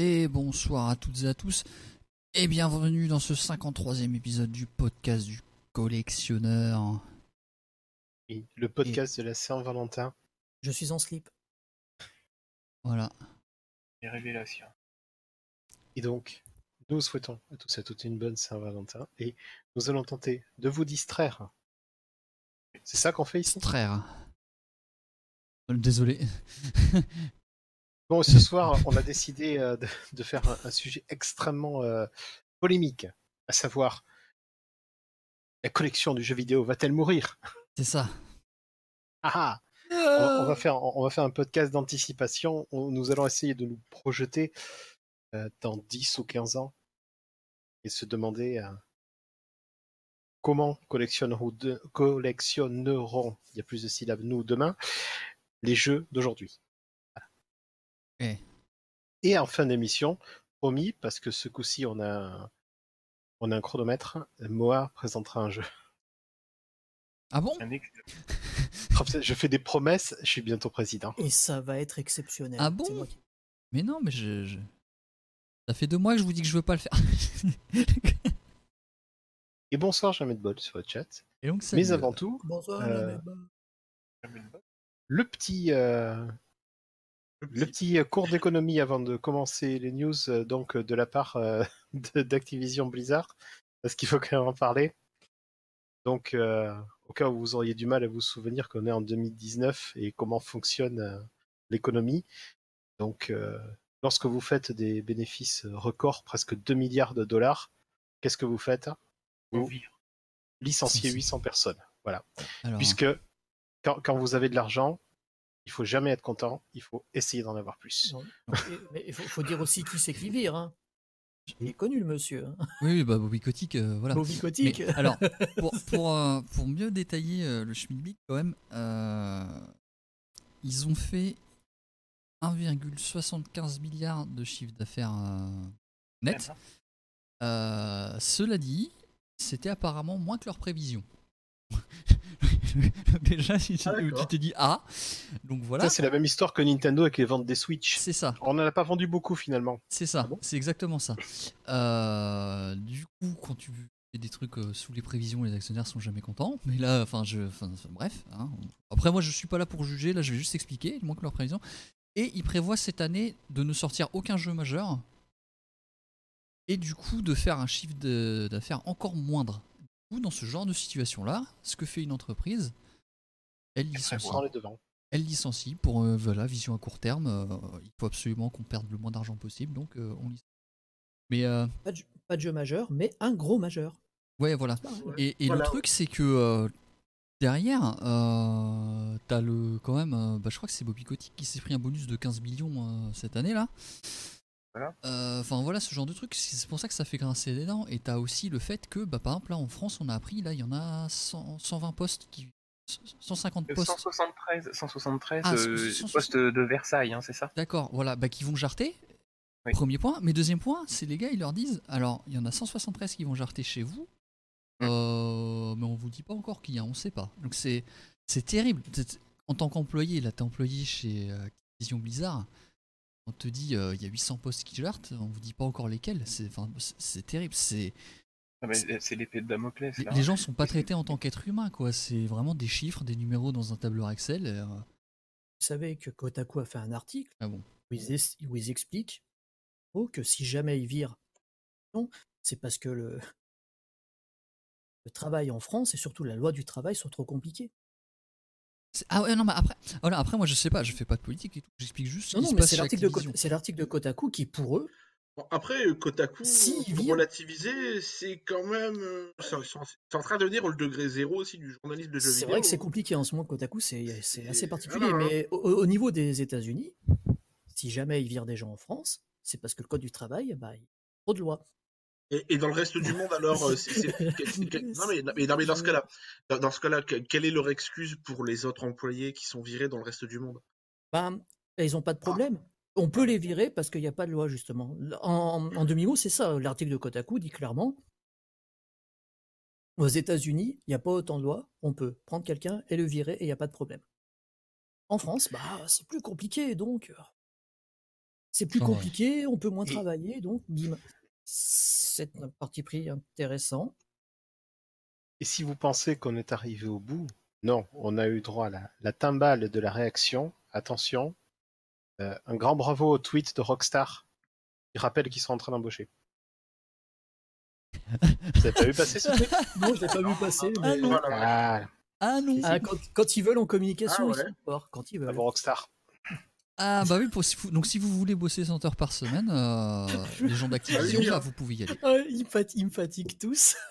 Et bonsoir à toutes et à tous. Et bienvenue dans ce 53e épisode du podcast du collectionneur. Oui, le podcast de la Saint-Valentin. Je suis en slip. Voilà. Les révélations. Et donc, nous souhaitons à tous et à toutes une bonne Saint-Valentin et nous allons tenter de vous distraire. C'est ça qu'on fait ici? Extraire. Euh, Désolé. Bon, ce soir, on a décidé euh, de, de faire un, un sujet extrêmement euh, polémique, à savoir la collection du jeu vidéo va-t-elle mourir? C'est ça. Ah ah on, va- on va faire, on va faire un podcast d'anticipation. où Nous allons essayer de nous projeter euh, dans 10 ou 15 ans et se demander euh, comment collectionnerons, de- collectionneront, il y a plus de syllabes, nous demain, les jeux d'aujourd'hui. Eh. Et en fin d'émission, promis, parce que ce coup-ci on a, on a un chronomètre, Moa présentera un jeu. Ah bon? Je fais des promesses, je suis bientôt président. Et ça va être exceptionnel. Ah bon? qui- Mais non, mais je, je- Ça fait deux mois que je vous dis que je veux pas le faire. Et bonsoir, jamais de bol sur le chat. Et donc, ça Mais avant tout, Bonsoir, Euh, le petit, euh, le petit euh, cours d'économie avant de commencer les news, euh, donc euh, de la part euh, d'Activision Blizzard, parce qu'il faut quand même en parler. Donc, euh, au cas où vous auriez du mal à vous souvenir qu'on est en 2019 et comment fonctionne euh, l'économie. Donc, lorsque vous faites des bénéfices records, presque 2 milliards de dollars, qu'est-ce que vous faites? Vous licenciez Si, si. 800 personnes. Voilà. Alors, Puisque quand, quand vous avez de l'argent, il faut jamais être content, il faut essayer d'en avoir plus. Mais il faut, faut dire aussi qui c'est qui vire. Hein. Il est connu le monsieur. Hein. Oui, oui, bah Bobby Kotick, euh, voilà. Bobby Kotick. Mais, alors, pour, pour, euh, pour mieux détailler euh, le Schmidblick, quand même, euh, ils ont fait 1,75 milliard de chiffre d'affaires euh, net. Euh, cela dit, c'était apparemment moins que leurs prévisions. Déjà, si tu Ah, tu t'es dit ah, donc voilà, Ça, c'est la même histoire que Nintendo avec les ventes des Switch. c'est ça. On n'en a pas vendu beaucoup finalement. C'est ça, Ah bon? c'est exactement ça. Euh, du coup, quand tu fais des trucs euh, sous les prévisions, les actionnaires sont jamais contents. Mais là, enfin, je, enfin, bref. hein. Après, moi, je suis pas là pour juger. Là, je vais juste expliquer, moins que leurs prévisions. Et ils prévoient cette année de ne sortir aucun jeu majeur. Et du coup, de faire un chiffre d'affaires encore moindre. Du coup, dans ce genre de situation-là, ce que fait une entreprise, elle licencie elle licencie pour euh, voilà, vision à court terme. euh, il faut absolument qu'on perde le moins d'argent possible, donc euh, on licencie. Mais euh, Pas, de, jeu- pas de jeu majeur, mais un gros majeur. ouais, voilà. Et, et Voilà. le truc, c'est que euh, derrière, euh, t'as le quand même, euh, bah, je crois que c'est Bobby Kotick qui s'est pris un bonus de 15 millions euh, cette année Euh, Enfin voilà ce genre de truc, c'est pour ça que ça fait grincer des dents. Et t'as aussi le fait que, bah, par exemple là en France, on a appris là, il y en a 100 120 postes qui, 150 Euh, postes. 173, 173 Ah, euh, 160. postes de Versailles, hein, c'est ça? D'accord, voilà, bah, qui vont jarter. Oui. Premier point. Mais deuxième point, c'est les gars, ils leur disent alors, il y en a 173 qui vont jarter chez vous, Mm. euh, mais on vous dit pas encore qui y a, on sait pas. Donc c'est terrible. En tant qu'employé, là, t'es employé chez Activision Blizzard, on te dit euh, il y a 800 postes qui jartent, on vous dit pas encore lesquels. C'est enfin, c'est- c'est terrible. C'est Ah, mais C'est l'épée de Damoclès. les, là. les gens sont pas traités en tant qu'être humain, quoi. C'est vraiment des chiffres, des numéros dans un tableur Excel. et, euh, Vous savez que Kotaku a fait un article ah bon. où ils, es- où ils expliquent oh, que si jamais ils virent, non, c'est parce que le, le travail en France et surtout la loi du travail sont trop compliquées. C'est- Ah ouais, non, mais après, voilà, après, moi, je sais pas, je fais pas de politique et tout, j'explique juste ce Non, qui non, se mais passe c'est l'article de. Ko- c'est Kotaku qui, pour eux, Bon, après, euh, Kotaku, Si, relativiser, c'est quand même. euh, C'est c'est- c'est en train de devenir le degré zéro aussi du journalisme de jeux C'est vidéo. vrai que c'est compliqué en ce moment, Kotaku, c'est c'est assez particulier. Mais au, au niveau des États-Unis, si jamais ils virent des gens en France, c'est parce que le code du travail, bah, il y a trop de lois. Et, et dans le reste du monde, alors, euh, c'est- non, mais, mais- non, mais dans ce cas-là, dans, dans ce cas-là, que- quelle est leur excuse pour les autres employés qui sont virés dans le reste du monde? Bah, ils n'ont pas de problème. On peut les virer parce qu'il n'y a pas de loi, justement. En, en demi-mot, c'est ça. L'article de Kotaku dit clairement aux États-Unis, il n'y a pas autant de lois. On peut prendre quelqu'un et le virer et il n'y a pas de problème. En France, bah, c'est plus compliqué, donc. euh, C'est plus compliqué, on peut moins travailler, donc bim. C'est un parti pris intéressant. Et si vous pensez qu'on est arrivé au bout, non, on a eu droit à la, la timbale de la réaction. Attention, euh, un grand bravo au tweet de Rockstar. Il rappelle qu'ils sont en train d'embaucher. Vous avez pas vu passer ce tweet? Non, je l'ai pas vu passer. Ah mais- non. Voilà. Ah, Ah non Ah, quand, quand ils veulent en communication, Ah ils ouais. sont forts. Quand ils veulent. bravo Rockstar. Ah bah oui, pour- si vous- donc si vous voulez bosser 100 heures par semaine, euh, les gens d'Activision, Allez-y, bah, vous pouvez y aller. Ah, ils, me fat- ils me fatiguent tous.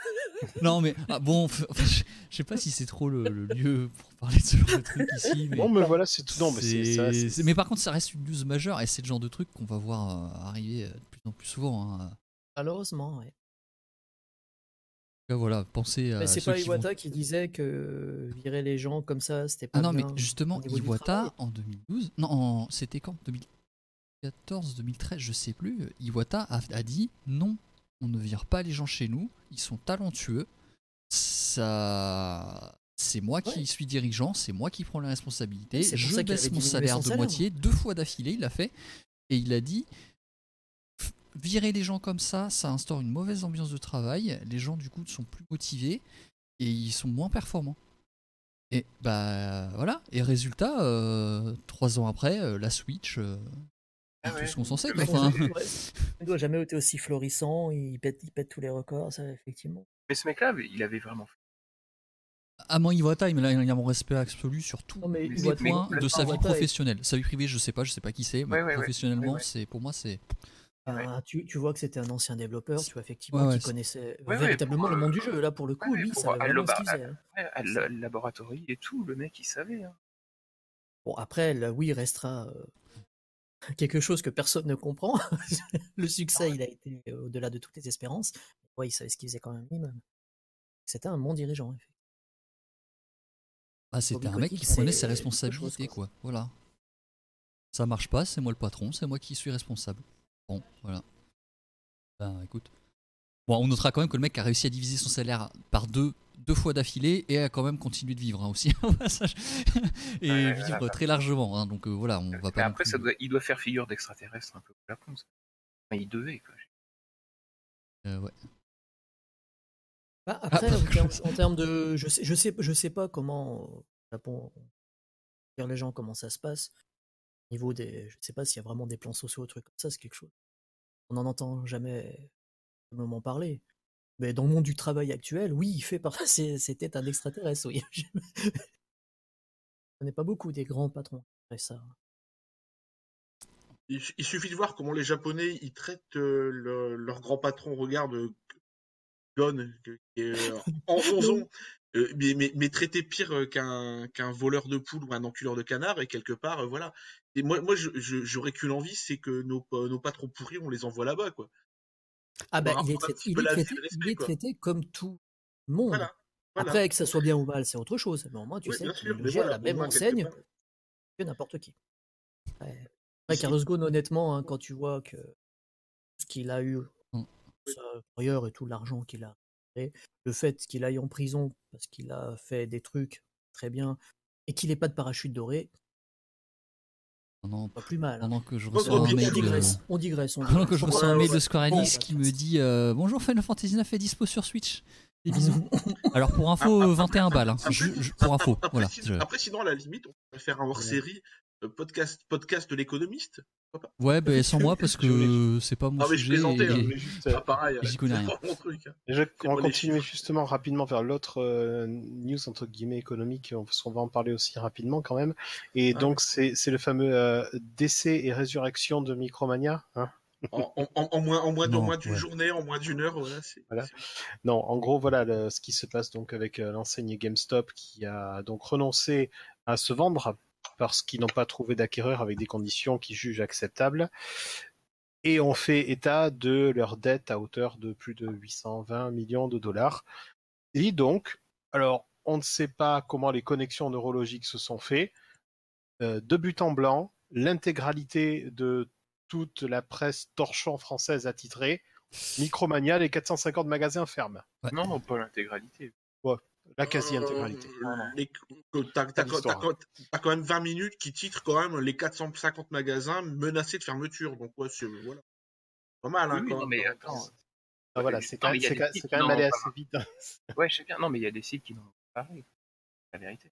Non mais ah, bon, enfin, je je sais pas si c'est trop le, le lieu pour parler de ce genre de truc ici. Mais... Bon, mais voilà, c'est tout. Non, mais c'est ça. C'est- c'est- c'est- mais par contre, ça reste une news majeure et c'est le genre de truc qu'on va voir euh, arriver euh, de plus en plus souvent. hein. Malheureusement, ouais. Voilà, pensez à Mais c'est pas qui vont- Iwata qui disait que virer les gens comme ça, c'était pas Ah non, mais justement, Iwata en 2012, non, en- c'était quand? 2014, 2013, je sais plus. Iwata a, a dit non, on ne vire pas les gens chez nous, ils sont talentueux. Ça, c'est moi qui suis dirigeant, c'est moi qui prends la responsabilité. Je baisse mon salaire de moitié deux fois d'affilée, il l'a fait, et il a dit virer les gens comme ça, ça instaure une mauvaise ambiance de travail. Les gens du coup sont plus motivés et ils sont moins performants. Et bah voilà. Et résultat, euh, trois ans après, euh, la Switch, euh, Ah tout ce qu'on s'en sait. Enfin. Il doit jamais été aussi florissant, il pète, il pète tous les records, ça, effectivement. Mais ce mec-là, il avait vraiment fait. à moi, Iwata, il a mon respect absolu sur tous Non, mais les points de sa vie professionnelle. Sa vie privée, je sais pas, je sais pas qui c'est, mais Ouais, ouais, ouais. professionnellement, Ouais, ouais. c'est pour moi, c'est. Ah, tu, tu vois que c'était un ancien développeur, tu vois effectivement Ouais, ouais, qui connaissait Ouais, ouais, véritablement le euh, monde du jeu. Là, pour le coup, lui, ça Allo- vraiment ce qu'il bah, faisait. hein. À la- et tout, le mec, il savait. hein. Bon, après, oui, il restera euh, quelque chose que personne ne comprend. le succès, il a été euh, au-delà de toutes les espérances. Ouais, il savait ce qu'il faisait quand même minimum. C'était un bon dirigeant. effectivement. Ah, c'était un mec qui prenait ses responsabilités, chose, quoi. quoi. Voilà. Ça marche pas, c'est moi le patron, c'est moi qui suis responsable. Bon, voilà. Ben, écoute. Bon, on notera quand même que le mec a réussi à diviser son salaire par deux, deux fois d'affilée et a quand même continué de vivre hein, aussi au passage. et Ouais, vivre très largement. hein, donc euh, voilà, on va pas. après, plus- ça doit, il doit faire figure d'extraterrestre un peu au Japon. ça. Enfin, il devait, quoi. Euh, ouais. Bah, après, bah, en, termes, je- en termes de. Je sais, je, sais, je sais pas comment. Au Japon, dire les gens comment ça se passe. Au niveau des. Je sais pas s'il y a vraiment des plans sociaux, ou trucs comme ça, c'est quelque chose. On n'en entend jamais vraiment parler. Mais dans le monde du travail actuel, oui, il fait par... c'est- C'était un extraterrestre, oui. Je connais pas beaucoup des grands patrons qui ça. Il, il suffit de voir comment les Japonais ils traitent euh, le- leur grand patron. Regarde euh, Gon, que- qui est euh, en 11 ans, euh, mais, mais, mais traité pire euh, qu'un voleur de poules ou un enculeur de canard. Et quelque part, euh, voilà. Et moi, moi j'aurais qu'une envie, c'est que nos, pa- nos patrons pourris, on les envoie là-bas, quoi. Ah bah, il est traité, il est et le il est comme tout le monde. Voilà. voilà. Après, que ça soit bien ou mal, c'est autre chose. Mais au moins, tu Oui, sais sûr, est mais logé à voilà, la même enseigne que n'importe qui. Ouais. Après, Carlos Ghosn, honnêtement, hein, quand tu vois que ce qu'il a eu, Mm. sa et tout l'argent qu'il a fait, le fait qu'il aille en prison parce qu'il a fait des trucs très bien et qu'il n'ait pas de parachute doré, Pendant, pas plus mal. hein. pendant que je reçois un mail de... digresse, on digresse. on Pendant que je reçois un mail de. Square Enix qui me dit euh, Bonjour Final Fantasy 9 est dispo sur Switch. Des bisous. Alors pour info, Ah, ah, 21 balles. hein. après- Je- je- pour info, voilà. après, sinon, à la limite, on pourrait faire un hors-série podcast, podcast de l'économiste. Ouais, bah, sans moi parce que c'est pas mon Ah, Non, mais je sujet. plaisantais, et- hein, voulais juste, euh, Ah, pareil, J'y connais c'est rien. pas mon truc. hein. on va continuer justement rapidement vers l'autre euh, news entre guillemets économique, on- parce qu'on va en parler aussi rapidement quand même. Et Ah donc c'est c'est le fameux euh, décès et résurrection de Micromania. Hein En, en- moins, en moins de- Non, en moins d'une ouais. journée, en moins d'une heure, voilà. Non, en gros, voilà le- ce qui se passe donc avec euh, l'enseigne GameStop qui a donc renoncé à se vendre parce qu'ils n'ont pas trouvé d'acquéreur avec des conditions qu'ils jugent acceptables et ont fait état de leur dette à hauteur de plus de 820 millions de dollars. Et donc, alors, on ne sait pas comment les connexions neurologiques se sont faites. Euh, de but en blanc, l'intégralité de toute la presse torchon française attitrée, Micromania, les 450 magasins ferment. Ouais. Non, non, pas l'intégralité. La quasi-intégralité. Euh, T'as quand même 20 minutes qui titrent quand même les 450 magasins menacés de fermeture. Donc, ouais, c'est voilà. pas mal. Hein, Oui, quand non, mais attends. Ah, voilà, c'est quand, même allé assez vite. hein. Ouais, je sais bien. Non, mais il y a des sites qui n'ont pas parlé. La vérité.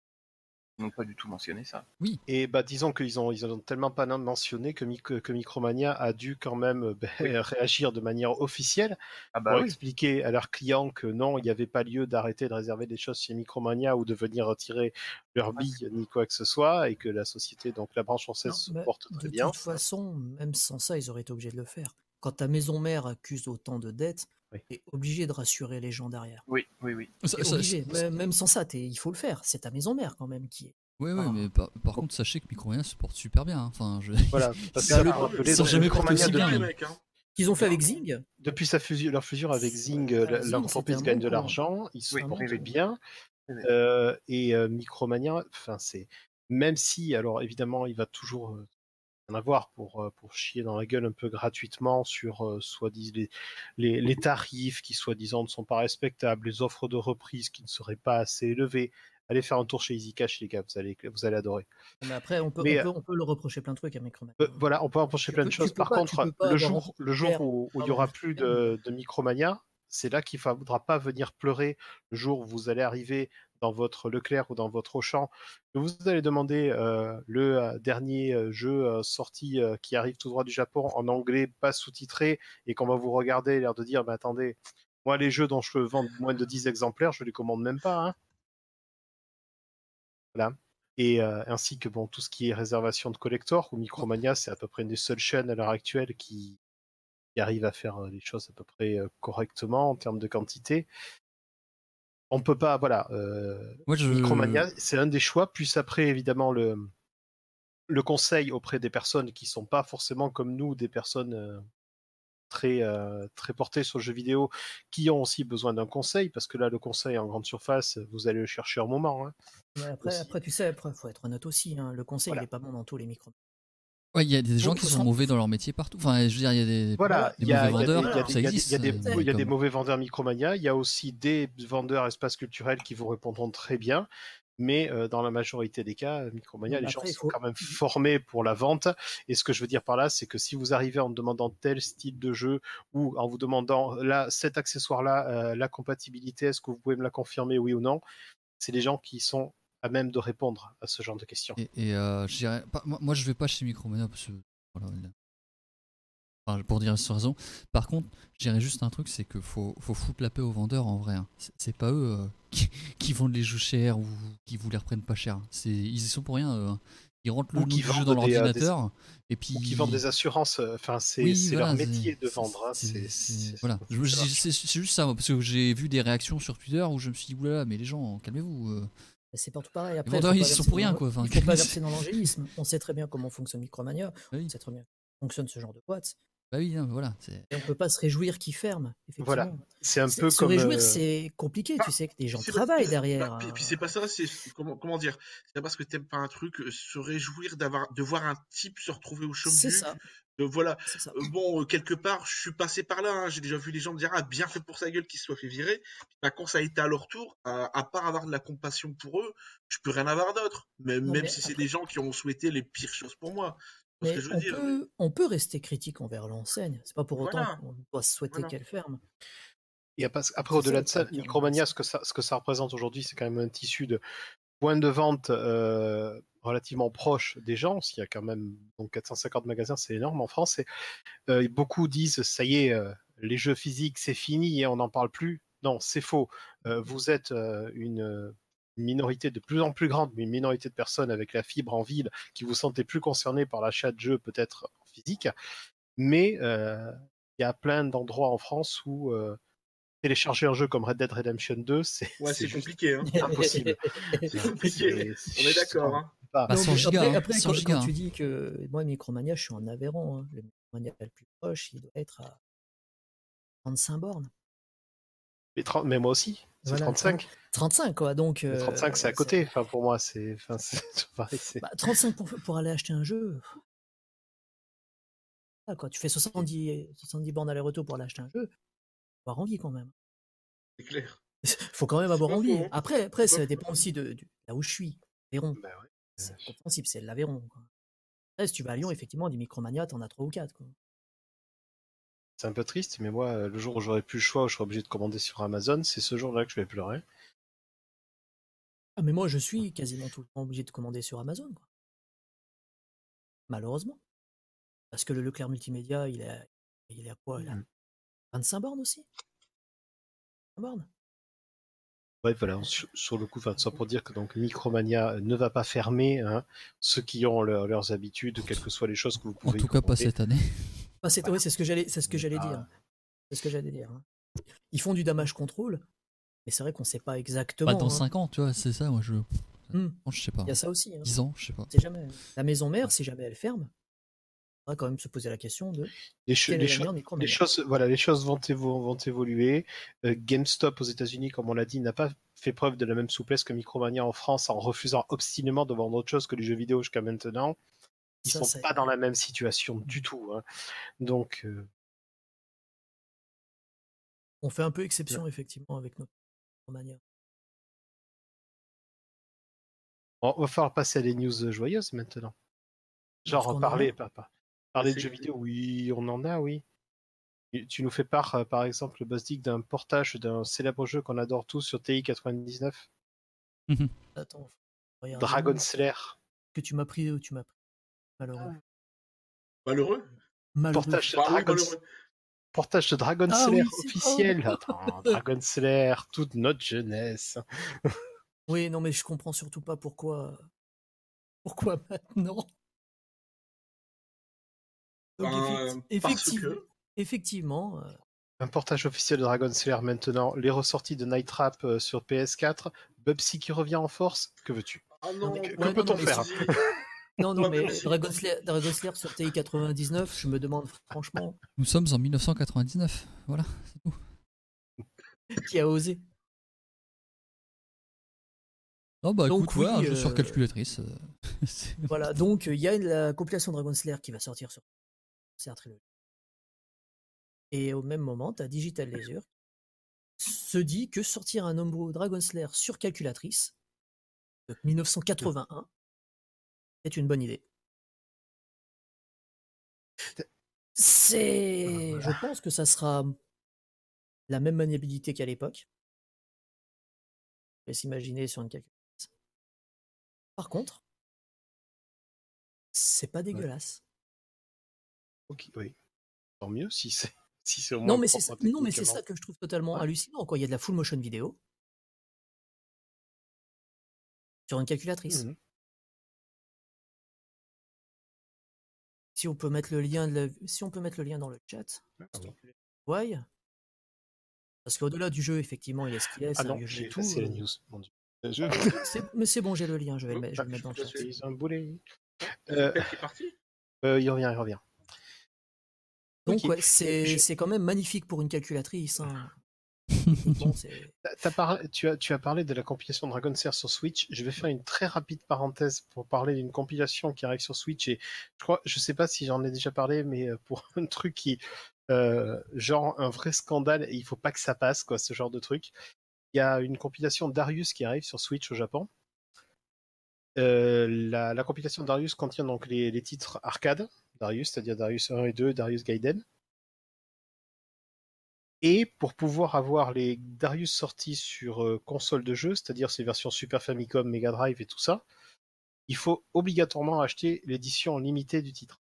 Ils n'ont pas du tout mentionné ça. Et bah, disons qu'ils ont, ils ont tellement pas mentionné que, Mic- que Micromania a dû quand même euh, ben, réagir de manière officielle Ah bah pour oui. expliquer à leurs clients que non, il n'y avait pas lieu d'arrêter de réserver des choses chez Micromania ou de venir retirer leur bille ni quoi que ce soit et que la société, donc la branche française, Non, se porte très de bien. toute façon, même sans ça, ils auraient été obligés de le faire. Quand ta maison mère accuse autant de dettes, Oui. t'es obligé de rassurer les gens derrière. Oui, oui, oui. Ça- T'es ça- obligé. ça- Même, même sans ça, t'es- il faut le faire. C'est ta maison mère quand même qui est. Ouais, Ah. mais par, par contre, sachez que Micromania se porte super bien. hein. Enfin, je... Voilà, parce que Ça le- jamais Micromania aussi bien, mecs, hein. Qu'ils ont fait avec Zing. depuis sa fusion, leur fusion avec Zing, l'entreprise gagne de coup. l'argent, ils se Oui, portent oui, oui. bien. Oui, oui. Euh, et euh, Micromania, enfin c'est même si, alors évidemment, il va toujours euh, en avoir pour euh, pour chier dans la gueule un peu gratuitement sur euh, soi-disant les, les les tarifs qui soi-disant ne sont pas respectables, les offres de reprise qui ne seraient pas assez élevées. Allez faire un tour chez Easy Cash, les gars, vous allez vous allez adorer. Mais après, on peut, Mais, on peut, on peut le reprocher plein de trucs à Micromania. Euh, voilà, on peut empocher Tu plein de peux- choses. Par pas- contre, le jour, le jour où où il y aura plus de, de Micromania, c'est là qu'il ne faudra pas venir pleurer le jour où vous allez arriver dans votre Leclerc ou dans votre Auchan, vous allez demander euh, le euh, dernier euh, jeu sorti qui arrive tout droit du Japon en anglais, pas sous-titré, et qu'on va vous regarder, l'air de dire, mais attendez, moi les jeux dont je vends moins de 10 exemplaires, je les commande même pas. Hein. Voilà et ainsi que bon tout ce qui est réservation de collector ou Micromania c'est à peu près une des seules chaînes à l'heure actuelle qui, qui arrive à faire les choses à peu près correctement en termes de quantité on peut pas voilà euh, Moi, je... Micromania c'est un des choix puis après évidemment le le conseil auprès des personnes qui sont pas forcément comme nous des personnes euh, très euh, très portées sur le jeu vidéo qui ont aussi besoin d'un conseil parce que là le conseil en grande surface vous allez le chercher un moment hein. Après, tu sais, après, faut être honnête aussi. hein, Le conseil, Voilà. il est pas bon dans tous les Ouais, il y a des gens qui sont mauvais dans leur métier partout. Enfin, je veux dire, il y a des, Voilà, des il y a, mauvais y a vendeurs, il y a des- ça il y a des- existe. il y a des, il y a des comme- mauvais vendeurs Micromania, il y a aussi des vendeurs espace culturel qui vous répondront très bien, mais euh, dans la majorité des cas, Micromania, les gens sont quand même formés pour la vente. Et ce que je veux dire par là, c'est que si vous arrivez en demandant tel style de jeu ou en vous demandant là cet accessoire-là, euh, la compatibilité, est-ce que vous pouvez me la confirmer, oui ou non, c'est des gens qui sont à même de répondre à ce genre de questions. Et, et, euh, je pas- moi, je vais pas chez Micromania parce que. Voilà, il a- enfin, pour dire sans raison. Par contre, je dirais juste un truc c'est qu'il faut, faut foutre la paix aux vendeurs en vrai. hein. C'est- pas eux euh, qui, qui vendent les jeux chers ou qui vous les reprennent pas cher. C'est- Ils y sont pour rien. hein. Ils rentrent le nom du jeu dans euh, des- l'ordinateur et puis. Ou qui vendent des assurances, enfin c'est Oui, c'est voilà, leur métier de vendre. hein, c'est- Voilà, juste ça, parce que j'ai vu des réactions sur Twitter où je me suis dit, oulala, mais les gens, calmez-vous. Euh. Mais C'est partout pareil. Les Après, vendeurs, faut ils sont pour rien, quoi. Enfin, Il faut pas c'est- verser dans l'angélisme. On sait très bien comment fonctionne Micromania. Oui. On sait très bien comment fonctionne ce genre de boîte. Bah oui, non, mais voilà. Et on peut pas se réjouir qu'ils ferment. Effectivement. Voilà. C'est un peu se comme. réjouir, euh, c'est compliqué. Ah, Tu sais que des gens travaillent derrière. bah, puis, hein. puis c'est pas ça, c'est comment, comment dire C'est pas parce que t'aimes pas un truc, euh, se réjouir d'avoir de voir un type se retrouver au C'est chômage. Voilà. Euh, bon, euh, quelque part, je suis passé par là. hein, J'ai déjà vu les gens me dire ah bien fait pour sa gueule qu'il se soit fait virer. Bah, quand ça a été à leur tour, à, à part avoir de la compassion pour eux, je peux rien avoir d'autre. Même, Non, même mais si c'est des gens qui ont souhaité les pires choses pour moi. Mais on dire? peut, on peut rester critique envers l'enseigne. C'est pas pour autant qu'on doit souhaiter Voilà. qu'elle ferme. Et après, après, au-delà de ça, Micromania, embête. ce que ça, ce que ça représente aujourd'hui, c'est quand même un tissu de points de vente euh, relativement proche des gens. S'il y a quand même donc 450 magasins, c'est énorme en France. Et euh, beaucoup disent, ça y est, euh, les jeux physiques, c'est fini et on n'en parle plus. Non, c'est faux. Euh, vous êtes une minorité de plus en plus grande, mais une minorité de personnes avec la fibre en ville qui vous sentez plus concernés par l'achat de jeux peut-être en physique. Mais il y a plein d'endroits en France où télécharger un jeu comme Red Dead Redemption 2, c'est Ouais, c'est compliqué. Hein. impossible. C'est compliqué. On est d'accord. Hein. Pas- Bah, Non, 100 mais gigas, après, hein, après, 100 quand, gigas, quand hein. tu dis que moi, Micromania, je suis en Aveyron. hein. Le Micromania le plus proche, il doit être à 35 bornes. Mais, 30 mais moi aussi, c'est Voilà, 35. 35, quoi. Donc, euh, 35, c'est à côté. Enfin, pour moi, c'est enfin, Bah, 35 pour, pour aller acheter un jeu. Ah, quoi, tu fais 70, 70 bornes aller-retour pour aller acheter un jeu. Avoir envie quand même. C'est clair. faut quand même avoir envie. hein. Après, après ça dépend aussi de, de là où je suis. Bah ouais. C'est compréhensible, c'est l'Aveyron. quoi. Après, si tu vas à Lyon, effectivement, des Micromania, t'en as trois ou quatre. Quoi. C'est un peu triste, mais moi, le jour où j'aurais plus le choix, où je serais obligé de commander sur Amazon, c'est ce jour-là que je vais pleurer. Ah, mais moi, je suis quasiment tout le temps obligé de commander sur Amazon. Quoi. Malheureusement. Parce que le Leclerc Multimédia, il est, il est à quoi? Il a Mhm. 25 bornes aussi? 25 bornes? Ouais, voilà, sur, sur le coup, enfin, ça pour dire que donc Micromania ne va pas fermer. hein. Ceux qui ont leur- leurs habitudes, quelles que soient les choses que vous En pouvez tout cas, pas cette année. C'est ouais, ce que j'allais, c'est ce que j'allais Ah. dire. C'est ce que j'allais dire. hein. Ils font du damage control, mais c'est vrai qu'on sait pas exactement. Pas dans hein. 5 ans, tu vois, c'est ça, moi je. Je sais pas. Il y a ça aussi. Hein. 10 ans, je sais pas. Jamais. La maison mère, si jamais elle ferme, quand même se poser la question de Les, cho- cho- choses, voilà, les choses vont, évo- vont évoluer. Euh, GameStop aux États-Unis, comme on l'a dit, n'a pas fait preuve de la même souplesse que Micromania en France en refusant obstinément de vendre autre chose que les jeux vidéo jusqu'à maintenant. Ils Ça, sont ça- pas dans la même situation du tout. hein. Donc, euh, On fait un peu exception, effectivement, avec notre Micromania. on va falloir passer à des news joyeuses maintenant. Genre en parler, a pas, pas- parler de jeux vidéo, oui, on en a, oui. Et Tu nous fais part, euh, par exemple, Bostic, d'un portage d'un célèbre jeu qu'on adore tous sur TI 99, Attends. regarde, Dragon Slayer. Que tu m'as pris, tu m'as pris. Malheureux. Malheureux? Malheureux. Portage de Bah Dragon, malheureux. portage de Dragon Ah Slayer oui, c'est- officiel. Attends, Dragon Slayer, toute notre jeunesse. Oui, non, mais je comprends surtout pas pourquoi. Pourquoi maintenant Donc, Ben, effecti- effectivement, que- effectivement euh, Un portage officiel de Dragon Slayer maintenant, les ressorties de Night Trap euh, sur PS4, Bubsy qui revient en force, que veux-tu? Ah non, mais- Que ouais, peut-on non, mais faire non, non, mais. Dragon Slayer, Dragon Slayer sur TI 99, je me demande franchement Nous sommes en 1999. Voilà, c'est tout. qui a osé. Oh bah Donc, écoute, ouais, un oui, jeu sur euh, calculatrice. euh, Voilà, donc euh, il y a la compilation Dragon Slayer qui va sortir sur Et au même moment, tu as Digital Leisure se dit que sortir un homebrew Dragon Slayer sur calculatrice de 1981 c'est une bonne idée. C'est, Ah, je pense que ça sera la même maniabilité qu'à l'époque. Je vais s'imaginer sur une calculatrice. Par contre, c'est pas dégueulasse. Ok, oui. Tant mieux si c'est si c'est au moins Non, mais c'est ça, non, mais c'est techniquement. ça que je trouve totalement Ouais. hallucinant. Quoi. Il y a de la full motion vidéo sur une calculatrice. Mhm. Si on peut mettre le lien, de la- si on peut mettre le lien dans le chat, Ah, oui. ouais. Parce qu'au-delà du jeu, effectivement, il est ce qu'il est, c'est Ah un non, jeu tout. la euh, news. Mon Dieu. Je... c'est- Mais c'est bon, j'ai le lien, je vais le, Oh, mettre- je vais ah, le mettre dans le chat. un boulet. Euh... Est parti? euh, il revient, il revient. Donc, ouais, c'est Je- quand même magnifique pour une calculatrice. hein. Bon, parlé- tu, as, tu as parlé de la compilation Dragon Slayer sur Switch. Je vais faire une très rapide parenthèse pour parler d'une compilation qui arrive sur Switch. Et je crois, je sais pas si j'en ai déjà parlé, mais euh, pour un truc qui, euh, genre un vrai scandale, et il faut pas que ça passe, quoi, ce genre de truc. Il y a une compilation Darius qui arrive sur Switch au Japon. Euh, la, la compilation Darius contient donc les, les titres arcade, Darius, c'est-à-dire Darius 1 et 2, Darius Gaiden. Et pour pouvoir avoir les Darius sortis sur euh, console de jeu, c'est-à-dire ces versions Super Famicom, Mega Drive et tout ça, il faut obligatoirement acheter l'édition limitée du titre.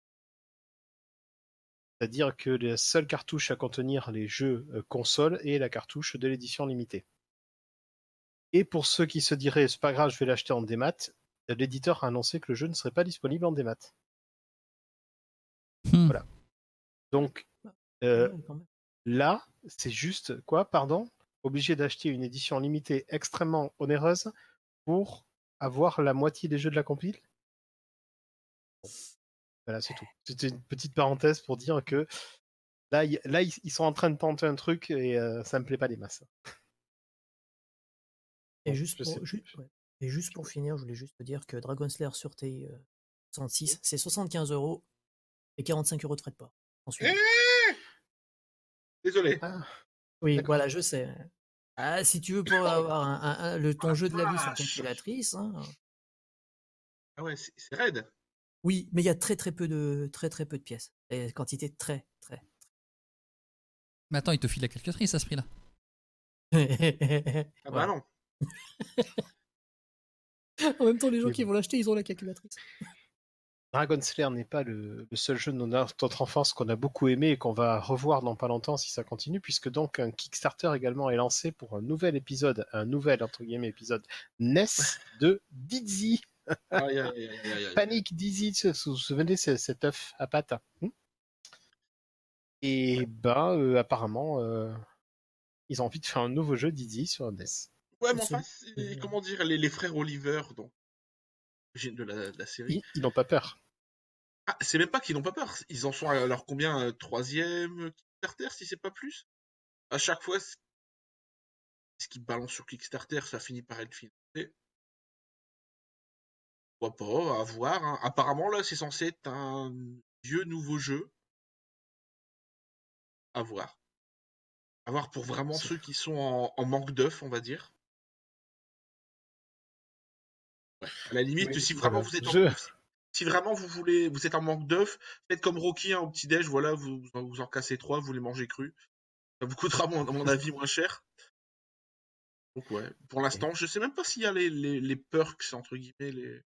C'est-à-dire que la seule cartouche à contenir les jeux euh, console est la cartouche de l'édition limitée. Et pour ceux qui se diraient c'est pas grave, je vais l'acheter en démat, l'éditeur a annoncé que le jeu ne serait pas disponible en démat. Hmm. Voilà. Donc euh. Là, c'est juste quoi, pardon? Obligé d'acheter une édition limitée extrêmement onéreuse pour avoir la moitié des jeux de la compile? Voilà, c'est tout. C'était une petite parenthèse pour dire que là, y- là ils ils sont en train de tenter un truc et euh, ça me plaît pas des masses. Et juste, pour, sais- ju- ouais. Et juste pour finir, je voulais juste te dire que Dragon Slayer sur TI euh, 66, c'est 75 euros et 45 euros de frais de port. Ensuite. Eh Désolé. Ah, oui, voilà, je sais. Ah, si tu veux pour avoir un, un- un- le, ton Ah, jeu de la vie sur calculatrice, hein. Ah ouais, c'est c'est raide. oui, mais il y a très très peu de très très peu de pièces. Et quantité très très. Mais attends, il te file la calculatrice à ce prix-là. Ah bah non. En même temps, les gens qui vont l'acheter, ils ont la calculatrice. Dragon Slayer n'est pas le, le seul jeu de notre enfance qu'on a beaucoup aimé et qu'on va revoir dans pas longtemps si ça continue, puisque donc un Kickstarter également est lancé pour un nouvel épisode, un nouvel entre guillemets épisode NES de Dizzy. Aïe, aïe, aïe. Panic Dizzy, vous vous souvenez c'est cet œuf à pâte hmm? Et ben euh, apparemment euh, ils ont envie de faire un nouveau jeu Dizzy sur NES. Ouais, mais enfin, c'est comment dire, les, les frères Oliver, donc, de la, de la série. Ils n'ont pas peur. Ah, c'est même pas qu'ils n'ont pas peur. Ils en sont leur combien euh, Troisième Kickstarter, si c'est pas plus? À chaque fois, ce qu'ils balancent sur Kickstarter, ça finit par être financé. Pourquoi pas, à voir. hein. Apparemment, là, c'est censé être un vieux nouveau jeu. À voir. À voir pour vraiment ceux qui sont en, en manque d'œufs, on va dire. À la limite, Oui, si vraiment vous êtes en, Je- si- si vraiment vous voulez, vous êtes en manque d'œufs, faites comme Rocky hein, au petit déj, voilà, vous, vous en- cassez trois, vous les mangez crus. Ça vous coûtera, à mon avis, moins cher. Donc ouais, pour l'instant, je sais même pas s'il y a les, les, les perks, entre guillemets, les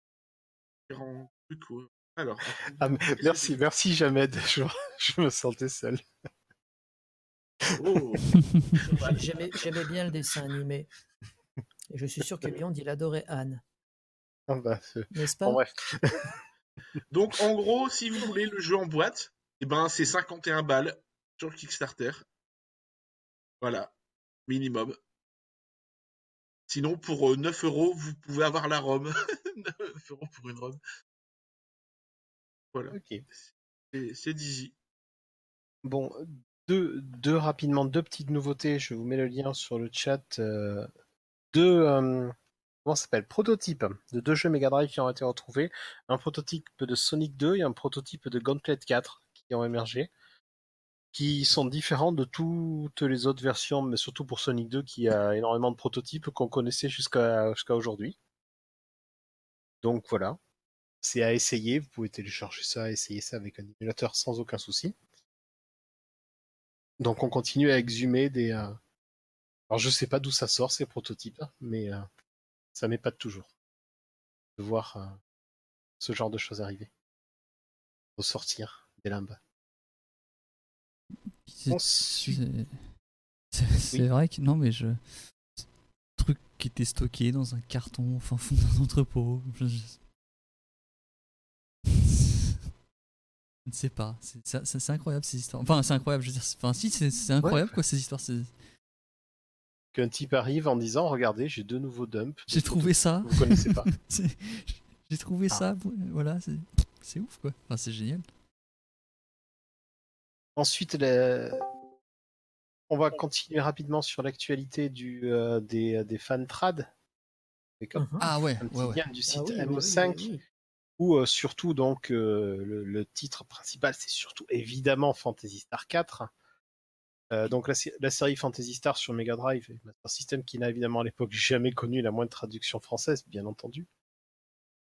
différents trucs. ouais. Alors, Ah, mais merci, merci Jamed, je, je me sentais seul. oh, J'aimais j'aimais bien le dessin animé. Et je suis sûr que Beyond, il adorait Anne. Ah bah, euh, N'est-ce pas bon, bref. Donc en gros, si vous voulez le jeu en boîte, eh ben c'est 51 balles sur le Kickstarter. Voilà, minimum. Sinon, pour euh, 9 euros, vous pouvez avoir la ROM. 9 euros pour une ROM. Voilà, Ok. c'est c'est Dizzy. Bon, deux, deux rapidement, deux petites nouveautés. Je vous mets le lien sur le chat. euh, deux, euh, Prototypes de deux jeux Mega Drive qui ont été retrouvés. Un prototype de Sonic 2 et un prototype de Gauntlet 4 qui ont émergé. Qui sont différents de toutes les autres versions, mais surtout pour Sonic 2 qui a énormément de prototypes qu'on connaissait jusqu'à aujourd'hui. Donc voilà. C'est à essayer. Vous pouvez télécharger ça, essayer ça avec un émulateur sans aucun souci. Donc on continue à exhumer des. euh, Alors je sais pas d'où ça sort ces prototypes, mais euh, ça m'épate toujours de voir euh, ce genre de choses arriver, ressortir des limbes. C'est- Oui. vrai que non, mais je. Truc qui était stocké dans un carton, enfin fond d'un entrepôt. Je, ne sais pas. C'est- incroyable ces histoires. Enfin, c'est incroyable. Je veux dire, enfin, si, c'est c'est incroyable quoi ces histoires. Qu'un type arrive en disant regardez j'ai deux nouveaux dumps. J'ai trouvé ça. Vous connaissez pas. J'ai trouvé Ah. ça. Voilà, c'est ouf quoi. Enfin, c'est génial. Ensuite, les- on va continuer rapidement sur l'actualité du euh, des, des fan trad. Comme Mhm. Ah ouais, un petit ouais, ouais. lien du Ah site oui, oui, oui, MO5 oui, oui. où euh, surtout donc euh, le, le titre principal c'est surtout évidemment Fantasy Star 4. Euh, donc la, sé- la série Fantasy Star sur Mega Drive et Master System qui n'a évidemment à l'époque jamais connu la moindre traduction française bien entendu.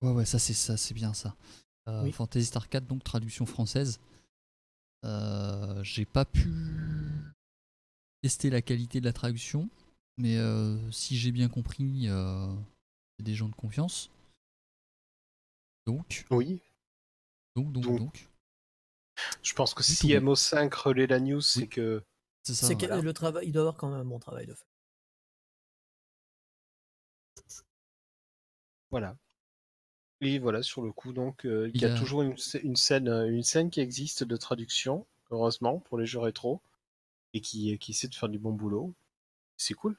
Ouais, ouais, ça c'est ça, c'est bien ça. Euh, Oui. Fantasy Star 4, donc traduction française. Euh, J'ai pas pu tester la qualité de la traduction, mais si j'ai bien compris, c'est des gens de confiance. Donc, Oui, donc, donc, Donc, donc, je pense que si tout. MO5 relaie la news c'est que c'est ça. C'est que voilà. le travail, il doit avoir quand même un bon travail de fait. Voilà. Et voilà, sur le coup, donc, euh, il Il y a a- toujours une, une scène, euh, une scène qui existe de traduction, heureusement, pour les jeux rétro, et qui, qui essaie de faire du bon boulot. C'est cool.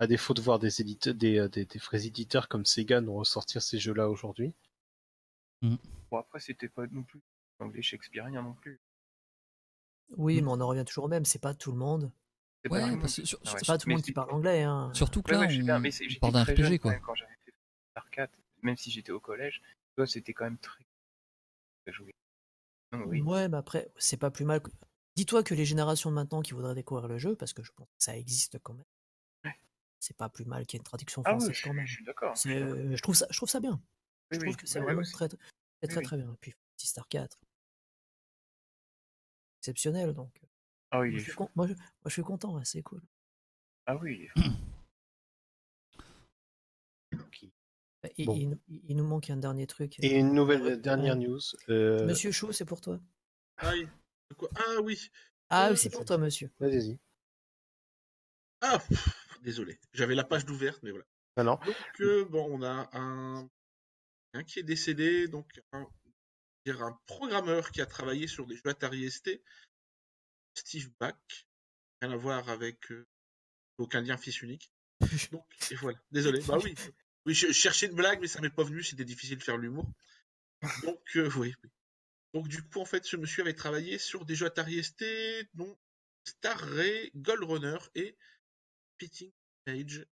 À défaut de voir des, éditeurs, des, euh, des, des vrais éditeurs comme Sega nous ressortir ces jeux-là aujourd'hui. Bon, après, c'était pas non plus anglais shakespearien non plus. Oui, mais on en revient toujours au même. C'est pas tout le monde. C'est Ouais, pas tout le monde. que sur- Ah ouais. C'est pas tout le Mais monde qui parle anglais. Hein. surtout que là, ouais, on, mais parle d'un jeune RPG quand quoi. quand j'avais fait Star 4, même si j'étais au collège, c'était quand même très à jouer. Donc, oui. Ouais, mais après, c'est pas plus mal. que- Dis-toi que les générations de maintenant qui voudraient découvrir le jeu, parce que je pense que ça existe quand même, c'est pas plus mal qu'il y ait une traduction Ah oui, française je, quand même. je suis d'accord. C'est, euh, je trouve ça, je trouve ça bien. Oui, Je trouve oui, que c'est vraiment très, très, très, Oui, oui. très bien. Et puis, Fantasy Star 4, exceptionnel. Donc, euh, Ah oui, il moi, je suis fou. con- moi, je, moi, je suis content, ouais, c'est cool. Ah oui, fou. Il, Bon. il nous- il nous manque un dernier truc. Et une nouvelle Ouais. dernière news. euh, Monsieur Chou, c'est pour toi? Ah oui. Ah oui. Ah, Euh, oui, c'est pour toi, monsieur. Vas-y. Ah, pff, désolé. J'avais la page d'ouverte, mais voilà. Non, non. Donc, euh, bon, on a un, un qui est décédé, donc un, dire un programmeur qui a travaillé sur des jeux Atari ST, Steve Bach. Rien à voir avec euh, aucun lien fils unique. Donc, et voilà. Désolé. Bah oui. Oui, je, je cherchais une blague, mais ça m'est pas venu. C'était difficile de faire l'humour. Donc, euh, oui, oui. Donc, du coup, en fait, ce monsieur avait travaillé sur des jeux Atari ST, dont Star Ray, Gold Runner et Pitting Age.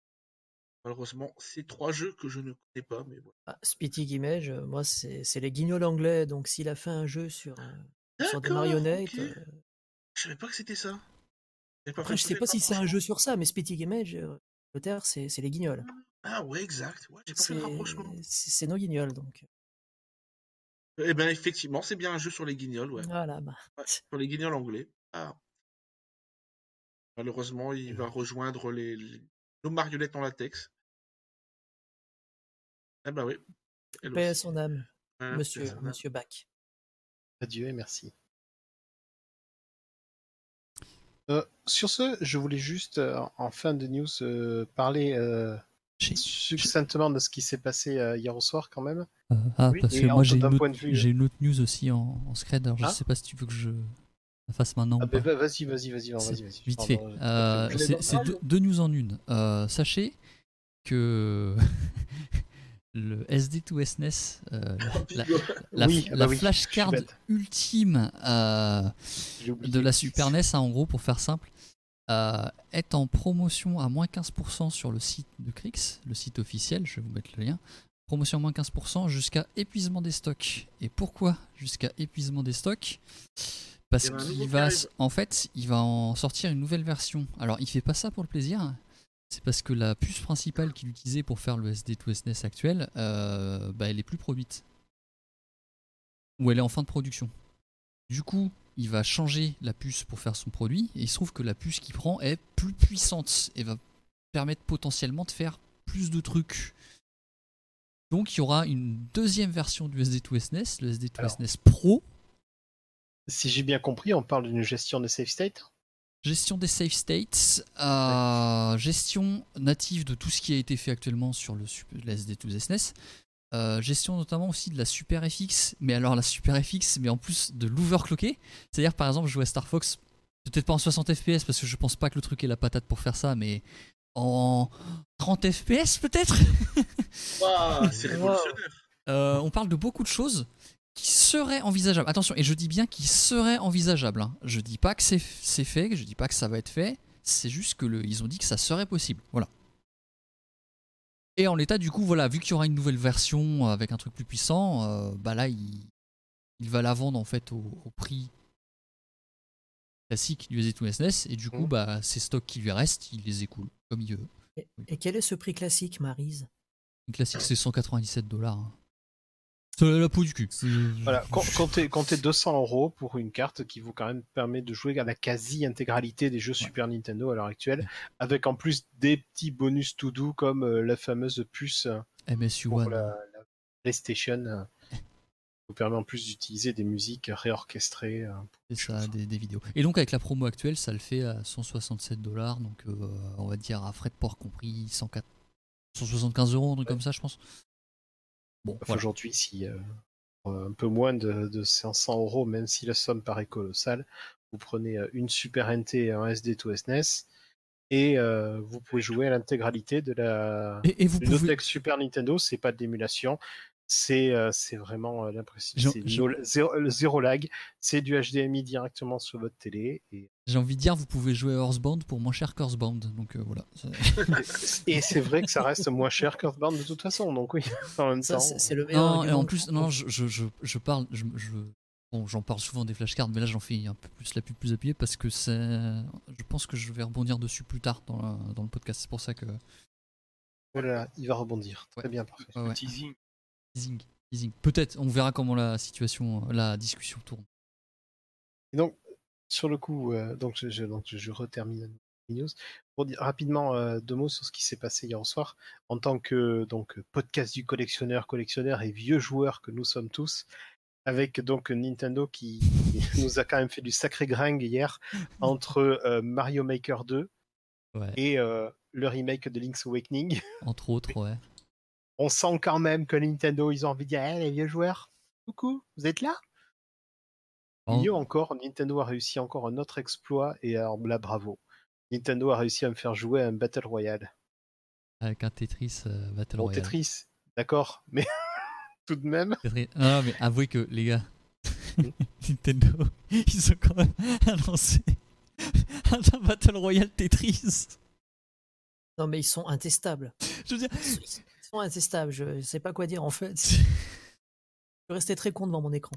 Malheureusement, c'est trois jeux que je ne connais pas, mais voilà. Ah, Spitting Image, euh, moi, c'est les guignols anglais. Donc, s'il a fait un jeu sur, euh, sur des marionnettes. ok. euh, Je savais pas que c'était ça. Pas Après, je sais pas si c'est un jeu sur ça, mais Spitting Image, euh, Angleterre, c'est les guignols. Ah ouais, exact. Ouais, j'ai pas fait le rapprochement. c'est- nos guignols, donc. Eh ben effectivement, c'est bien un jeu sur les guignols, ouais. Voilà, bah. Ouais, sur les guignols anglais. Ah. Malheureusement, il va rejoindre les, les- nos marionnettes en latex. Ah bah oui. Elle Paix à son âme, Voilà, monsieur, monsieur Bach. Adieu et merci. Euh, sur ce, je voulais juste, euh, en fin de news, euh, parler euh, succinctement de ce qui s'est passé euh, hier au soir quand même. Euh, ah, Oui, parce et que moi j'ai une, autre- une news aussi en, en scred, alors je Ah. sais pas si tu veux que je la fasse maintenant Ah, ben, vas-y, vas-y, vas-y, vas-y, vas-y. Vite fait. c'est Ah, deux, news en une. Euh, sachez que le SD2SNES, euh, la, Bingo. la, Oui, la bah oui, flashcard ultime euh, de la Super NES, hein, en gros, pour faire simple, euh, est en promotion à moins 15% sur le site de Crix, le site officiel, je vais vous mettre le lien. Promotion à moins 15% jusqu'à épuisement des stocks. Et pourquoi jusqu'à épuisement des stocks? Parce qu'il qui va, en fait, il va en sortir une nouvelle version. Alors, il fait pas ça pour le plaisir. C'est parce que la puce principale qu'il utilisait pour faire le SD2SNES actuel, euh, bah, elle est plus produite. Ou elle est en fin de production. Du coup, il va changer la puce pour faire son produit, et il se trouve que la puce qu'il prend est plus puissante et va permettre potentiellement de faire plus de trucs. Donc il y aura une deuxième version du SD2SNES, le SD2SNES Pro, Si j'ai bien compris, on parle d'une gestion de safe state. Gestion des save states, euh, gestion native de tout ce qui a été fait actuellement sur le, sup- le SD2SNES, euh, gestion notamment aussi de la Super FX, mais alors la Super FX, mais en plus de l'overclocké, c'est-à-dire par exemple jouer à Star Fox, peut-être pas en 60 FPS parce que je pense pas que le truc ait la patate pour faire ça, mais en 30 FPS peut-être? Waouh, c'est révolutionnaire. Euh, on parle de beaucoup de choses qui seraient envisageables. Attention, et je dis bien qui seraient envisageables. hein. Je dis pas que c'est fait, je dis pas que ça va être fait. C'est juste que le, ils ont dit que ça serait possible. Voilà. Et en l'état, du coup, voilà, vu qu'il y aura une nouvelle version avec un truc plus puissant, euh, bah là, il, il va la vendre en fait au, au prix classique du SD2SNES, et du coup, Mhm. bah, ces stocks qui lui restent, il les écoule comme il veut. Et, et quel est ce prix classique, Marise classique, c'est 197 dollars. hein. C'est la peau du cul. Voilà, comptez 200 euros pour une carte qui vous quand même permet de jouer à la quasi-intégralité des jeux Super Nintendo à l'heure actuelle, avec en plus des petits bonus tout doux comme euh, la fameuse puce euh, MSU pour la, la PlayStation, euh, qui vous permet en plus d'utiliser des musiques réorchestrées. euh, C'est ça, des, des vidéos. Et donc avec la promo actuelle, ça le fait à 167 dollars, donc on va dire à frais de port compris 104, 175 euros, un truc comme ça, je pense. Bon, Enfin, voilà. Aujourd'hui, si euh, un peu moins de, de 500 euros, même si la somme paraît colossale, vous prenez euh, une Super NT et un SD2 SNES et euh, vous pouvez jouer à l'intégralité de la Et, et vous pouvez, Super Nintendo. C'est pas de l'émulation, c'est euh, c'est vraiment euh, l'impression. No- zéro, zéro lag, c'est du HDMI directement sur votre télé et, j'ai envie de dire, vous pouvez jouer à Horseband pour moins cher qu'Horseband. Donc euh, voilà. Et c'est vrai que ça reste moins cher qu'Earthbound de toute façon. Donc oui, en même Ça, temps. c'est le meilleur Non, et argument en plus, je non, je, je, je, je parle, je, je, Bon, j'en parle souvent des flashcards, mais là j'en fais un peu plus la pub plus appuyée parce que c'est. Je pense que je vais rebondir dessus plus tard dans, la- dans le podcast. C'est pour ça que. Voilà, il va rebondir. Très bien, parfait. Ouais, ouais. Peut-être, on verra comment la situation, la discussion tourne. Et donc, sur le coup, euh, donc, je, je- donc, je, retermine les news. Pour dire rapidement euh, deux mots sur ce qui s'est passé hier soir. En tant que donc, podcast du collectionneur, collectionneur et vieux joueur que nous sommes tous, avec donc Nintendo qui nous a quand même fait du sacré gringue hier entre euh, Mario Maker 2 Ouais. et euh, le remake de Link's Awakening. Entre autres, ouais. On sent quand même que Nintendo, ils ont envie de dire, Eh, les vieux joueurs, coucou, vous êtes là? Bon. Mieux encore, Nintendo a réussi encore un autre exploit et alors là, bravo. Nintendo a réussi à me faire jouer à un Battle Royale. Avec un Tetris euh, Battle Bon, Royale. Tetris, d'accord, mais tout de même, Tetris- Non, mais avouez que, les gars, Hmm. Nintendo, ils ont quand même annoncé un Battle Royale Tetris. Non, mais ils sont intestables. Je veux dire, Intestables. Je sais pas quoi dire en fait. Je restais très con devant mon écran.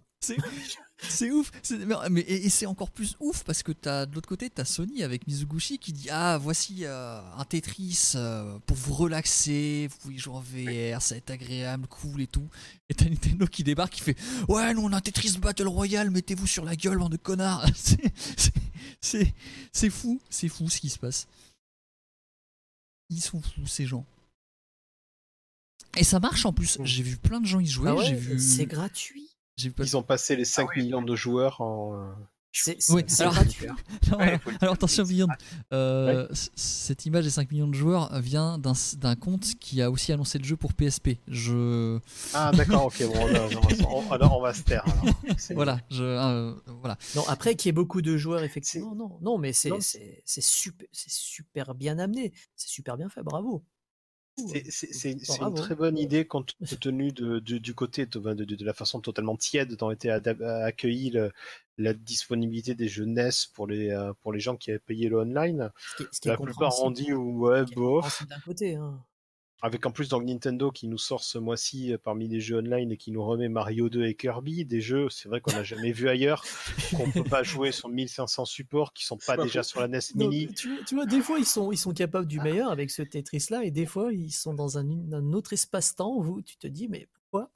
C'est ouf. C'est- mais- mais- et et c'est encore plus ouf parce que t'as de l'autre côté, t'as Sony avec Mizuguchi qui dit Ah, voici euh, un Tetris euh, pour vous relaxer, vous pouvez jouer en VR, ça va être agréable, cool et tout. Et t'as Nintendo qui débarque qui fait Ouais, nous on a un Tetris Battle Royale, mettez-vous sur la gueule, bande de connards. C'est- c'est- C'est c'est fou, c'est fou ce qui se passe. Ils sont fous ces gens. Et ça marche en plus. J'ai vu plein de gens y jouer. Ah ouais, j'ai vu. C'est gratuit. j'ai vu pas- ils ont passé les 5 oui. millions de joueurs en. euh, C'est Oui, c'est alors-. Non, Ouais, attention, Beyond. Euh, Cette image des 5 millions de joueurs vient d'un compte qui a aussi annoncé le jeu pour PSP. Je Ah, d'accord, ok, bon, non, on- alors on va se taire. alors. Voilà, je euh, voilà. Non, après qu'il y ait beaucoup de joueurs, effectivement, non, non, mais c'est Non, c'est c'est super, c'est super bien amené, c'est super bien fait, bravo. C'est- C'est une Bravo. très bonne idée compte tenu de, de- du côté de, la façon totalement tiède dont était adap- accueillie la disponibilité des jeux NES pour les, euh, pour les gens qui avaient payé le online. Ce qui ce qui La plupart ont dit ouais, bof. d'un côté. Hein. Avec en plus donc Nintendo qui nous sort ce mois-ci euh, parmi les jeux online et qui nous remet Mario 2 et Kirby, des jeux, c'est vrai qu'on n'a jamais vu ailleurs, qu'on peut pas jouer sur 1500 supports, qui sont pas pas déjà sur la NES Non, Mini. tu, vois- tu vois, des fois ils sont, ils sont capables du meilleur avec ce Tetris là, et des fois ils sont dans un, un autre espace-temps où tu te dis, mais pourquoi?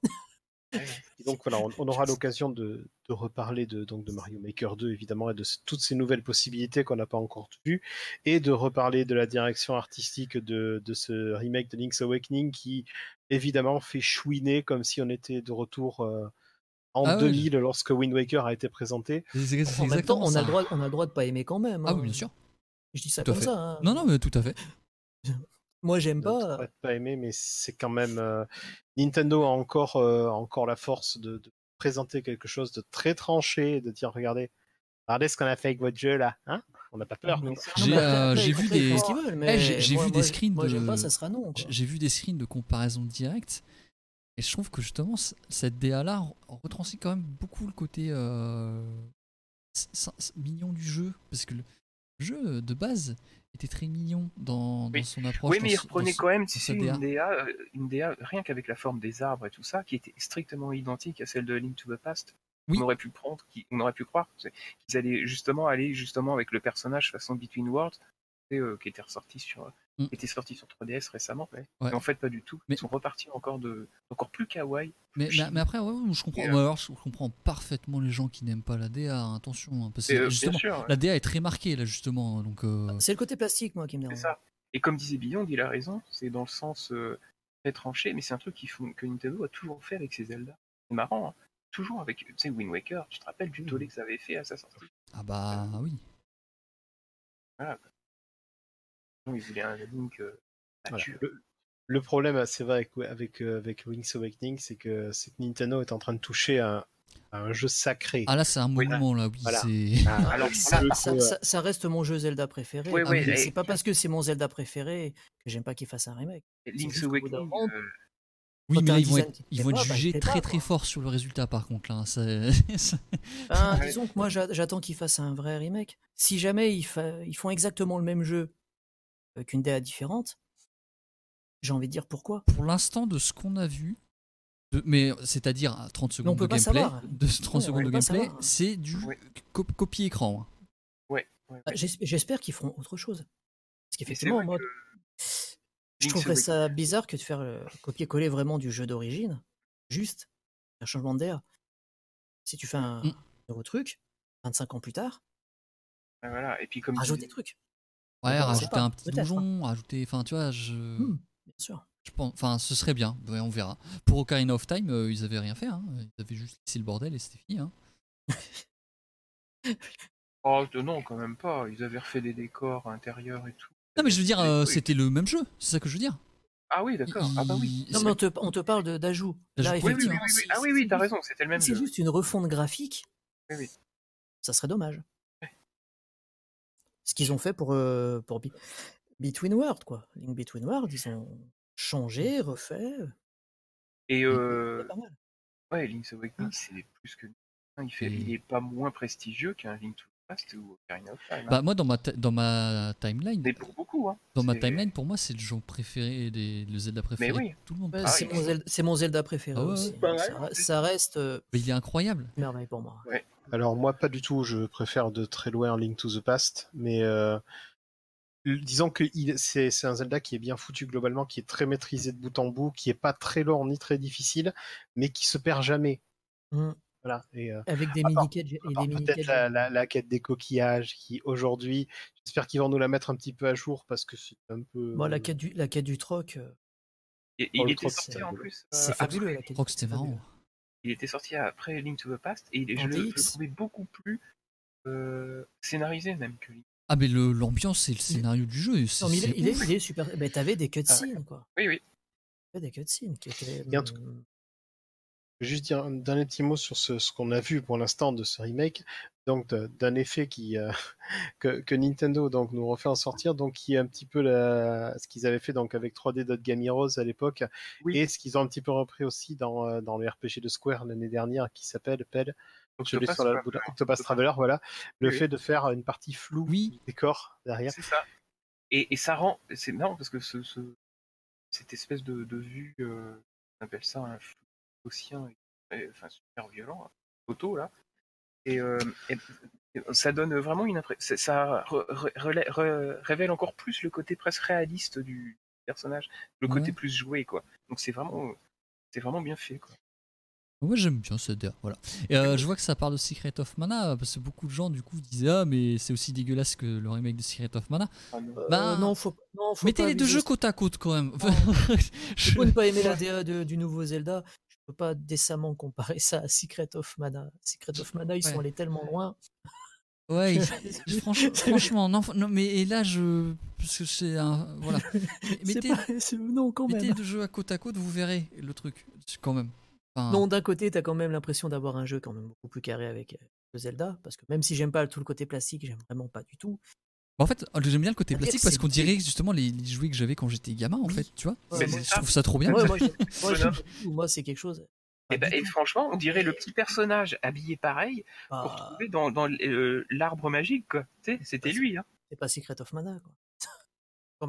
Et donc voilà, on, on aura l'occasion de, de reparler de, donc de Mario Maker 2 évidemment et de toutes ces nouvelles possibilités qu'on n'a pas encore vues et de reparler de la direction artistique de, de ce remake de Link's Awakening qui évidemment fait chouiner comme si on était de retour euh, en Ah ouais, 2000 lorsque Wind Waker a été présenté. C'est- c'est- c'est En même temps, exactement on a, le droit, on a le droit de pas aimer quand même. Ah oui, hein. bien sûr. Je dis ça Tout à comme fait. ça. hein. Non, non, mais tout à fait. Moi j'aime pas. pas aimer, mais c'est quand même euh, Nintendo a encore euh, encore la force de, de présenter quelque chose de très tranché et de dire regardez, regardez ce qu'on a fait avec votre jeu là, hein? On n'a pas peur. J'ai, euh, vu des- j'ai- vu des screens Moi j'aime de- pas, ça sera non. J'ai- vu des screens de comparaison directe et je trouve que justement cette DA là retranscrit quand même beaucoup le côté euh, mignon du jeu parce que le jeu de base était très mignon dans, dans Oui. son approche. Oui, mais il reprenait quand même tu sais, une DA, une DA, rien qu'avec la forme des arbres et tout ça, qui était strictement identique à celle de Link to the Past. Oui. On aurait pu prendre, on aurait pu croire qu'ils allaient justement aller justement avec le personnage façon Between Worlds, euh, qui était ressorti sur, Mm. qui était sorti sur 3DS récemment. Ouais. Et en fait, pas du tout. Mais- Ils sont repartis encore de, encore plus kawaii. Mais, mais, mais après, ouais, je comprends. Euh, alors, je comprends parfaitement les gens qui n'aiment pas la DA. hein, attention, hein, parce que Et, euh, bien justement, sûr, ouais. la DA est très marquée là justement. Donc, euh, C'est le côté plastique moi qui me dérange. ça. Et comme disait Beyond, il a raison, c'est dans le sens euh, très tranché, mais c'est un truc qu'ils font- que Nintendo a toujours fait avec ses Zelda. C'est marrant, hein. toujours avec, tu sais, Wind Waker, tu te rappelles du tollé que ça avait fait à sa sortie? Ah bah oui. Non, Ils voulaient un Link euh, Voilà. mature. Le, le problème, c'est vrai, avec, avec, euh, avec Link's Awakening, c'est que, c'est que Nintendo est en train de toucher à, un- à un jeu sacré. Ah là, c'est un Oui, là. moment là. Oui, Voilà. c'est. Ah, alors, ça, le ça- coup, ça- ça reste mon jeu Zelda préféré. Ouais, Ah, et- c'est pas parce que c'est mon Zelda préféré que j'aime pas qu'il fasse un remake. Link's Awakening, euh, Oui, mais là, ils vont être, ils vont être pas, bah, jugés très pas, très fort sur le résultat par contre là. Ben, disons que moi j'a- j'attends qu'ils fassent un vrai remake. Si jamais ils, fa- ils font exactement le même jeu euh, qu'une DA différente, j'ai envie de dire pourquoi. Pour l'instant, de ce qu'on a vu, De- mais c'est-à-dire à 30 secondes de gameplay, de 30 Ouais, on secondes de gameplay, c'est du Ouais. co- copier écran. hein. Ouais. ouais, Bah, J'espère qu'ils feront autre chose. Parce qu'effectivement, moi, que je trouverais ça bizarre que de faire euh, copier-coller vraiment du jeu d'origine, juste un changement d'air. Si tu fais un Mm. nouveau truc, 25 ans plus tard, Ouais, voilà. Et puis comme rajoute des trucs. Ouais, rajouter pas, un petit hein. donjon, rajouter. Enfin, tu vois, je. Hmm, bien sûr. je pense, enfin, ce serait bien. Ouais, on verra. Pour Ocarina of Time, euh, ils avaient rien fait. hein. Ils avaient juste laissé le bordel et c'était fini. hein. Oh non, quand même pas. Ils avaient refait des décors intérieurs et tout. Non, mais je veux dire, euh, oui. c'était le même jeu. C'est ça que je veux dire. Ah oui, d'accord. Ah bah oui. Non, mais on te, on te parle de- d'ajout. Là, Oui, oui, oui, Ah oui, oui, c'est t'as juste- raison, c'était le même si c'est jeu. juste une refonte graphique, Oui, oui. ça serait dommage. Ce qu'ils ont fait pour, euh, pour Be- Between Worlds, quoi. Link Between Worlds, ils ont changé, refait. Et C'est euh, pas mal. ouais, Link's Awakening, c'est plus que. Il, fait, Et- il est pas moins prestigieux qu'un Link to the Past ou Ocarina of Time. hein. Bah, moi, dans ma, dans ma timeline, Mais pour beaucoup, hein. dans ma timeline, pour moi, c'est le jeu préféré, des, le Zelda préféré. oui. de Tout le monde. Ouais, Ah, c'est, oui. mon Zelda, c'est mon Zelda préféré Ah ouais, aussi. ouais. Pareil. Ça, ça reste Mais il est incroyable. merveille pour moi. Alors moi pas du tout, je préfère de très loin Link to the Past, mais euh, disons que c'est un Zelda qui est bien foutu globalement, qui est très maîtrisé de bout en bout, qui est pas très long ni très difficile, mais qui se perd jamais. Mm. Voilà. Et, euh, Avec des mini-quêtes peut-être la, la- la quête des coquillages, qui aujourd'hui, j'espère qu'ils vont nous la mettre un petit peu à jour parce que c'est un peu. Bon, la quête du, la quête du troc, euh, Et- il était troc, sorti en plus. c'est fabuleux. La quête c'était troc, marrant. Il était sorti après Link to the Past et il- je, le- je le trouvais beaucoup plus euh, scénarisé même que Link. Ah, mais le- l'ambiance et le scénario du jeu, c'est Non, mais il est, il est, ouf. il est super. Ben, t'avais des cutscenes, quoi. Oui, oui. T'avais des cutscenes qui étaient. Et en tout- Je vais juste dire un dernier petit mot sur ce, ce qu'on a vu pour l'instant de ce remake, donc d'un effet qui euh, que, que Nintendo donc nous refait en sortir, donc qui est un petit peu la, ce qu'ils avaient fait donc avec 3D Dot Game Heroes à l'époque, Oui. et ce qu'ils ont un petit peu repris aussi dans, euh, dans le RPG de Square l'année dernière qui s'appelle Pelle, je l'ai sur la Traveler. Octopus Traveler, voilà, le Oui. fait de faire une partie floue Oui. du décor derrière. C'est ça. Et, et ça rend. C'est marrant parce que ce, ce- cette espèce de, de vue, euh, on appelle ça un flou et- enfin super violent, hein, photo là. Et, euh, et- ça donne vraiment une impression. Ça re- re- relè- re- révèle encore plus le côté presque réaliste du personnage, le côté Ouais. plus joué quoi. Donc c'est vraiment, c'est vraiment bien fait quoi. Moi j'aime bien ce DA, voilà. Et euh, je vois que ça parle de Secret of Mana, parce que beaucoup de gens du coup disaient Ah, mais c'est aussi dégueulasse que le remake de Secret of Mana. Ah non. euh, Bah, non, faut, non, faut Mettez pas les deux jeux côte à côte quand même. Je Je- peux ne pas aimer la DA de- du nouveau Zelda. Peux pas décemment comparer ça à Secret of Mana. Secret of Mana, ils Ouais. sont allés tellement loin. Ouais, il- franchement, franchement, non, non, mais et là je. Parce que c'est un. Voilà. Mettez, pas- non, quand mettez même. deux jeux à côte à côte, vous verrez le truc. Quand même. Enfin, Non, d'un côté, t'as quand même l'impression d'avoir un jeu quand même beaucoup plus carré avec euh, le Zelda, parce que même si j'aime pas tout le côté plastique, j'aime vraiment pas du tout. Bah, en fait, j'aime bien le côté plastique que parce qu'on dirait justement les, les jouets que j'avais quand j'étais gamin en Oui. fait, tu vois. Ouais, moi, Je trouve ça trop bien. Ouais, moi, c'est quelque chose. Et, bah, du et franchement, on dirait le petit personnage habillé pareil qu'on Pas- retrouvait dans, dans euh, l'arbre magique quoi. Tu sais, c'était lui hein. C'est pas Secret of Mana, quoi.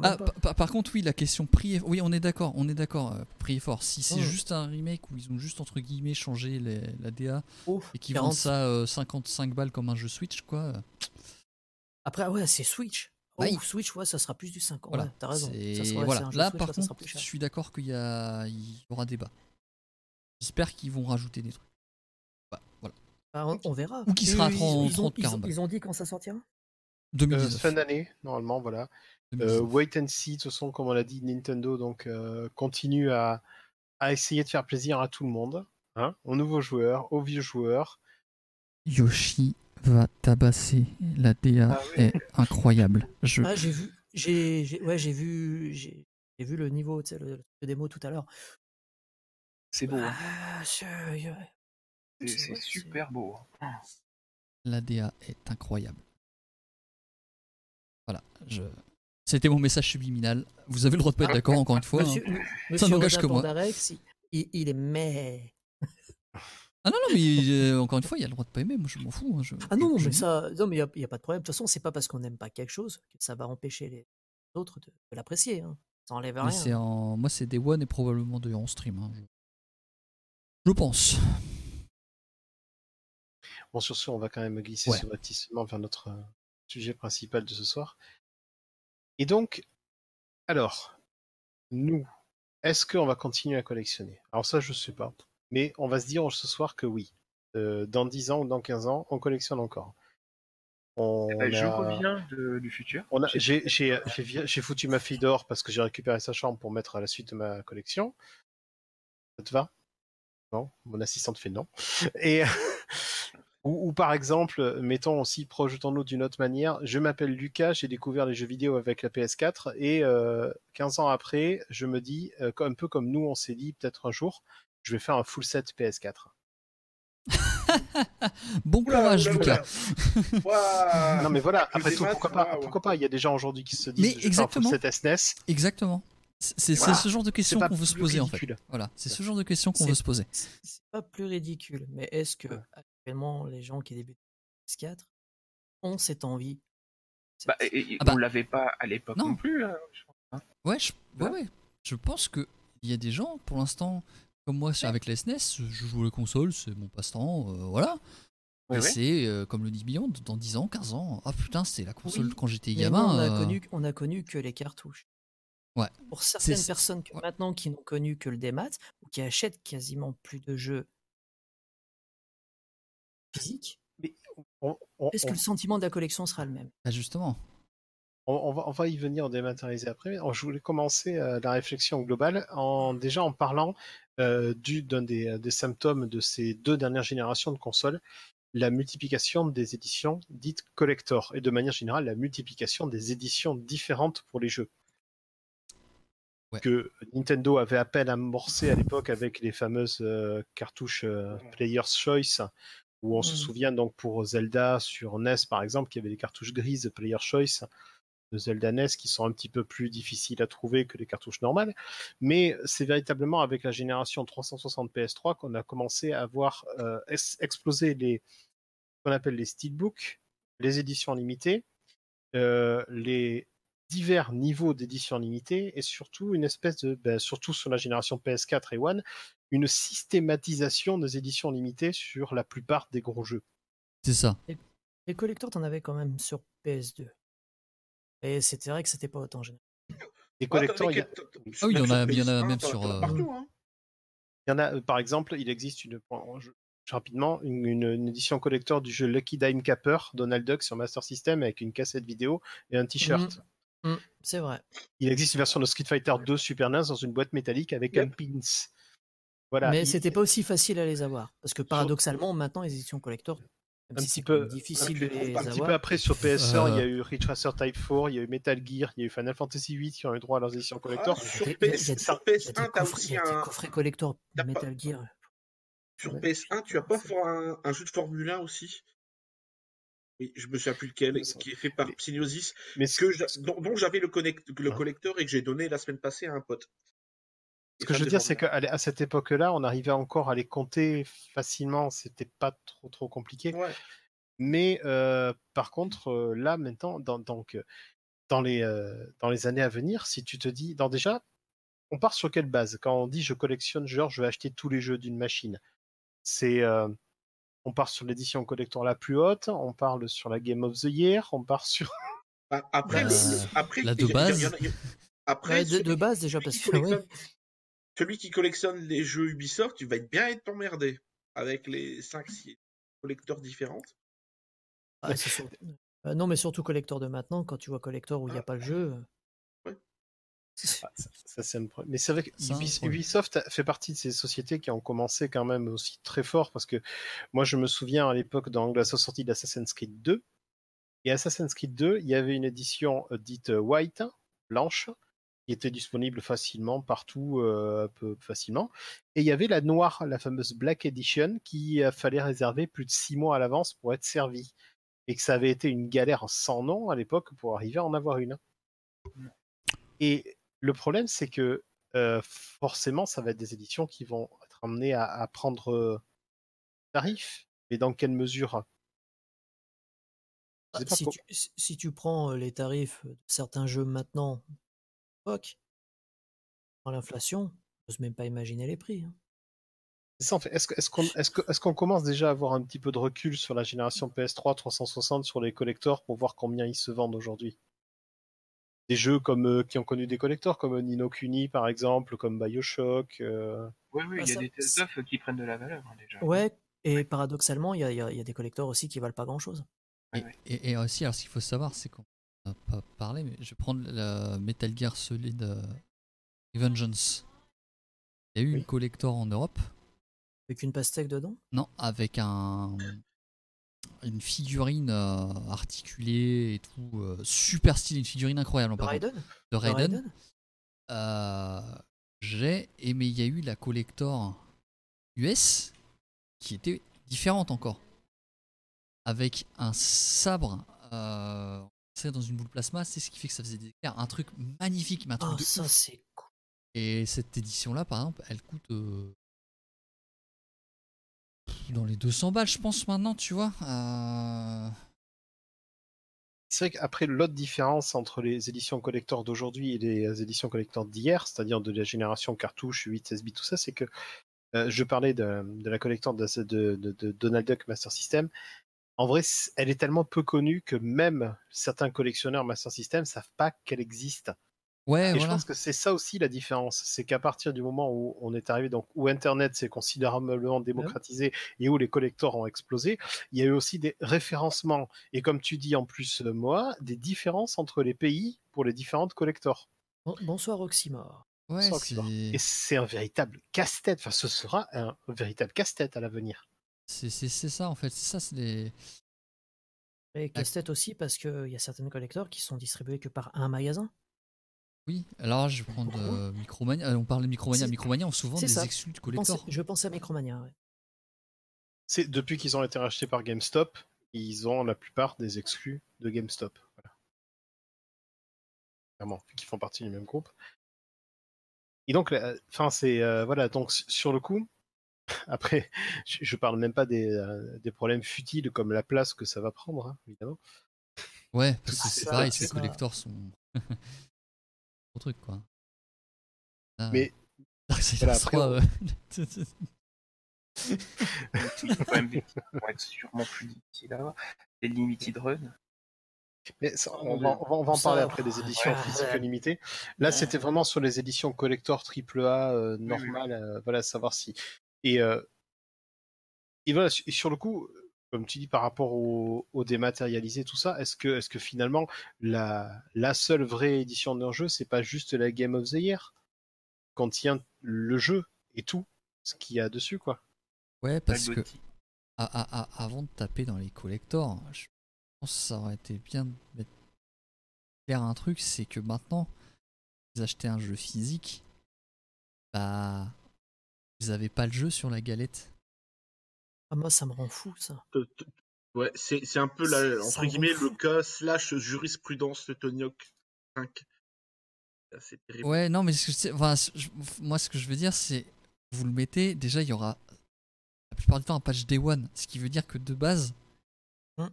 Ah, par contre, oui, la question prix. Oui, on est d'accord, on est d'accord. euh, prix et fort. Si c'est juste un remake où ils ont juste entre guillemets changé les- la DA Ouf, et qui 40. vendent ça euh, 55 balles comme un jeu Switch, quoi. Euh, Après, ouais, c'est Switch. Oh, Ouais. Switch, ouais, ça sera plus du 50. Voilà. Ouais, t'as raison. c'est- Ça sera- voilà. Là, Switch, par ça sera contre, je suis d'accord qu'il y, a... il y aura débat. J'espère qu'ils vont rajouter des trucs. Bah, voilà. Bah, on, on verra. Ou qui sera à Ils- 30, ils, ont, 30, ils ont- 40 ils ont dit quand ça sortira? Euh, 2019. fin d'année, normalement, voilà. Euh, 2019. wait and see, de toute façon, comme on l'a dit, Nintendo donc euh, continue à, à essayer de faire plaisir à tout le monde, hein, aux nouveaux joueurs, aux vieux joueurs. Yoshi va tabasser. La DA Ah est incroyable. Je... Ah, j'ai vu, j'ai, j'ai- ouais, j'ai vu, j'ai, j'ai vu le niveau, tu sais, le, le démo tout à l'heure. C'est beau. hein. Ah. C'est c'est c'est vrai, c'est- super beau. hein. La DA est incroyable. Voilà. Je... C'était mon message subliminal. Vous avez le droit de pas être d'accord, encore une fois. hein. Monsieur, n'engage Rodin que moi. Il- il est mais. Ah non, non, mais euh, encore une fois, il y a le droit de pas aimer. Moi, je m'en fous. hein, je- Ah non, mais ça, non, mais il n'y a, pas de problème. De toute façon, c'est pas parce qu'on n'aime pas quelque chose que ça va empêcher les autres de, de l'apprécier. hein. Ça enlève Mais rien. en... Moi, c'est Day One et probablement de en stream. hein. Je- pense. Bon, sur ce, on va quand même glisser Ouais. subrepticement vers notre euh, sujet principal de ce soir. Et donc, alors, nous, est-ce qu'on va continuer à collectionner? Alors ça, je sais pas. Mais on va se dire ce soir que oui. Euh, dans 10 ans ou dans 15 ans, on collectionne encore. On Eh ben, Je reviens de- du futur. on a- J'ai- J'ai j'ai- j'ai vi- j'ai foutu ma fille dehors parce que j'ai récupéré sa chambre pour mettre à la suite de ma collection. Ça te va? Non? Mon assistante fait non. Et ou, ou par exemple, mettons aussi, projetons-nous d'une autre manière. Je m'appelle Lucas, j'ai découvert les jeux vidéo avec la PS4 et euh, 15 ans après, je me dis, euh, un peu comme nous, on s'est dit peut-être un jour, je vais faire un full set PS4. Bon Oula, courage, oula, Lucas. non mais voilà, après tout, pourquoi pas, pourquoi pas Il y a des gens aujourd'hui qui se disent, Mais je exactement. set SNES. Exactement. C'est Voilà. ce genre de C'est questions qu'on veut se poser en fait. Voilà, c'est ce genre de questions qu'on veut se poser. C'est pas plus ridicule, mais est-ce que actuellement les gens qui débutent PS4 ont cette envie? Bah, et- et Ah bah. On l'avait pas à l'époque Non. non. plus. hein, je pense. Ouais, je, ouais, ouais. je pense que il y a des gens, pour l'instant, comme moi avec la SNES, je joue aux consoles, c'est mon passe-temps, euh, voilà. Ouais, Et ouais. c'est, euh, comme le dit Beyond, dans 10 ans, 15 ans, ah putain, c'est la console Oui, quand j'étais gamin. on a, euh, connu, on a connu que les cartouches. Ouais. Pour certaines personnes que ouais. maintenant qui n'ont connu que le démat ou qui achètent quasiment plus de jeux physiques, On- est-ce on- que le sentiment de la collection sera le même? Ah, justement. On, on va, on va y venir dématérialiser après. mais Je voulais commencer euh, la réflexion globale en déjà en parlant euh, du- d'un des, des symptômes de ces deux dernières générations de consoles, la multiplication des éditions dites collector et de manière générale la multiplication des éditions différentes pour les jeux. Ouais. Que Nintendo avait à peine amorcé à l'époque avec les fameuses euh, cartouches euh, Player's Choice, où on se Mhm. souvient donc pour Zelda sur NES par exemple, qu'il y avait des cartouches grises Player's Choice de Zelda NES qui sont un petit peu plus difficiles à trouver que les cartouches normales. Mais c'est véritablement avec la génération 360 PS3 qu'on a commencé à voir euh, exploser les qu'on appelle les steelbooks, les éditions limitées, euh, les divers niveaux d'éditions limitées et surtout une espèce de, ben, surtout sur la génération PS4 et One, une systématisation des éditions limitées sur la plupart des gros jeux. C'est ça. Les collectors, t'en avais quand même sur PS2. Et c'était vrai que c'était pas autant général. Les Ouais, collecteurs, il y, a- Ah oui, il y en a- sur il y en a PS1, même sur, euh, partout, hein. il y en a, euh, par exemple, il existe une, rapidement une, une- une édition collector du jeu Lucky Dime Capper, Donald Duck sur Master System avec une cassette vidéo et un t-shirt. Mm, c'est vrai. Il existe une version de Street Fighter 2 Super NES dans une boîte métallique avec Yep. un pins. Voilà. mais il- c'était pas aussi facile à les avoir. Parce que paradoxalement, maintenant, les éditions collector, même Un si petit peu- difficile un de les un Un petit peu après sur PS1, il y a Euh. eu Ridge Racer Type 4, il y a eu Metal Gear, il y a eu Final Fantasy 8 qui ont eu droit à leurs éditions collector. Ah, y a sur des- il y a- PS, il y a des- sur il y a des PS1, t'as aussi un. coffrets collector pas- Metal Gear. Sur Ouais. PS1, tu as pas un, un jeu de Formule 1 aussi? Oui, je me souviens plus lequel, qui est fait par mais- Psygnosis, Mais que dont, dont j'avais le, connect, le Ah. collector et que j'ai donné la semaine passée à un pote. Ce que je veux dire, c'est qu'à à cette époque-là, on arrivait encore à les compter facilement, c'était pas trop trop compliqué. Ouais. Mais euh, par contre, euh, là maintenant, dans, donc, euh, dans, les, euh, dans les années à venir, si tu te dis, dans déjà, on part sur quelle base? Quand on dit je collectionne, genre je vais acheter tous les jeux d'une machine, c'est euh, on part sur l'édition collector la plus haute, on parle sur la Game of the Year, on part sur. Bah, Après, Bah, le- après, la il y de base. après, Ouais, de, base, déjà, parce que. ouais. Celui qui collectionne les jeux Ubisoft, tu vas être bien être emmerdé avec les 5-6 collecteurs différentes. Ah, c'est sûr. Euh, non, mais surtout collector de maintenant, quand tu vois collector où il n'y a Ah. pas le jeu. euh, Ouais. c'est- Ah, ça, ça, c'est un problème. Mais c'est vrai que Ubis-. Ubisoft fait partie de ces sociétés qui ont commencé quand même aussi très fort parce que moi je me souviens à l'époque dans la sortie d'Assassin's Creed 2 et Assassin's Creed 2 il y avait une édition euh, dite white blanche qui était disponible facilement partout euh, un peu facilement. Et il y avait la noire la fameuse Black Edition qui euh, fallait réserver plus de six mois à l'avance pour être servi. Et que ça avait été une galère sans nom à l'époque pour arriver à en avoir une. Et le problème, c'est que euh, forcément, ça va être des éditions qui vont être amenées à, à prendre euh, tarif. Mais dans quelle mesure? Ah, pas si, tu, si- tu prends les tarifs de certains jeux maintenant, à l'époque, dans l'inflation, j'ose même pas imaginer les prix. hein. C'est ça, en fait. Est-ce qu'on est-ce que- est-ce qu'on commence déjà à avoir un petit peu de recul sur la génération PS3 360 sur les collectors pour voir combien ils se vendent aujourd'hui? Des jeux comme euh, qui ont connu des collectors, comme Nino Kuni par exemple, comme Bioshock. euh, Oui, oui, Ah, il y a ça- des tests qui prennent de la valeur hein, déjà. Ouais, et paradoxalement, il y a, y y des collecteurs aussi qui valent pas grand chose. Et, et- et aussi, alors ce qu'il faut savoir, c'est qu'on pas parlé, mais je vais prendre la Metal Gear Solid euh, Vengeance. Il y a eu Oui. une collector en Europe, Avec une pastèque dedans? Non, avec un une figurine euh, articulée et tout, euh, super stylée, une figurine incroyable en De Raiden? De De Raiden. Raiden? Euh, J'ai aimé, il y a eu la collector US qui était différente encore. Avec un sabre euh, c'est dans une boule plasma, c'est ce qui fait que ça faisait des éclairs. Un truc magnifique, mais un truc Ah, de ça c'est cool. Et cette édition-là, par exemple, elle coûte euh, dans les 200 balles, je pense, maintenant, tu vois. Euh, C'est vrai qu'après, l'autre différence entre les éditions collector d'aujourd'hui et les éditions collector d'hier, c'est-à-dire de la génération cartouche, 8, 16 bits, tout ça, c'est que euh, je parlais de, de la collector de, de- de- de Donald Duck Master System. En vrai, elle est tellement peu connue que même certains collectionneurs Master System savent pas qu'elle existe. Ouais, Et je pense que c'est ça aussi la différence, c'est qu'à partir du moment où on est arrivé, donc où Internet s'est considérablement démocratisé et où les collectors ont explosé, il y a eu aussi des référencements et comme tu dis en plus euh, Moa, des différences entre les pays pour les différentes collectors. Bon- bonsoir Oxymore. Ouais, vois. c'est- Et c'est un véritable casse-tête. Enfin, ce sera un véritable casse-tête à l'avenir. C'est ça, en fait. C'est ça, c'est des. Et casse-tête aussi parce qu'il y a certaines collecteurs qui sont distribués que par un magasin. Oui, alors je vais prendre euh, Micromania. euh, on parle de Micromania. Micromania ont souvent des exclus de collector. je pense à Micromania. ouais. C'est depuis qu'ils ont été rachetés par GameStop, ils ont la plupart des exclus de GameStop. Voilà. Clairement, vu qu'ils font partie du même groupe. Et donc, enfin, c'est euh, voilà. Donc sur le coup, après, je, je parle même pas des, euh, des problèmes futiles comme la place que ça va prendre, hein, évidemment. Ouais, parce que Ah, c'est pareil, ces collectors sont. Gros truc, quoi. Ah, Mais Darksiders voilà, après, 3, on- euh, quand même des titres qui vont être sûrement plus difficiles à avoir. Les Limited Run. Mais ça, on, va, Dieu. on va- on va en Ça, parler après des éditions ouais, physiques ouais. limitées. Là, Ouais. c'était vraiment sur les éditions collector AAA euh, oui. normales. euh, voilà, savoir si. Et, euh, et voilà, et sur le coup, comme tu dis, par rapport au, au dématérialisé, tout ça, est-ce que, finalement, la, la seule vraie édition d'un jeu, c'est pas juste la Game of the Year? Contient le jeu et tout ce qu'il y a dessus, quoi. Ouais, parce que Gotti. à- à- à- avant de taper dans les collectors, je pense que ça aurait été bien de clair un truc, c'est que maintenant, vous achetez un jeu physique, bah, vous avez pas le jeu sur la galette. Ah, moi, ça me rend fou, ça. Ouais, c'est c'est un peu la, entre me guillemets le cas slash jurisprudence de Tony Hawk 5. C'est assez terrible. Ouais, non, mais ce que je sais- enfin, ce- je- moi, ce que je veux dire, c'est vous le mettez, déjà, il y aura la plupart du temps un patch Day One, ce qui veut dire que de base, Hein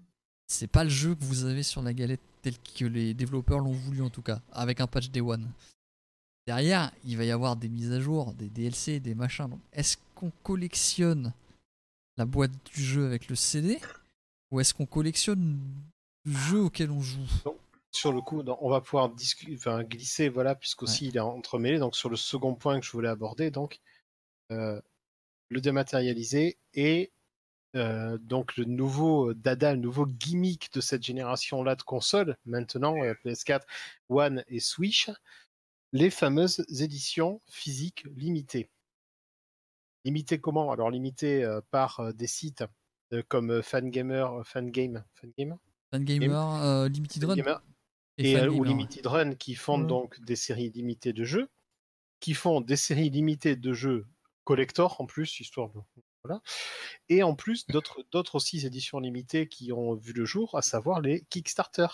c'est pas le jeu que vous avez sur la galette tel que les développeurs l'ont voulu en tout cas, avec un patch Day One. Derrière, il va y avoir des mises à jour, des DLC, des machins. Donc, est-ce qu'on collectionne la boîte du jeu avec le CD ou est-ce qu'on collectionne le jeu auquel on joue? Sur le coup, on va pouvoir discu- enfin, glisser, voilà, puisqu'aussi il est entremêlé. Donc sur le second point que je voulais aborder, donc euh, le dématérialisé et euh, donc le nouveau euh, dada, le nouveau gimmick de cette génération-là de consoles, maintenant euh, PS4, One et Switch, les fameuses éditions physiques limitées. Limitées comment? Alors limitées euh, par euh, des sites euh, comme Fangamer, Fangame, Fangame, Fangamer, Limited Run? Fangamer. Et, et, Fangamer, ou ouais. Limited Run qui font donc des séries limitées de jeux, qui font des séries limitées de jeux collector en plus, histoire de voilà, et en plus d'autres d'autres aussi éditions limitées qui ont vu le jour, à savoir les Kickstarter,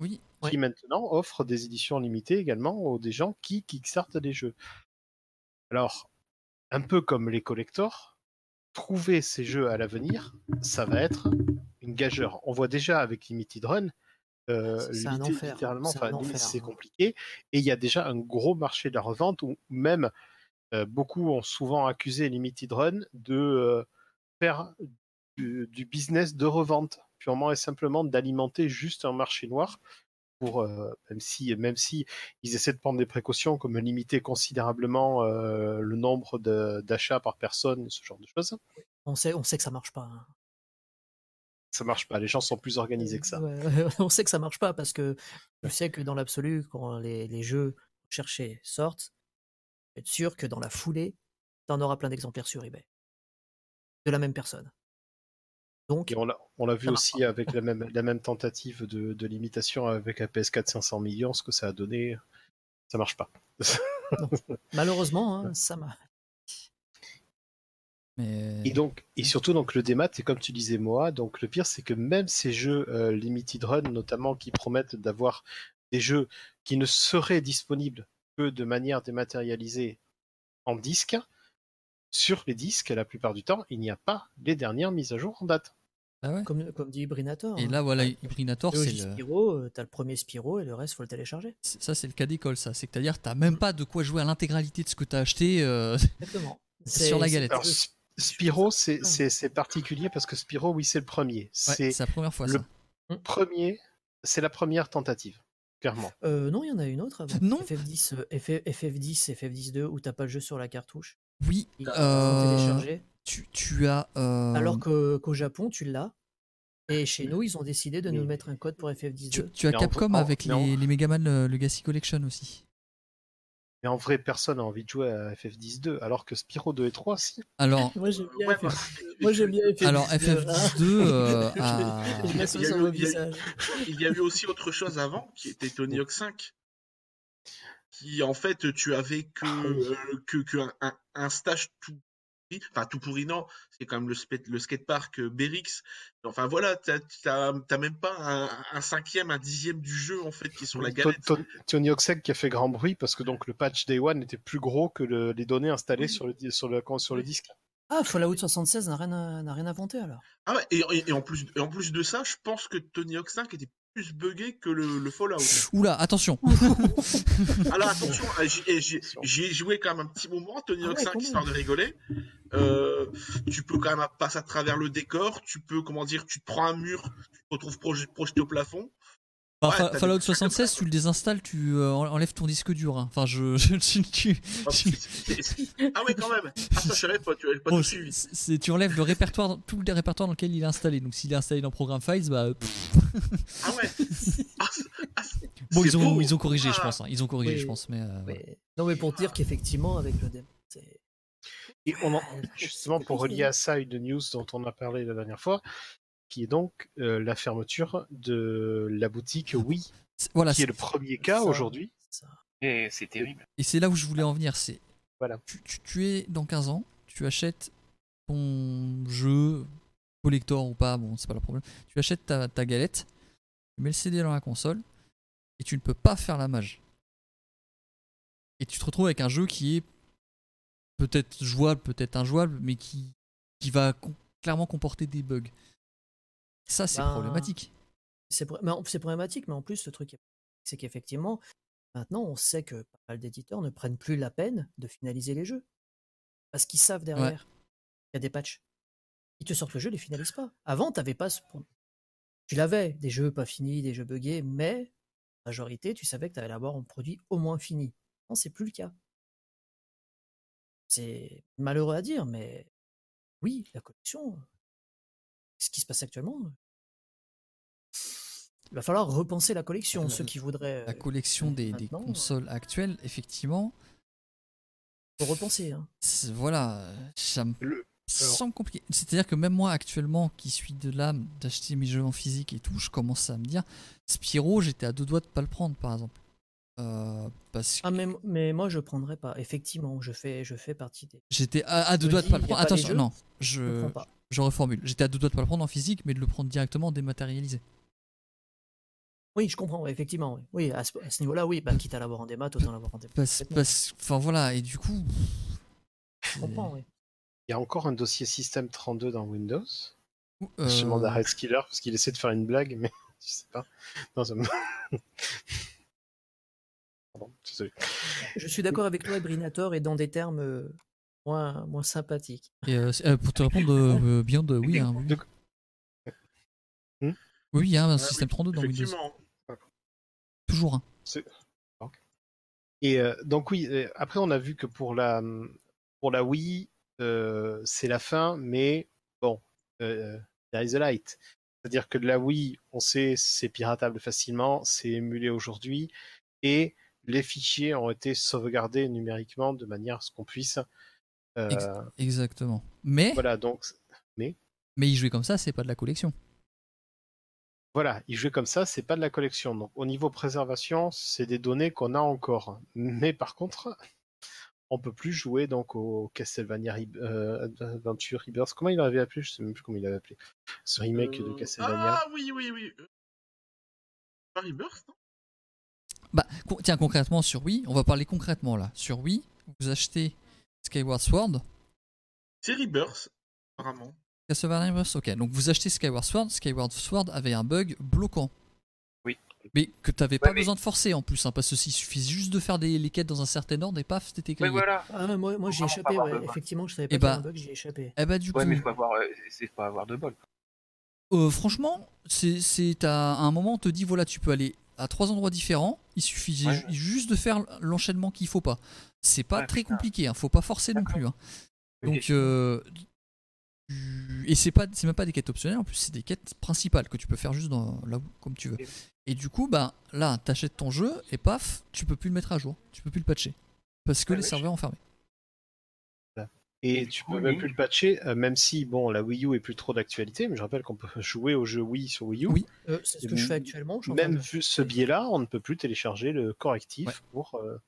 Oui, qui maintenant offrent des éditions limitées également aux des gens qui kickstartent des jeux. Alors, un peu comme les collectors, trouver ces jeux à l'avenir, ça va être une gageure. On voit déjà avec Limited Run, euh, litté- littéralement, C'est hein. compliqué. Et il y a déjà un gros marché de la revente où même euh, beaucoup ont souvent accusé Limited Run de euh, faire du, du business de revente, purement et simplement d'alimenter juste un marché noir. Pour, euh, même si même si ils essaient de prendre des précautions comme limiter considérablement euh, le nombre d'achats par personne, ce genre de choses, On sait, on sait que ça marche pas. hein. ça marche pas. Les gens sont plus organisés que ça. Ouais, ouais, on sait que ça marche pas parce que tu sais que dans l'absolu, quand les, les jeux cherchés sortent, être sûr que dans la foulée, tu en auras plein d'exemplaires sur eBay. De la même personne. Donc, Et on l'a, vu aussi avec la même, la même tentative de, de limitation avec la PS4 500 millions, ce que ça a donné, ça marche pas. malheureusement, hein, ça m'a. Mais Et donc, et surtout donc le démat, c'est comme tu disais moi, donc le pire c'est que même ces jeux euh, limited run, notamment qui promettent d'avoir des jeux qui ne seraient disponibles que de manière dématérialisée en disque, sur les disques, la plupart du temps, il n'y a pas les dernières mises à jour en date. Ah ouais. Comme, comme dit Ibrinator. Et hein. là, voilà. Ibrinator, c'est le... Spyro, euh, t'as le premier Spyro et le reste, faut le télécharger. ça, c'est le cas d'école, ça. C'est à dire, t'as même pas de quoi jouer à l'intégralité de ce que t'as acheté. euh, Exactement. Sur la galette. Alors, S- Spyro, c'est, Ah. c'est, particulier parce que Spyro, oui, c'est le premier. ouais, C'est la première fois, le- ça. premier, c'est la première tentative, clairement. Euh, non, il y en a une autre avant. Non. FF10, euh, FF, FF10, FF10-2 où t'as pas le jeu sur la cartouche. Oui, Il faut euh, télécharger. Tu, tu as... euh, Alors qu'au Japon, tu l'as. Et chez nous, ils ont décidé de nous mettre un code pour FF10-2. tu, tu as Mais Capcom en- avec les, les Megaman euh, Legacy Collection aussi. Mais en vrai, personne n'a envie de jouer à FF10-2, alors que Spyro 2 et 3, si. Alors, Moi, j'aime bien, Ouais, FF... bah, bien FF10-2. alors hein. FF2 euh, laisse Il y a sur eu- mon il y a eu- aussi autre chose avant, qui était Tony Hawk 5. Qui, en fait, tu avais que, euh, que, que un, un- un stage tout. Enfin, tout pourri, non. C'est quand même le, le skatepark euh, Berix. Enfin, voilà, t'as même pas un, un cinquième, un dixième du jeu, en fait, qui est sur la Tony 5 qui a fait grand bruit parce que donc le patch Day One était plus gros que le- les données installées sur le, sur le, sur le disque. Ah, Fallout 76 n'a rien, rien inventé alors. Ah ouais, et, et- et en plus, et en plus de ça, je pense que Tony Hawk 5 était plus buggé que le, le Fallout. Oula, attention Alors attention, euh, j'y eh, j'y- j'y ai joué quand même un petit moment, Tony Ah Hawk ouais, 5, quand histoire de rigoler. Euh, tu peux quand même passer à travers le décor, tu peux, comment dire, tu te prends un mur, tu te retrouves proje- projeté au plafond. Ouais, Fa- Fallout trucs comme 76, ça. tu le désinstalles, tu euh, en- enlèves ton disque dur. hein. Enfin, je... je- tu- tu- Ah, tu- ah ouais, quand même. Ah ça, je savais pas, tu pas Bon, c'est- tu enlèves le répertoire, tout le répertoire dans lequel il est installé. Donc s'il est installé dans Program Files, bah. pff. Ah ouais. Ah, ah, Bon, ils ont, ils ont corrigé, je Ah. pense. hein. Ils ont corrigé, Oui. je pense. Mais, euh. Mais- Non, mais pour te dire qu'effectivement, avec le. Et on en- justement pour relier à ça une news dont on a parlé la dernière fois, qui est donc euh, la fermeture de la boutique Wii, C'est- Voilà, qui est le premier cas aujourd'hui. Et c'est terrible. et c'est là où je voulais en venir. C'est Voilà. tu, tu- tu es dans 15 ans, tu achètes ton jeu collector ou pas, bon, c'est pas le problème. Tu achètes ta, ta galette, tu mets le CD dans la console et tu ne peux pas faire la mage. Et tu te retrouves avec un jeu qui est peut-être jouable, peut-être injouable, mais qui, qui va clairement comporter des bugs. Ça, c'est Ben, problématique. C'est problématique, mais en plus, le truc, c'est qu'effectivement, maintenant, on sait que pas mal d'éditeurs ne prennent plus la peine de finaliser les jeux. Parce qu'ils savent derrière qu'il y a des patchs. Ils te sortent le jeu, ils les finalisent pas. Avant, t'avais pas ce... Tu l'avais, des jeux pas finis, des jeux buggés, mais la majorité, tu savais que tu allais avoir un produit au moins fini. Non, c'est plus le cas. C'est malheureux à dire, mais oui, la collection, ce qui se passe actuellement, il va falloir repenser la collection. La- Ceux qui voudraient La euh, collection des, des maintenant, consoles actuelles, effectivement, faut repenser. hein. voilà, ça me Le- semble compliqué. C'est-à-dire que même moi, actuellement, qui suis de l'âme d'acheter mes jeux en physique et tout, je commence à me dire Spyro, j'étais à deux doigts de pas le prendre, par exemple. Euh, parce que Ah, mais, mais moi, je prendrais pas. Effectivement, je fais, je fais partie des. j'étais à, à deux doigts de pas le prendre. Attention, non, Je ne je, prends pas. Je reformule. J'étais à deux doigts de pas le prendre en physique, mais de le prendre directement dématérialisé. Oui, je comprends, effectivement. Oui, Oui, à ce, niveau-là, oui, bah, quitte à l'avoir en démat, autant l'avoir en démat. Enfin voilà, et du coup. Je comprends, oui. Il y a encore un dossier système 32 dans Windows. euh, Je demande à Red Skiller parce qu'il essaie de faire une blague, mais je sais pas. Non, ça me- Pardon, désolé. Je suis d'accord avec toi, Brinator, et dans des termes euh, moins. Et euh, euh, pour te répondre, euh, Beyond, euh, oui, hein, oui. De- Hmm? Oui, il y a un Ouais, système 32 dans Windows. Toujours un. Et euh, donc oui, euh, après on a vu que pour la pour la Wii, euh, c'est la fin, mais bon, euh, there is a light. C'est-à-dire que de la Wii, on sait c'est piratable facilement, c'est émulé aujourd'hui, et les fichiers ont été sauvegardés numériquement de manière à ce qu'on puisse. Euh, Ex- Exactement. Mais, voilà, donc mais y jouer comme ça, c'est pas de la collection. Voilà, il jouait comme ça, c'est pas de la collection. Donc au niveau préservation, c'est des données qu'on a encore. Mais par contre, on peut plus jouer donc au Castlevania Re- euh, Adventure Rebirth. Comment il l'avait appelé? Je sais même plus comment il l'avait appelé. Ce remake de Euh, Castlevania. Ah oui, oui, oui. Pas Rebirth, non? Bah, tiens, concrètement, sur Wii, on va parler concrètement là. Sur Wii, vous achetez Skyward Sword, C'est Rebirth, apparemment. Castlevania Rebirth, ok. Donc vous achetez Skyward Sword, Skyward Sword avait un bug bloquant. Oui. Mais que t'avais pas Ouais, mais- besoin de forcer en plus, hein, parce que s'il suffisait juste de faire des, les quêtes dans un certain ordre et paf, c'était Ouais, clayé. voilà. Ah, moi, moi Faut j'ai échappé, pas ouais. effectivement, je savais pas Eh qu'il y avait bah, un bug, j'ai échappé. Eh bah du Ouais, coup, mais faut avoir, euh, c'est pas avoir de bol. euh, franchement, c'est, c'est à un moment on te dit voilà, tu peux aller à trois endroits différents. Il suffit Ouais. ju- juste de faire l'enchaînement qu'il faut pas. C'est pas Ouais, très compliqué, hein, faut pas forcer non plus. hein. Donc euh, tu- et c'est pas c'est même pas des quêtes optionnelles en plus c'est des quêtes principales que tu peux faire juste dans là où- comme tu veux. Et du coup bah là t'achètes ton jeu et paf tu peux plus le mettre à jour, tu peux plus le patcher parce que Ouais, les serveurs ont fermé. Et tu coup, peux même plus le patcher, euh, même si bon la Wii U est plus trop d'actualité, mais je rappelle qu'on peut jouer au jeu Wii sur Wii U. Oui. Euh, c'est ce que je fais actuellement. je Même vu ce biais-là, on ne peut plus télécharger le correctif Ouais. pour euh,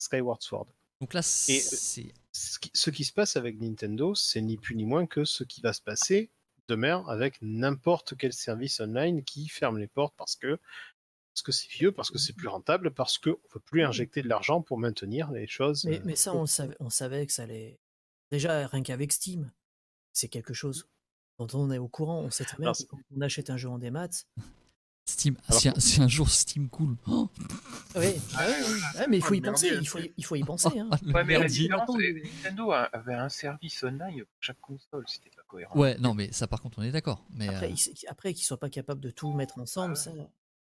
Skyward Sword. Donc là Et- c'est ce qui, ce qui se passe avec Nintendo, c'est ni plus ni moins que ce qui va se passer demain avec n'importe quel service online qui ferme les portes parce que parce que c'est vieux, parce que c'est plus rentable, parce qu'on ne veut plus injecter de l'argent pour maintenir les choses. Mais, euh, mais ça, on, savait, on savait que ça allait. Déjà, rien qu'avec Steam, c'est quelque chose dont on est au courant. On sait très bien Non, que c'est- quand on achète un jeu en démat. Steam. Alors si, un, si un jour Steam cool. Oh, Oui, Ah, mais il faut y penser. il faut y, il faut y penser. hein. ah, Ouais, mais la différence, Nintendo a- avait un service online pour chaque console, c'était pas cohérent. Ouais, non mais ça par contre on est d'accord. Mais Après, euh, qu'ils soient pas capables de tout mettre ensemble, Ah ça.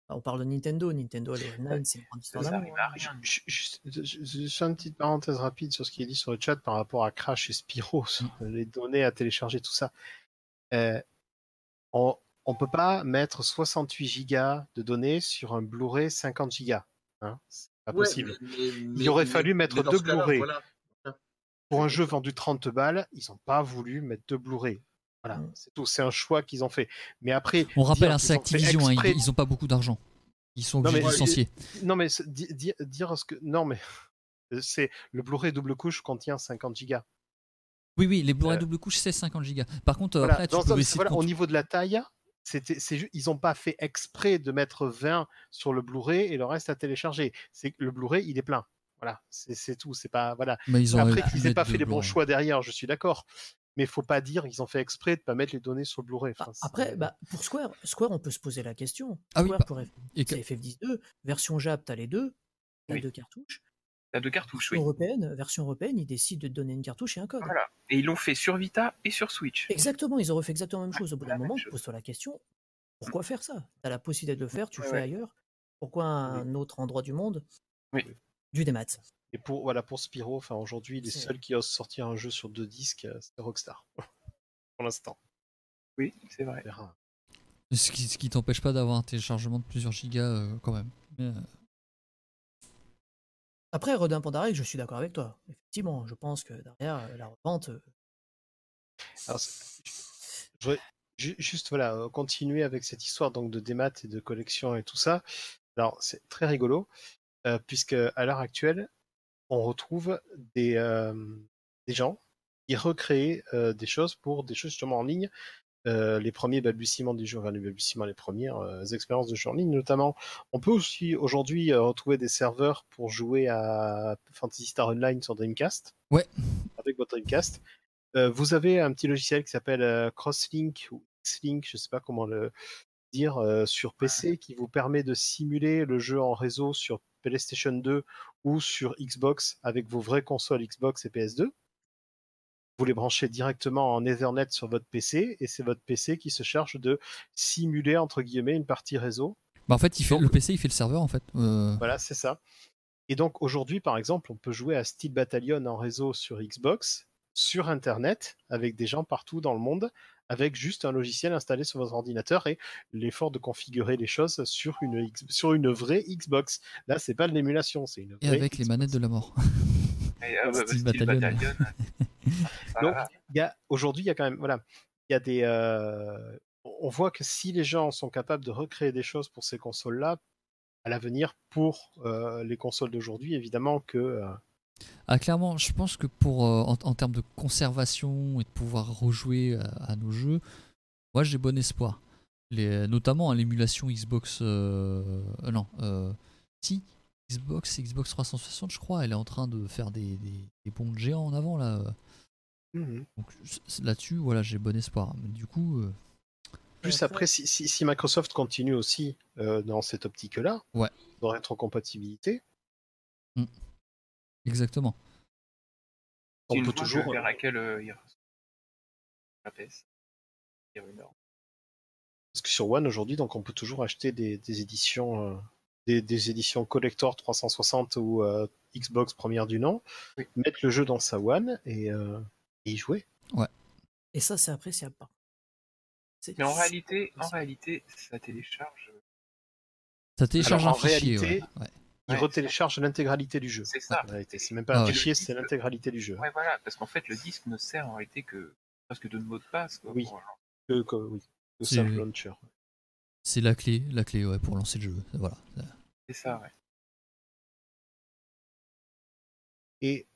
On parle de Nintendo. Nintendo, online, c'est une grande histoire je fais une petite parenthèse rapide sur ce qui est dit sur le chat par rapport à Crash et Spyro, sur les données à télécharger, tout ça. Euh, on ne peut pas mettre 68 gigas de données sur un Blu-ray 50 gigas. Hein c'est pas Ouais, possible. mais- mais- Il aurait mais- fallu mettre deux Blu-ray. voilà. Pour un jeu vendu 30 balles, ils n'ont pas voulu mettre deux Blu-ray. Voilà, Mm. c'est tout. C'est un choix qu'ils ont fait. Mais après, on rappelle, hein, qu'ils c'est Activision, hein, exprès- ils, ils ont pas beaucoup d'argent. Ils sont obligés de licencier. Non, mais dire ce que. Non, mais. C'est le Blu-ray double couche contient 50 gigas. Oui, oui, les Blu-ray Euh, double couche c'est 50 gigas. Par contre, Voilà, après tu dans- peux dans- essayer voilà, de au niveau de la taille, c'était, c'est ju- ils n'ont pas fait exprès de mettre 20 sur le Blu-ray et le reste à télécharger. C'est que le Blu-ray, il est plein. Voilà, c'est, c'est tout. C'est pas voilà. Mais ils Après qu'ils aient mettre pas fait les bons Blu-ray. choix derrière, je suis d'accord. Mais il faut pas dire qu'ils ont fait exprès de pas mettre les données sur le Blu-ray. Ah, Enfin, c'est- Après, bah, pour Square, Square, on peut se poser la question. Ah oui, Square bah, pour F- Et que- c'est FF12, version Jap, t'as les deux, t'as Oui. deux cartouches. T'as deux cartouches, Version oui. européenne, version européenne, ils décident de te donner une cartouche et un code. Voilà. Et ils l'ont fait sur Vita et sur Switch. Exactement, ils auraient fait exactement la même chose. Au bout d'un moment, poses-toi la question pourquoi faire ça? T'as la possibilité de le faire, tu le Ouais, fais ouais. ailleurs. Pourquoi un autre endroit du monde Oui. Du démat. Et pour voilà pour Spyro, enfin aujourd'hui, les seuls qui osent sortir un jeu sur deux disques, euh, c'est Rockstar. pour l'instant. Oui, c'est vrai. Ce qui, ce qui t'empêche pas d'avoir un téléchargement de plusieurs gigas euh, quand même. Mais, euh, Après, Rodin Pandarek, je suis d'accord avec toi. Effectivement, je pense que derrière euh, la revente, euh, Alors, je voudrais juste voilà, euh, continuer avec cette histoire donc de démat et de collection et tout ça. Alors c'est très rigolo euh, puisque à l'heure actuelle, on retrouve des, euh, des gens qui recréent euh, des choses pour des choses justement en ligne. Euh, les premiers balbutiements du jeu, enfin les balbutiements, les premières euh, expériences de jeu en ligne notamment. On peut aussi aujourd'hui euh, retrouver des serveurs pour jouer à Fantasy Star Online sur Dreamcast. Ouais. Avec votre Dreamcast. Euh, vous avez un petit logiciel qui s'appelle euh, Crosslink ou Xlink, je ne sais pas comment le dire, euh, sur PC qui vous permet de simuler le jeu en réseau sur PlayStation 2 ou sur Xbox avec vos vraies consoles Xbox et PS2. Vous les branchez directement en Ethernet sur votre PC et c'est votre PC qui se charge de simuler entre guillemets une partie réseau. Bah, en fait, il fait, Donc- le PC, il fait le serveur, en fait. Euh, Voilà, c'est ça. Et donc aujourd'hui, par exemple, on peut jouer à Steel Battalion en réseau sur Xbox, sur Internet, avec des gens partout dans le monde, avec juste un logiciel installé sur votre ordinateur et l'effort de configurer les choses sur une, X- sur une vraie Xbox. Là, c'est pas de l'émulation, c'est une et vraie avec les manettes de la mort. Et, euh, Battalion. Battalion. Donc, voilà. il y a aujourd'hui, il y a quand même, voilà, il y a des, euh, on voit que si les gens sont capables de recréer des choses pour ces consoles-là, à l'avenir, pour euh, les consoles d'aujourd'hui, évidemment que euh, Ah, clairement, je pense que pour euh, en, en termes de conservation et de pouvoir rejouer à, à nos jeux, moi j'ai bon espoir. Les, notamment à l'émulation Xbox. euh, euh, non, euh, si, Xbox, Xbox 360, je crois, elle est en train de faire des, des, des bonds de géants en avant là. mhm. Donc là-dessus, voilà, j'ai bon espoir. Mais du coup, euh, Plus Après- si, si- si Microsoft continue aussi euh, dans cette optique-là, Ouais. de rétrocompatibilité, exactement. on peut toujours. vers laquelle euh, il reste la PS. Il y a une heure. Parce que sur One aujourd'hui, donc on peut toujours acheter des, des éditions, euh, des, des éditions collector 360 ou euh, Xbox première du nom, Oui. mettre le jeu dans sa One et, euh, et y jouer. Et ça, c'est appréciable. Mais en réalité, en réalité, ça télécharge. Ça télécharge Alors, un en fichier. réalité, ouais, ouais. Il Ouais, retélécharge l'intégralité du jeu. C'est ça. En réalité, c'est même pas Ah un ouais. fichier, c'est l'intégralité du jeu. Ouais, voilà, parce qu'en fait, le disque ne sert en réalité que presque de mot de passe. Quoi, Oui. pour- Que, que- oui. C'est la clé, la clé ouais, pour lancer le jeu. Voilà. C'est ça, ouais. Et,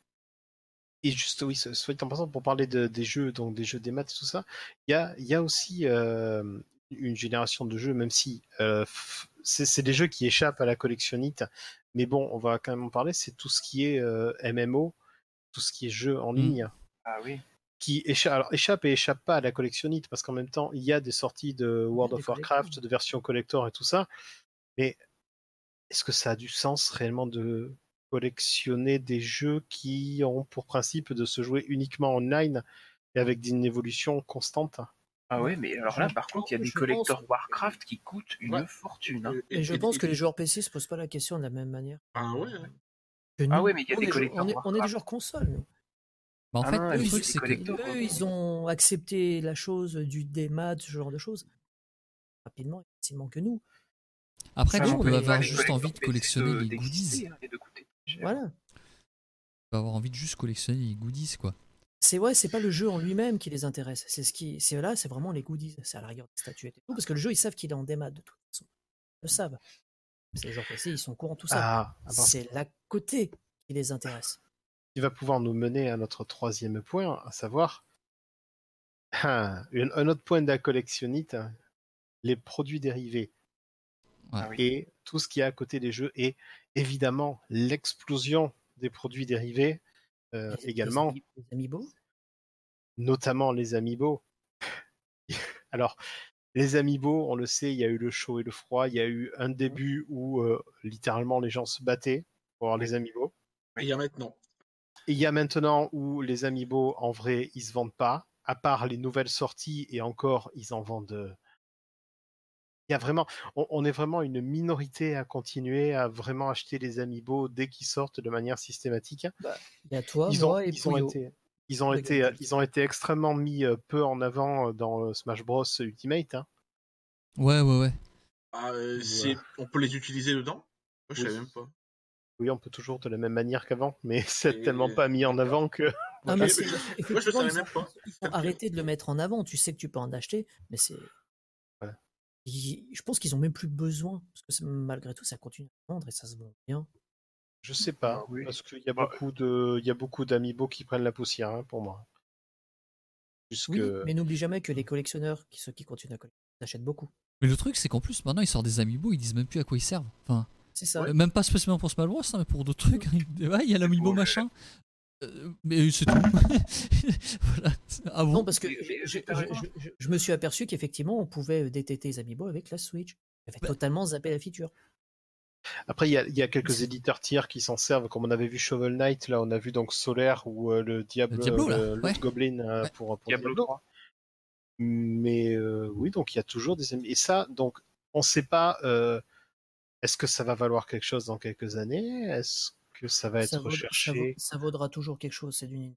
et juste, oui, ce- soit en passant, pour parler de- des jeux, donc des jeux des maths et tout ça, il y a, y a aussi euh, une génération de jeux, même si euh, c'est des jeux qui échappent à la collectionnite, mais bon, on va quand même en parler, c'est tout ce qui est euh, MMO, tout ce qui est jeu en Mm. ligne, Ah oui. qui échappe, alors, échappe et échappe pas à la collectionnite, parce qu'en même temps, il y a des sorties de World of Warcraft, de versions collector et tout ça, mais est-ce que ça a du sens réellement de collectionner des jeux qui ont pour principe de se jouer uniquement online et avec une évolution constante? Ah ouais, mais alors là, par contre, il y a des pense que- Warcraft qui coûtent une Ouais. fortune. hein. Et je pense que les joueurs PC se posent pas la question de la même manière. Ah ouais, que Ah ouais, mais il y a des collecteurs on est, on est des joueurs console, nous. Bah, en Ah fait, non, le mais truc, c'est que. Eux, ils ont accepté la chose du démat, ce genre de choses. Rapidement et facilement que nous. Après, tu peux avoir juste envie de collectionner les goodies. hein. Voilà. Tu peux avoir envie de juste collectionner les goodies, quoi. C'est ouais, c'est pas le jeu en lui-même qui les intéresse. C'est ce qui, c'est là, c'est vraiment les goodies. C'est à la rigueur des statuettes et tout, parce que le jeu, ils savent qu'il est en démat de toute façon. Ils le savent. C'est les gens ils sont au courant de tout ça. Ah, c'est la côté qui les intéresse. qui va pouvoir nous mener à notre troisième point, à savoir un, un autre point de la collectionnite, les produits dérivés Ouais. Et tout ce qui est à côté des jeux et évidemment l'explosion des produits dérivés euh, également, Les, ami- les amiibo? notamment les amiibo. Alors, les amiibo, on le sait, il y a eu le chaud et le froid, il y a eu un début où euh, littéralement les gens se battaient pour avoir les amiibo. Et il y a maintenant. Et il y a maintenant où les amiibo, en vrai, ils se vendent pas, à part les nouvelles sorties, et encore, ils en vendent. Il y a vraiment, on, on est vraiment une minorité à continuer à vraiment acheter les amiibo dès qu'ils sortent de manière systématique. Il y a toi, ils ont, moi et ils ont Puyo. été, ils ont été, ils ont été extrêmement mis euh, peu en avant euh, dans euh, Smash Bros Ultimate. hein. Ouais, ouais, ouais. Ah, euh, Ouais. c'est- On peut les utiliser dedans? Moi, je Oui. savais même pas. Oui, on peut toujours de la même manière qu'avant, mais c'est Et- tellement pas mis en avant que. Ah, mais Moi, je effectivement, savais même pas. arrêté de le mettre en avant. Tu sais que tu peux en acheter, mais c'est. Je pense qu'ils ont même plus besoin, parce que ça- malgré tout, ça continue à vendre et ça se vend bien. Je sais pas, Ah oui. parce qu'il y a Bah, beaucoup de, il y a beaucoup d'amiibo qui prennent la poussière hein, pour moi. Oui, mais n'oublie jamais que les collectionneurs, qui, ceux qui continuent à collectionner, achètent beaucoup. Mais le truc, c'est qu'en plus, maintenant, ils sortent des amiibo, ils disent même plus à quoi ils servent. Enfin, C'est ça. euh, même pas spécialement pour Smash Bros, hein, mais pour d'autres trucs. Ils disent, ouais, il y a l'amiibo machin. Euh, mais c'est tout. voilà. Ah bon Non, parce que je, mais t'as je- raison. je- je- je me suis aperçu qu'effectivement, on pouvait détecter les amiibo avec la Switch. J'avais Bah- totalement zappé la feature. Après, il y a, il y a quelques éditeurs tiers qui s'en servent, comme on avait vu Shovel Knight, là on a vu donc Solaire ou euh, le Diablo, Le Diablo, ouais. Goblin euh, Ouais. pour, pour Diablo Diablo. 3. Mais euh, oui, donc il y a toujours des et ça, donc on ne sait pas. euh, Est-ce que ça va valoir quelque chose dans quelques années? Est-ce que ça va être ça, vaut- ça, vaut- recherché ça vaudra toujours quelque chose, c'est du Nintendo.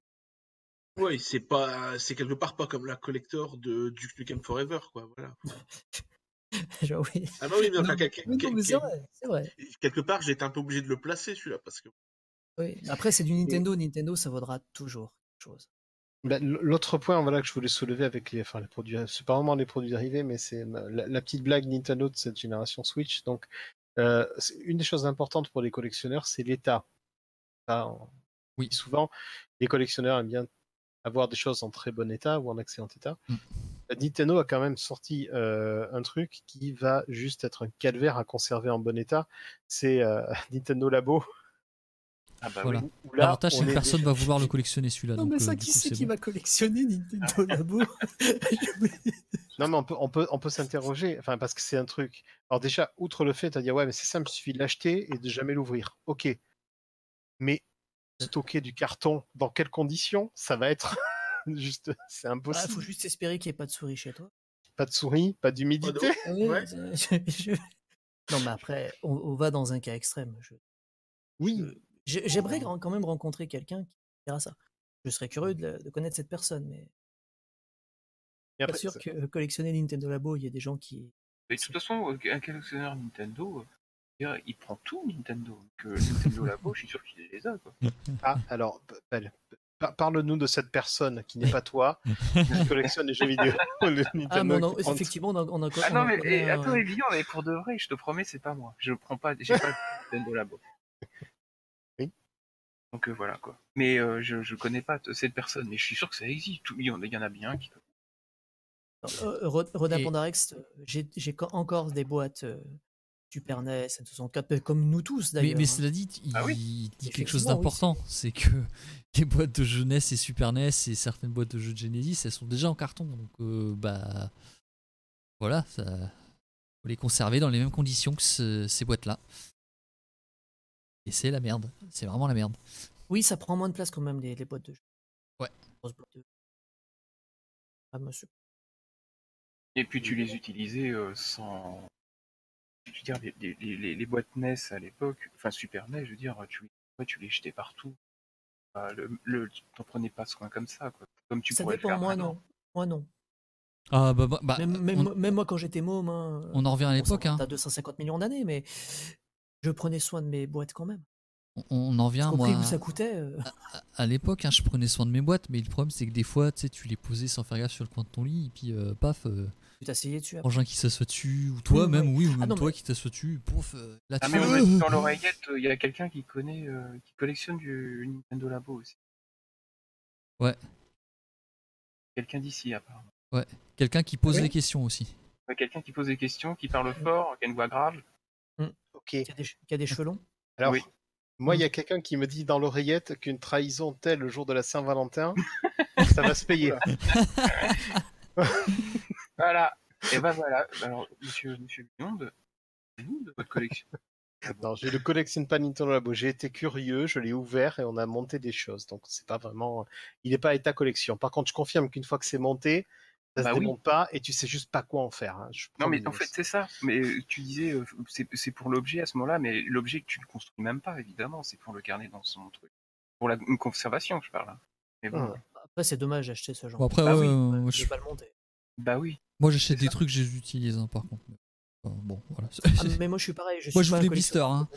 Ouais, c'est pas, c'est quelque part pas comme la collector de Duke Nukem Forever, quoi. Voilà. Genre, oui. Ah bah oui, mais enfin, Non, quel- quel- non, mais c'est quel- vrai, c'est vrai. quelque part, j'ai été un peu obligé de le placer celui-là parce que Oui. Après, c'est du Nintendo. Nintendo, ça vaudra toujours quelque chose. Ben, l- L'autre point voilà, que je voulais soulever avec les, enfin, les produits, c'est pas vraiment les produits dérivés, mais c'est la, la petite blague Nintendo de cette génération Switch. Donc, euh, c'est- une des choses importantes pour les collectionneurs, c'est l'état. Ça, Oui. Souvent, les collectionneurs aiment bien avoir des choses en très bon état ou en excellent état. Mm. Euh, Nintendo a quand même sorti euh, un truc qui va juste être un calvaire à conserver en bon état. C'est euh, Nintendo Labo. Ah bah Voilà. oui. L'avantage, c'est on que personne déjà- va vouloir le collectionner celui-là. Non, donc, mais ça, qui c'est c'est qui bon. va collectionner Nintendo Labo? Non, mais on peut, on peut, on peut s'interroger, enfin, parce que c'est un truc. Alors, déjà, outre le fait de dire, ouais, mais c'est simple, il suffit de l'acheter et de jamais l'ouvrir. Ok. Mais stocker du carton, dans quelles conditions? Ça va être juste. C'est Il impossible. faut juste espérer qu'il n'y ait pas de souris chez toi. Pas de souris, pas d'humidité? Ouais. je- je- Non, mais après, on, on va dans un cas extrême. Je- Oui. je- J'aimerais grand- quand même rencontrer quelqu'un qui dira ça. Je serais curieux de, la- de connaître cette personne, mais pas après, sûr que collectionner Nintendo Labo, il y a des gens qui. Mais de toute façon, euh, un collectionneur Nintendo, euh, il prend tout Nintendo. Donc, euh, Nintendo Labo, je suis sûr qu'il les a. Quoi. Ah, alors, Belle, par- parle-nous de cette personne qui n'est pas toi, qui collectionne les jeux vidéo. Le Ah, mais on effectivement, on en, on en- Ah on non, mais eh, un- attends, Evian, mais pour de vrai, je te promets, c'est pas moi. Je prends pas, j'ai pas de Nintendo Labo. Oui. Donc euh, voilà quoi. Mais euh, je, je connais pas cette personne, mais je suis sûr que ça existe. Tout- Il y en, il y en a bien qui. Euh, Rod- Rodin Et- Pandarex, euh, j'ai j'ai co- encore des boîtes euh, Super NES, N64, mais comme nous tous Mais, d'ailleurs. mais hein. cela dit, il, Ah oui. il dit quelque chose oui, d'important. c'est que les boîtes de jeunesse et Super NES et certaines boîtes de jeux de Genesis, elles sont déjà en carton. Donc, euh, bah. Voilà, ça. Faut les conserver dans les mêmes conditions que ce- ces boîtes-là. Et c'est la merde. C'est vraiment la merde. Oui, ça prend moins de place quand même, les, les boîtes de jeux. Ouais. Ah, monsieur. Et puis tu les utilisais euh, sans. Je veux dire, les, les, les, les boîtes NES à l'époque, enfin Super NES, je veux dire, tu, ouais, tu les jetais partout. Enfin, le, le, tu t'en prenais pas soin comme ça, quoi. Comme tu ça pourrais le dépend, faire moi maintenant. non. Moi non. Ah, bah, bah, bah, même, même, on, même moi quand j'étais môme, hein, on en revient à l'époque. Hein. à 250 millions d'années, mais je prenais soin de mes boîtes quand même. On, en revient, Au moi. où ça coûtait. euh, à l'époque, hein, je prenais soin de mes boîtes, mais le problème c'est que des fois, tu sais, tu les posais sans faire gaffe sur le coin de ton lit, et puis euh, paf, euh, tu t'asseyais dessus. après. engin qui s'assoit dessus, ou toi Oui, même, oui. oui, ou Ah même non, toi mais- qui t'assoit dessus, pouf, euh, là Ah tu mais fais, on m'a euh, dans l'oreillette, il y a quelqu'un qui connaît, euh, qui collectionne du Nintendo Labo aussi. Ouais. Quelqu'un d'ici apparemment. quelqu'un qui pose Oui. les questions aussi. Ouais, Quelqu'un qui pose des questions, qui parle fort, qui a une voix grave. Ok. Qui a des, qui a des cheveux longs. Alors, Oui. moi, il y a quelqu'un qui me dit dans l'oreillette qu'une trahison telle le jour de la Saint-Valentin, ça va se payer. Voilà. Et ben voilà. Alors, monsieur, monsieur Bionde, de votre collection. Non, je ne collectionne pas Nintendo Labo. J'ai été curieux, je l'ai ouvert et on a monté des choses. Donc, c'est pas vraiment. Il n'est pas à état collection. Par contre, je confirme qu'une fois que c'est monté, ça Bah se oui. démonte pas et tu sais juste pas quoi en faire. hein. Je Non mais en fait c'est ça. Mais euh, tu disais euh, c'est c'est pour l'objet à ce moment-là, mais l'objet que tu ne construis même pas évidemment, c'est pour le garder dans son truc. Pour la une conservation, je parle. hein. Mais bon, Hum. Après, c'est dommage d'acheter ce genre. Bon, après, Ah ouais, oui, euh, je- pas le monter. Bah oui. moi, j'achète des ça. trucs, je les utilise hein, par contre. Bon, voilà. Ah, mais moi, je suis pareil. Je Moi, suis je pas voulais un blister, hein.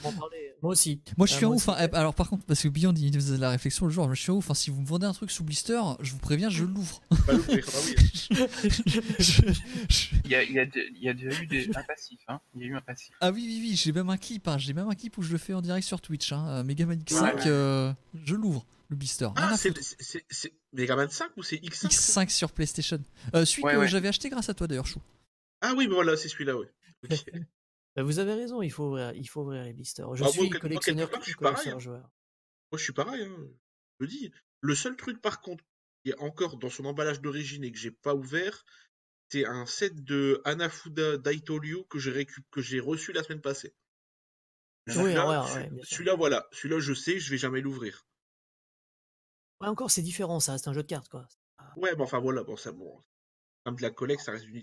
Moi aussi. Moi, je Ah, suis un moi ouf. hein. Alors, par contre, parce que Beyond, il faisait la réflexion le jour, je suis un ouf. hein. Si vous me vendez un truc sous blister, je vous préviens, je l'ouvre. Pas l'ouvrir, bah oui. Je- je- Il y a, il y a, de- il y a déjà eu des, un passif. Hein. Il y a eu un passif. Ah oui, oui, oui, j'ai même un clip. hein. J'ai même un clip où je le fais en direct sur Twitch. Hein. Euh, Megaman X5, Ouais, ouais. euh, je l'ouvre, le blister. Ah, c'est Megaman 5 ou c'est X5 X5 sur PlayStation. Euh, celui Ouais, que ouais. j'avais acheté grâce à toi d'ailleurs, Chou. Ah oui, voilà, c'est celui-là, ouais. Bah, vous avez raison, il faut ouvrir, il faut ouvrir les blisters. Je Ah, moi, suis moi, collectionneur, part, je suis collectionneur pareil, joueur. Moi, je suis pareil, hein. je le dis. Le seul truc, par contre, qui est encore dans son emballage d'origine et que j'ai pas ouvert, c'est un set de Anafuda Daitolio que j'ai récup- que j'ai reçu la semaine passée. Oui, Celui-là, ouais, ouais, celui- voilà. Celui-là, je sais, je vais jamais l'ouvrir. Ouais, encore, c'est différent, ça reste un jeu de cartes, quoi. Ouais, mais enfin voilà, bon, ça, bon, comme de la collecte, ça reste du,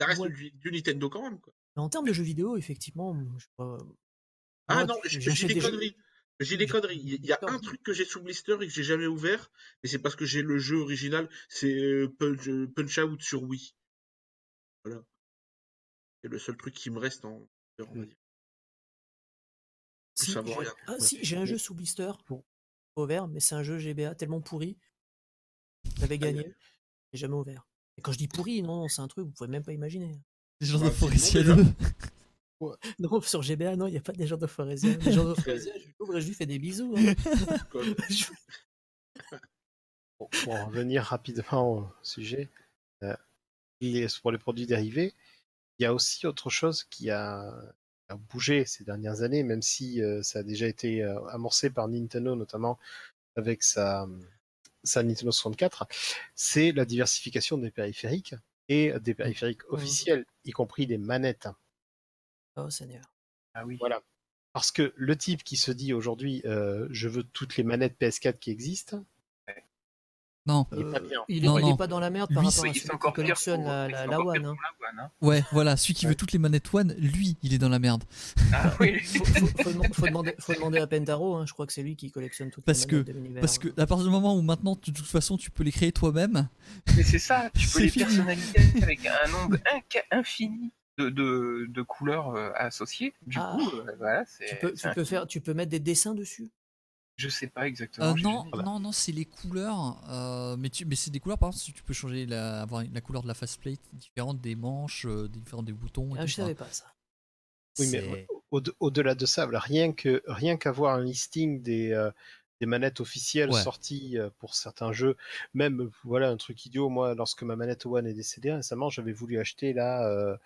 ça reste Ouais. du, du Nintendo quand même, quoi. Mais en termes de jeux vidéo, effectivement, je sais pas. Ah moi, non, j'ai des jeux- conneries. J'ai des conneries. Il y a un truc que j'ai sous blister et que j'ai jamais ouvert, mais c'est parce que j'ai le jeu original, c'est Punch, Punch Out sur Wii. Voilà. C'est le seul truc qui me reste en. on va dire. Si, ça vaut j'ai- rien. Ah Ouais. si, j'ai un jeu sous blister Bon. ouvert, mais c'est un jeu GBA tellement pourri. J'avais gagné, j'ai jamais ouvert. Et quand je dis pourri, non, non, c'est un truc, vous pouvez même pas imaginer. Les gens Bah, de déjà. 2. Non, sur GBA, non, il n'y a pas des gens de Forésia. Les gens de Forésia, je l'ouvre et je lui fais des bisous. hein. Je- Pour, pour en revenir rapidement au sujet, euh, pour les produits dérivés, il y a aussi autre chose qui a, a bougé ces dernières années, même si euh, ça a déjà été euh, amorcé par Nintendo, notamment avec sa, sa Nintendo 64, c'est la diversification des périphériques et des périphériques officiels, y compris des manettes. Oh Seigneur. Ah oui. Voilà. Parce que le type qui se dit aujourd'hui, euh, je veux toutes les manettes PS4 qui existent, Non, il est pas Euh, il, dans la merde par Lui, rapport à celui qui collectionne pour, la, One. hein. One, hein. ouais, voilà, celui qui Ouais. veut toutes les manettes One, lui, il est dans la merde. Ah oui. Faut, faut- faut deman- faut demander, faut demander à Pentaro, hein, je crois que c'est lui qui collectionne toutes Parce les que- manettes de l'univers. Parce que à partir du moment où maintenant, de toute façon, tu peux les créer toi-même, Mais c'est ça, tu peux les fini. personnaliser avec un nombre infini de, de, de couleurs euh, associées. Du Ah. coup, euh, voilà, c'est. tu peux, tu faire, tu peux mettre des dessins dessus. Je sais pas exactement. Euh, non, jamais- non, non, c'est les couleurs. euh, mais tu, mais c'est des couleurs, par exemple, si tu peux changer la, avoir la couleur de la faceplate différente des manches, euh, différente des boutons. Et Ah, tout je ça. savais pas ça. Oui, mais C'est- au- au-delà de ça, voilà, rien que rien qu'avoir un listing des, euh, des manettes officielles Ouais. sorties euh, pour certains jeux, même voilà un truc idiot. Moi, lorsque ma manette One est décédée récemment, j'avais voulu acheter la euh,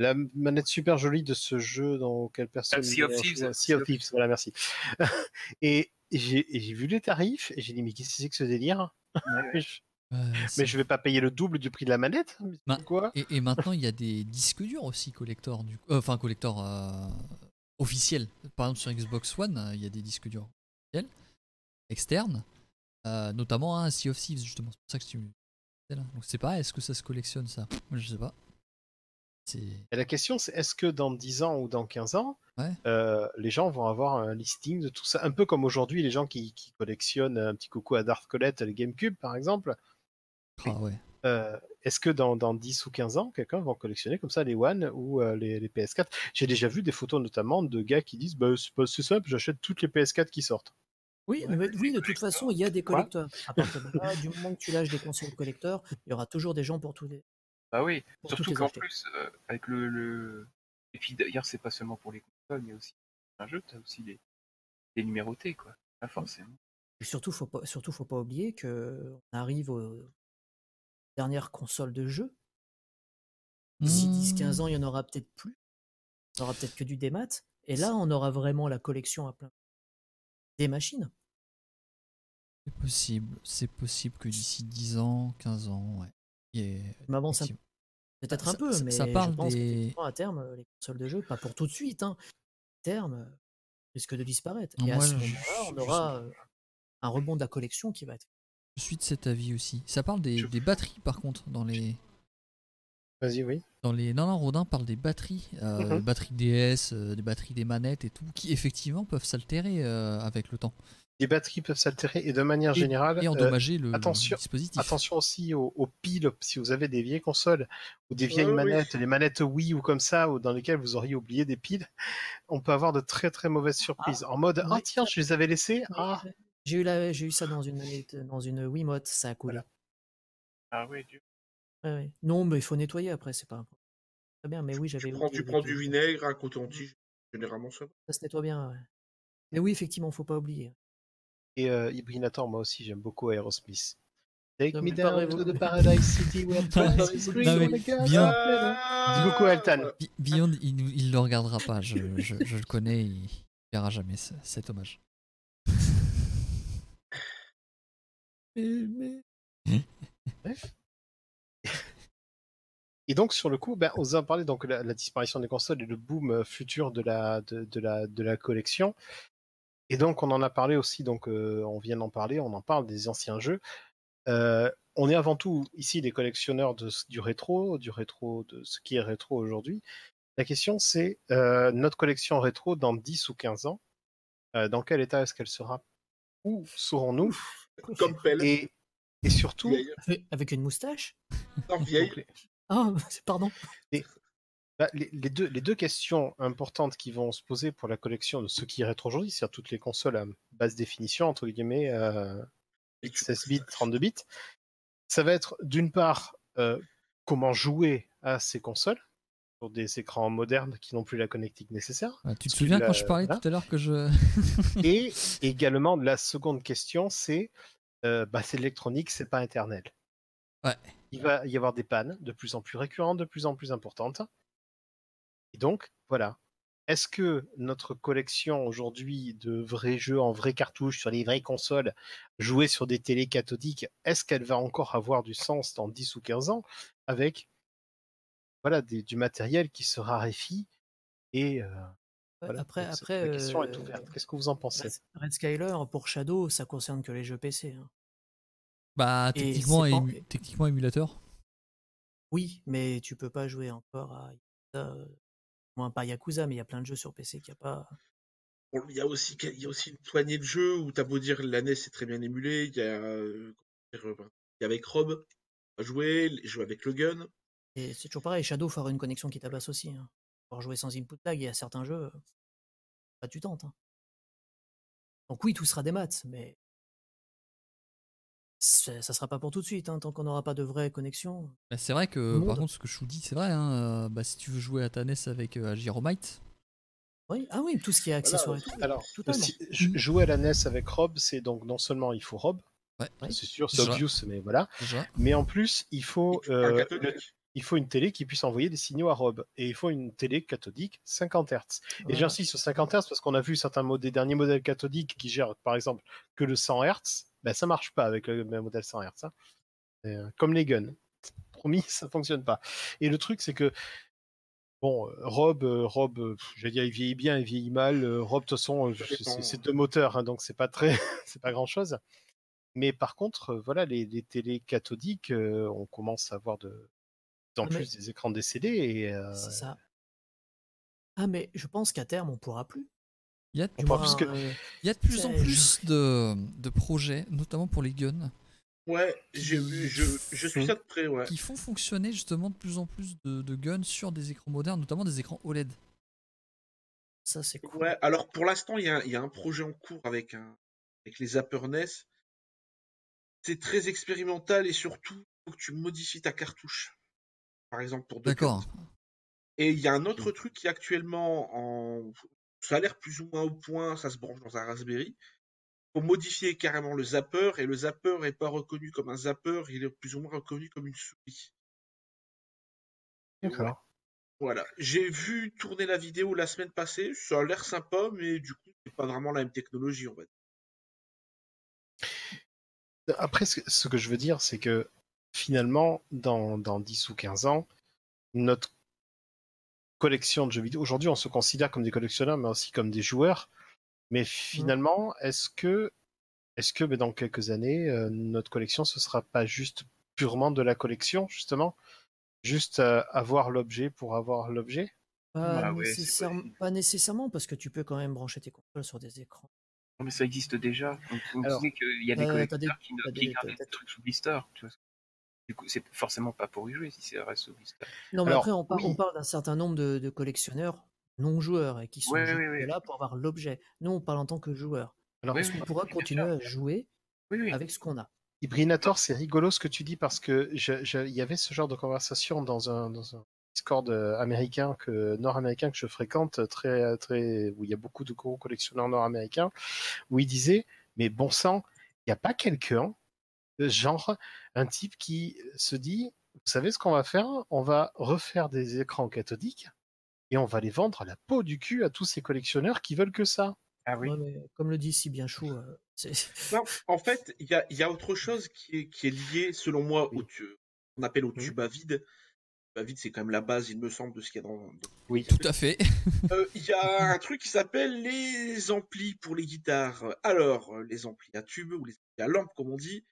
la manette super jolie de ce jeu dans lequel personne. Sea of Thieves. Sea of Thieves, voilà, merci. et j'ai vu les tarifs et j'ai dit mais qu'est-ce que c'est que ce délire? Ouais, ouais. mais, je, vais pas payer le double du prix de la manette Bah, quoi? Et, et maintenant, il y a des disques durs aussi collector, du. Euh, enfin, collector euh, officiels. Par exemple, sur Xbox One, euh, il y a des disques durs officiels, externes, euh, notamment un Sea of Thieves, justement. C'est pour ça que tu c'est là. Donc, c'est pas, est-ce que ça se collectionne ça? Moi, Je sais pas. Et la question, c'est est-ce que dans 10 ans ou dans 15 ans, Ouais. euh, les gens vont avoir un listing de tout ça? Un peu comme aujourd'hui, les gens qui, qui collectionnent un petit coucou à Darth Colette, les GameCube par exemple. Ah ouais. Euh, est-ce que dans, dans 10 ou 15 ans, quelqu'un va collectionner comme ça les One ou euh, les, les PS4 J'ai déjà vu des photos notamment de gars qui disent bah, c'est pas- c'est simple, j'achète toutes les PS4 qui sortent. Oui, mais oui, de toute façon, il y a des collecteurs. À partir de là, du moment que tu lâches des consoles collecteurs, il y aura toujours des gens pour tous les. Bah oui, Pour surtout qu'en plus, euh, avec le, le. Et puis d'ailleurs, c'est pas seulement pour les consoles, mais aussi un jeu, t'as aussi les, les numérotés, quoi. Pas forcément. Et surtout, faut pas, surtout, faut pas oublier que on arrive aux dernières consoles de jeu. D'ici Mmh. 10-15 ans, il y en aura peut-être plus. Il y aura peut-être que du démat. Et là, on aura vraiment la collection à plein. Des machines. C'est possible. C'est possible que d'ici 10 ans, 15 ans, ouais. Ait- Je m'avance peut-être Ça- un peu, ça- mais ça parle je pense des- à terme, les consoles de jeu, pas pour tout de suite, hein, à terme, euh, risquent de disparaître. Et à Moi, ce je- moment-là, on aura euh, un rebond de la collection qui va être. Je suis de cet avis aussi. Ça parle des, Je- des batteries, par contre, dans les. Vas-y, oui. Dans les... Non, non, Rodin parle des batteries, euh, Mhm. des batteries DS, euh, des batteries des manettes et tout, qui effectivement peuvent s'altérer euh, avec le temps Les batteries peuvent s'altérer et de manière Et- générale, et euh, endommager le, le attention- dispositif. Attention aussi aux, aux piles, si vous avez des vieilles consoles ou des vieilles oui. manettes, les manettes Wii ou comme ça, ou dans lesquelles vous auriez oublié des piles, on peut avoir de très très mauvaises surprises. en mode, ah oui. tiens, je les avais laissées, ah, J'ai eu, la- j'ai eu ça dans une, manette- dans une Wiimote, ça a coulé. Voilà. Ah oui, Dieu. Ouais, ouais. Non, mais il faut nettoyer après, c'est pas un problème. Très bien, mais oui, j'avais Tu prends, tu prends du vinaigre, un coton-tige, généralement ça. va. Ça se nettoie bien, ouais. Mais oui, effectivement, faut pas oublier. Et euh, Ibrinator, moi aussi, j'aime beaucoup Aerosmith. Take Non, me down to the paradise city where bien. Dis coucou à Altan. Beyond, il, il le regardera pas, je, je- je le connais, il verra jamais ce- cet hommage. Bref. Et donc sur le coup, ben, on a parlé donc la, la disparition des consoles et le boom euh, futur de la de, de la de la collection. Et donc on en a parlé aussi, donc euh, on vient d'en parler, on en parle des anciens jeux. Euh, on est avant tout ici des collectionneurs de, du rétro, du rétro, de ce qui est rétro aujourd'hui. La question c'est euh, notre collection rétro dans 10 ou 15 ans, euh, dans quel état est-ce qu'elle sera? Où serons-nous? Comme Pelle. et, et surtout. Avec- une moustache? Non, vieille. Ah, pardon. Bah, les, les deux, les deux questions importantes qui vont se poser pour la collection de ce qui est rétro aujourd'hui, c'est-à-dire toutes les consoles à basse définition, entre guillemets, euh, 16 bits, 32 bits, ça va être d'une part euh, comment jouer à ces consoles sur des écrans modernes qui n'ont plus la connectique nécessaire, Ouais, tu te souviens quand je parlais tout à l'heure que je. et également la seconde question, c'est euh, bah, c'est l'électronique, c'est pas éternel. Ouais. Il va y avoir des pannes de plus en plus récurrentes, de plus en plus importantes. Et donc, voilà. Est-ce que notre collection aujourd'hui de vrais jeux en vraies cartouches sur les vraies consoles, jouées sur des télés cathodiques, est-ce qu'elle va encore avoir du sens dans 10 ou 15 ans avec voilà, des- du matériel qui se raréfie et euh, voilà. Après, Donc, après la question est euh, ouverte. Qu'est-ce que vous en pensez? Red, Red Skyler, pour Shadow, ça concerne que les jeux PC. hein. Bah, techniquement, pas- techniquement émulateur. Oui, mais tu peux pas jouer encore à Euh, pas Yakuza, mais il y a plein de jeux sur PC qui a pas. Bon, Il y a aussi, il y a aussi une poignée de jeux où t'as beau dire la NES est très bien émulée. Il y a, euh, euh, il y a avec Rob à jouer, jouer avec le gun. Et c'est toujours pareil, Shadow, faut avoir une connexion qui tabasse aussi. Hein. Pour jouer sans input lag, il y a certains jeux, euh, bah, tu tentes. hein. Donc oui, tout sera des maths, mais c'est- ça sera pas pour tout de suite, hein, tant qu'on n'aura pas de vraie connexion. Bah, c'est vrai que, Monde. par contre, ce que je vous dis, c'est vrai. Hein, euh, bah, si tu veux jouer à ta NES avec euh, Gyromite, Oui, ah oui, tout ce qui est accessoire et tout. Alors, si- jouer à la NES avec Rob, c'est donc non seulement il faut Rob, ouais, c'est sûr, c'est obvious, mais voilà, mais en plus il faut, euh, il faut une télé qui puisse envoyer des signaux à Rob et il faut une télé cathodique 50 Hz. Et j'insiste sur 50 Hz parce qu'on a vu certains mod- des derniers modèles cathodiques qui gèrent par exemple que le 100 Hz, ben ça marche pas avec le même modèle 100 Hz. hein. Euh, comme les guns, promis, ça fonctionne pas. Et le truc c'est que Bon, euh, Rob, euh, Rob, euh, je vais dire, il vieillit bien, il vieillit mal. Euh, Rob, de toute façon, euh, c'est- deux moteurs, hein, donc c'est pas très, c'est pas grand chose. Mais par contre, euh, voilà, les, les télés cathodiques, euh, on commence à avoir de en Mais- plus des écrans décédés euh, C'est ça. Ah, mais je pense qu'à terme, on pourra plus. Il y a de moins, que- euh, Il y a de plus en plus de, de projets, notamment pour les guns, Ouais, j'ai vu, je, je suis ça de près, ouais. qui font fonctionner justement de plus en plus de, de guns sur des écrans modernes, notamment des écrans OLED. ça, c'est cool. Ouais, alors pour l'instant, il y, a- il y a un projet en cours avec, un, avec les Zapper NES. C'est très expérimental et surtout, il faut que tu modifies ta cartouche. Par exemple, pour deux D'accord. cartes. Et il y a un autre truc qui est actuellement en. Ça a l'air plus ou moins au point, ça se branche dans un Raspberry. Il faut modifier carrément le zapper et le zapper n'est pas reconnu comme un zapper, il est plus ou moins reconnu comme une souris. D'accord. Voilà. J'ai vu tourner la vidéo la semaine passée, ça a l'air sympa, mais du coup, c'est pas vraiment la même technologie, on va dire. Après, ce que je veux dire, c'est que finalement, dans, dans 10 ou 15 ans, notre collection de jeux vidéo, aujourd'hui, on se considère comme des collectionneurs, mais aussi comme des joueurs. Mais finalement, est-ce que, est-ce que mais dans quelques années, euh, notre collection, ce sera pas juste purement de la collection, justement? Juste euh, avoir l'objet pour avoir l'objet? Pas, Ah ouais, possible. pas nécessairement, parce que tu peux quand même brancher tes consoles sur des écrans. Non, mais ça existe déjà. Donc, vous qu'il y a des euh, collecteurs des- qui, gardent des trucs sous blister. Tu vois. Du coup, c'est forcément pas pour y jouer si ça reste blister. Non, mais Alors, après, on, par- oui. on parle d'un certain nombre de, de collectionneurs non joueurs et qui sont Ouais, ouais. là pour avoir l'objet. Nous, on parle en tant que joueur. Alors, oui, qu'on pourra continuer à jouer Oui, oui. avec ce qu'on a? Ibrinator, c'est rigolo ce que tu dis parce que il y avait ce genre de conversation dans un, dans un Discord euh, américain que nord-américain que je fréquente très très où il y a beaucoup de gros collectionneurs nord-américains où il disait mais bon sang, il n'y a pas quelqu'un genre un type qui se dit vous savez ce qu'on va faire? On va refaire des écrans cathodiques et on va les vendre à la peau du cul à tous ces collectionneurs qui veulent que ça. Ah oui. Ouais, mais comme le dit si bien Chou, euh, Non, en fait, il y a, il y a autre chose qui est, qui est lié, selon moi, Oui. au qu'on appelle au Oui. tube à vide. Bah, vite, c'est quand même la base, il me semble, de ce qu'il y a dans. dans- Oui. Tout à fait. Euh, Il y a un truc qui s'appelle les amplis pour les guitares. Alors, les amplis à tube ou les amplis à lampe, comme on dit,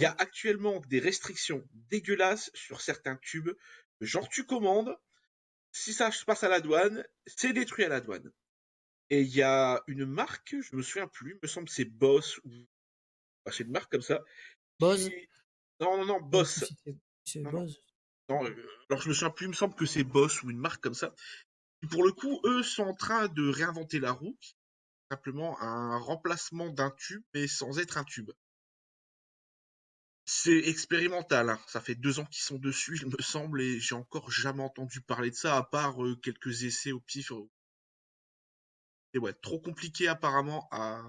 il y a actuellement des restrictions dégueulasses sur certains tubes. Genre, tu commandes, si ça se passe à la douane, c'est détruit à la douane. Et il y a une marque, je me souviens plus, il me semble que c'est Boss ou. Enfin, c'est une marque comme ça. Boss qui- Non, non, non, Boss. C'est- Non, non. Boss. Euh, alors je me souviens plus, il me semble que c'est Boss ou une marque comme ça. Et pour le coup, eux sont en train de réinventer la roue, simplement un remplacement d'un tube, mais sans être un tube. C'est expérimental, hein. ça fait deux ans qu'ils sont dessus, il me semble, et j'ai encore jamais entendu parler de ça, à part euh, quelques essais au pif. Et ouais, trop compliqué apparemment à,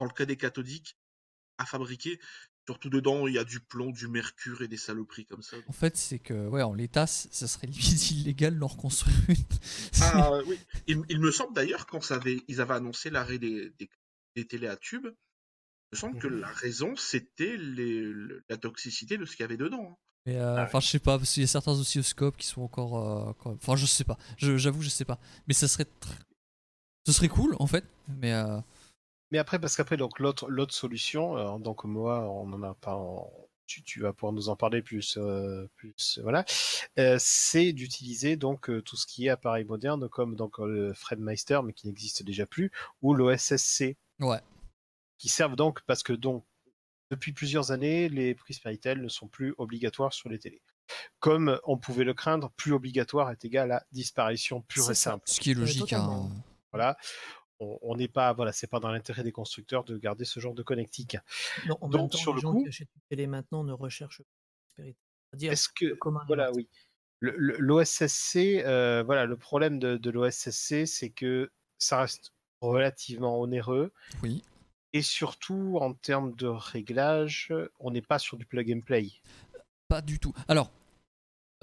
dans le cas des cathodiques, à fabriquer. Surtout dedans, il y a du plomb, du mercure et des saloperies comme ça. En fait, c'est que, ouais, en l'état, c- ça serait limite illégal d'en reconstruire une. Ah oui, il, il me semble d'ailleurs quand ça avait, ils avaient annoncé l'arrêt des, des, des télés à tubes, me semble que la raison c'était les- la toxicité de ce qu'il y avait dedans. Mais euh, Ah enfin, je sais pas, parce qu'il y a certains oscilloscopes qui sont encore. euh, Enfin, je sais pas. Je- J'avoue, je sais pas. Mais ça serait. tr- Ce serait cool, en fait. Mais. euh, Mais après, parce qu'après, donc l'autre l'autre solution, euh, donc moi, on en a pas, en- tu, tu vas pouvoir nous en parler plus, euh, plus, voilà, euh, c'est d'utiliser donc euh, tout ce qui est appareil moderne comme donc euh, le Fredmeister, mais qui n'existe déjà plus, ou l'OSSC, Ouais. Qui servent donc parce que donc depuis plusieurs années, les prises Péritel ne sont plus obligatoires sur les télés. Comme on pouvait le craindre, plus obligatoire est égal à disparition pure et ça. simple. Ce qui est Ouais, logique. hein. Voilà. On n'est pas, voilà, c'est pas dans l'intérêt des constructeurs de garder ce genre de connectique. Non, en Donc, même temps, sur les le gens coup- qui achètent une télé maintenant ne recherchent pas Est-ce que, voilà, oui. Le- le- L'OSSC, euh, voilà, le problème de, de l'OSSC, c'est que ça reste relativement onéreux Oui. Et surtout en termes de réglage, on n'est pas sur du plug and play. Pas du tout. Alors,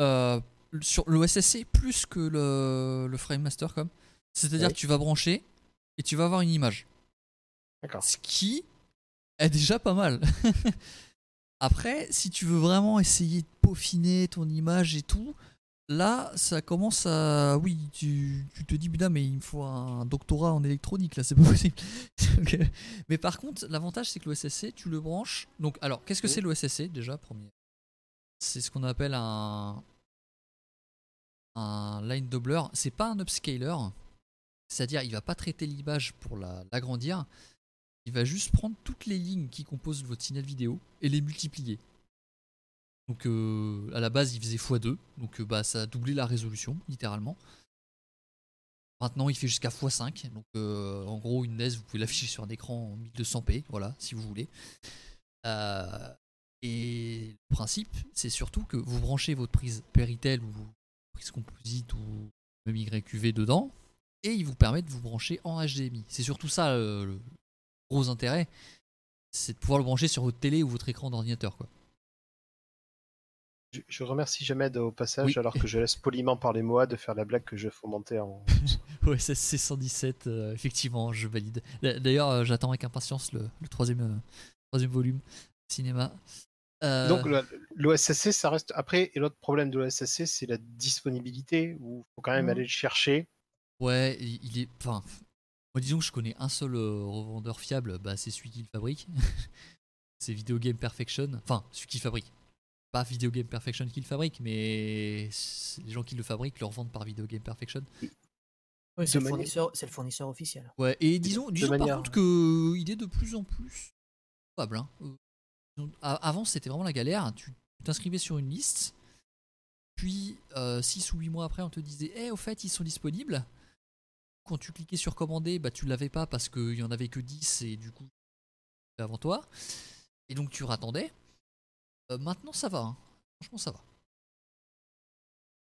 euh, sur l'OSSC, plus que le, le Frame Master, comme. C'est-à-dire Oui. que tu vas brancher et tu vas avoir une image. D'accord. Ce qui est déjà pas mal. Après, si tu veux vraiment essayer de peaufiner ton image et tout, là, ça commence à. Oui, tu, tu te dis, putain, mais il me faut un doctorat en électronique, là, c'est pas possible. Euh, mais par contre, l'avantage, c'est que l'OSSC, tu le branches. Donc, alors, qu'est-ce que c'est l'OSSC déjà, premier? C'est ce qu'on appelle un. Un line doubler. C'est pas un upscaler. C'est-à-dire, il va pas traiter l'image pour la- l'agrandir. Il va juste prendre toutes les lignes qui composent votre signal vidéo et les multiplier. Donc euh, à la base il faisait x2, donc euh, bah, ça a doublé la résolution littéralement. Maintenant il fait jusqu'à x5, donc euh, en gros une NES vous pouvez l'afficher sur un écran en 1200p, voilà si vous voulez. Et le principe c'est surtout que vous branchez votre prise Péritel ou prise composite ou même YQV dedans et il vous permet de vous brancher en HDMI. C'est surtout ça le gros intérêt, c'est de pouvoir le brancher sur votre télé ou votre écran d'ordinateur. quoi. Je, remercie Jamed au passage, Oui. alors que je laisse poliment parler Moa de faire la blague que je fomentais en. C'est 117, euh, effectivement, je valide. D'a- D'ailleurs, euh, j'attends avec impatience le, le troisième, euh, troisième volume cinéma. Donc l'OSSC, ça reste. Après, et l'autre problème de l'OSSC, c'est la disponibilité, où il faut quand même Mhm. aller le chercher. Ouais, il est. Enfin, moi disons que je connais un seul revendeur fiable, bah, c'est celui qui le fabrique. c'est Video Game Perfection. Enfin, celui qui le fabrique. Pas Video Game Perfection qui le fabrique, mais les gens qui le fabriquent le revendent par Video Game Perfection. Oui, c'est le, fournisseur- c'est le fournisseur officiel. Ouais, et disons, disons par manière- contre que il est de plus en plus probable. hein. Euh, Avant, c'était vraiment la galère. Tu tu t'inscrivais sur une liste, puis 6 ou 8 mois après, on te disait Eh, au fait, ils sont disponibles. Quand tu cliquais sur commander, bah, tu l'avais pas parce qu'il y en avait que 10 et du coup, c'était avant toi. Et donc, tu rattendais. Euh, maintenant, ça va. hein. Franchement, ça va.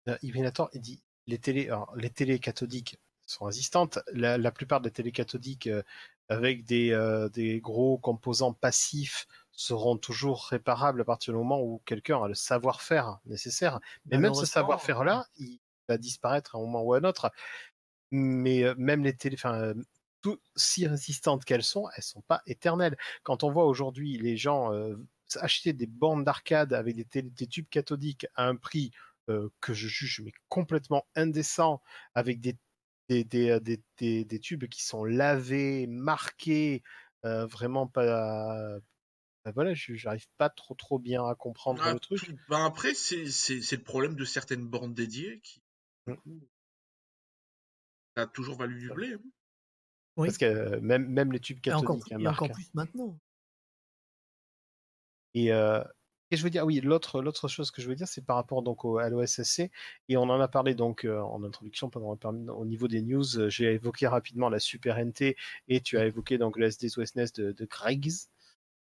Euh, Ibrinator, il dit les alors, les télés cathodiques sont résistantes. La, la plupart des télés cathodiques euh, avec des, euh, des gros composants passifs seront toujours réparables à partir du moment où quelqu'un a le savoir-faire nécessaire. Mais même ce savoir-faire-là, il va disparaître à un moment ou à un autre. Mais euh, même les télés, enfin, euh, tout- si résistantes qu'elles sont, elles sont pas éternelles. Quand on voit aujourd'hui les gens euh, acheter des bornes d'arcade avec des, télé- des tubes cathodiques à un prix euh, que je juge mais complètement indécent, avec des, des, des, euh, des, des- des tubes qui sont lavés, marqués, euh, vraiment pas. bah voilà, je j'arrive pas trop trop bien à comprendre Ah, le truc. ben après, c'est c'est- c'est le problème de certaines bornes dédiées qui, Mm. ça a toujours valu du blé. hein. Oui. Parce que même, même les tubes Et encore, cathodiques hein, et encore plus maintenant. Et, euh, et je veux dire, oui, l'autre l'autre chose que je veux dire, c'est par rapport donc au, à l'OSSC, et on en a parlé donc euh, en introduction pendant au niveau des news. euh, J'ai évoqué rapidement la Super NT et tu as évoqué donc le SD sous SNES de, de.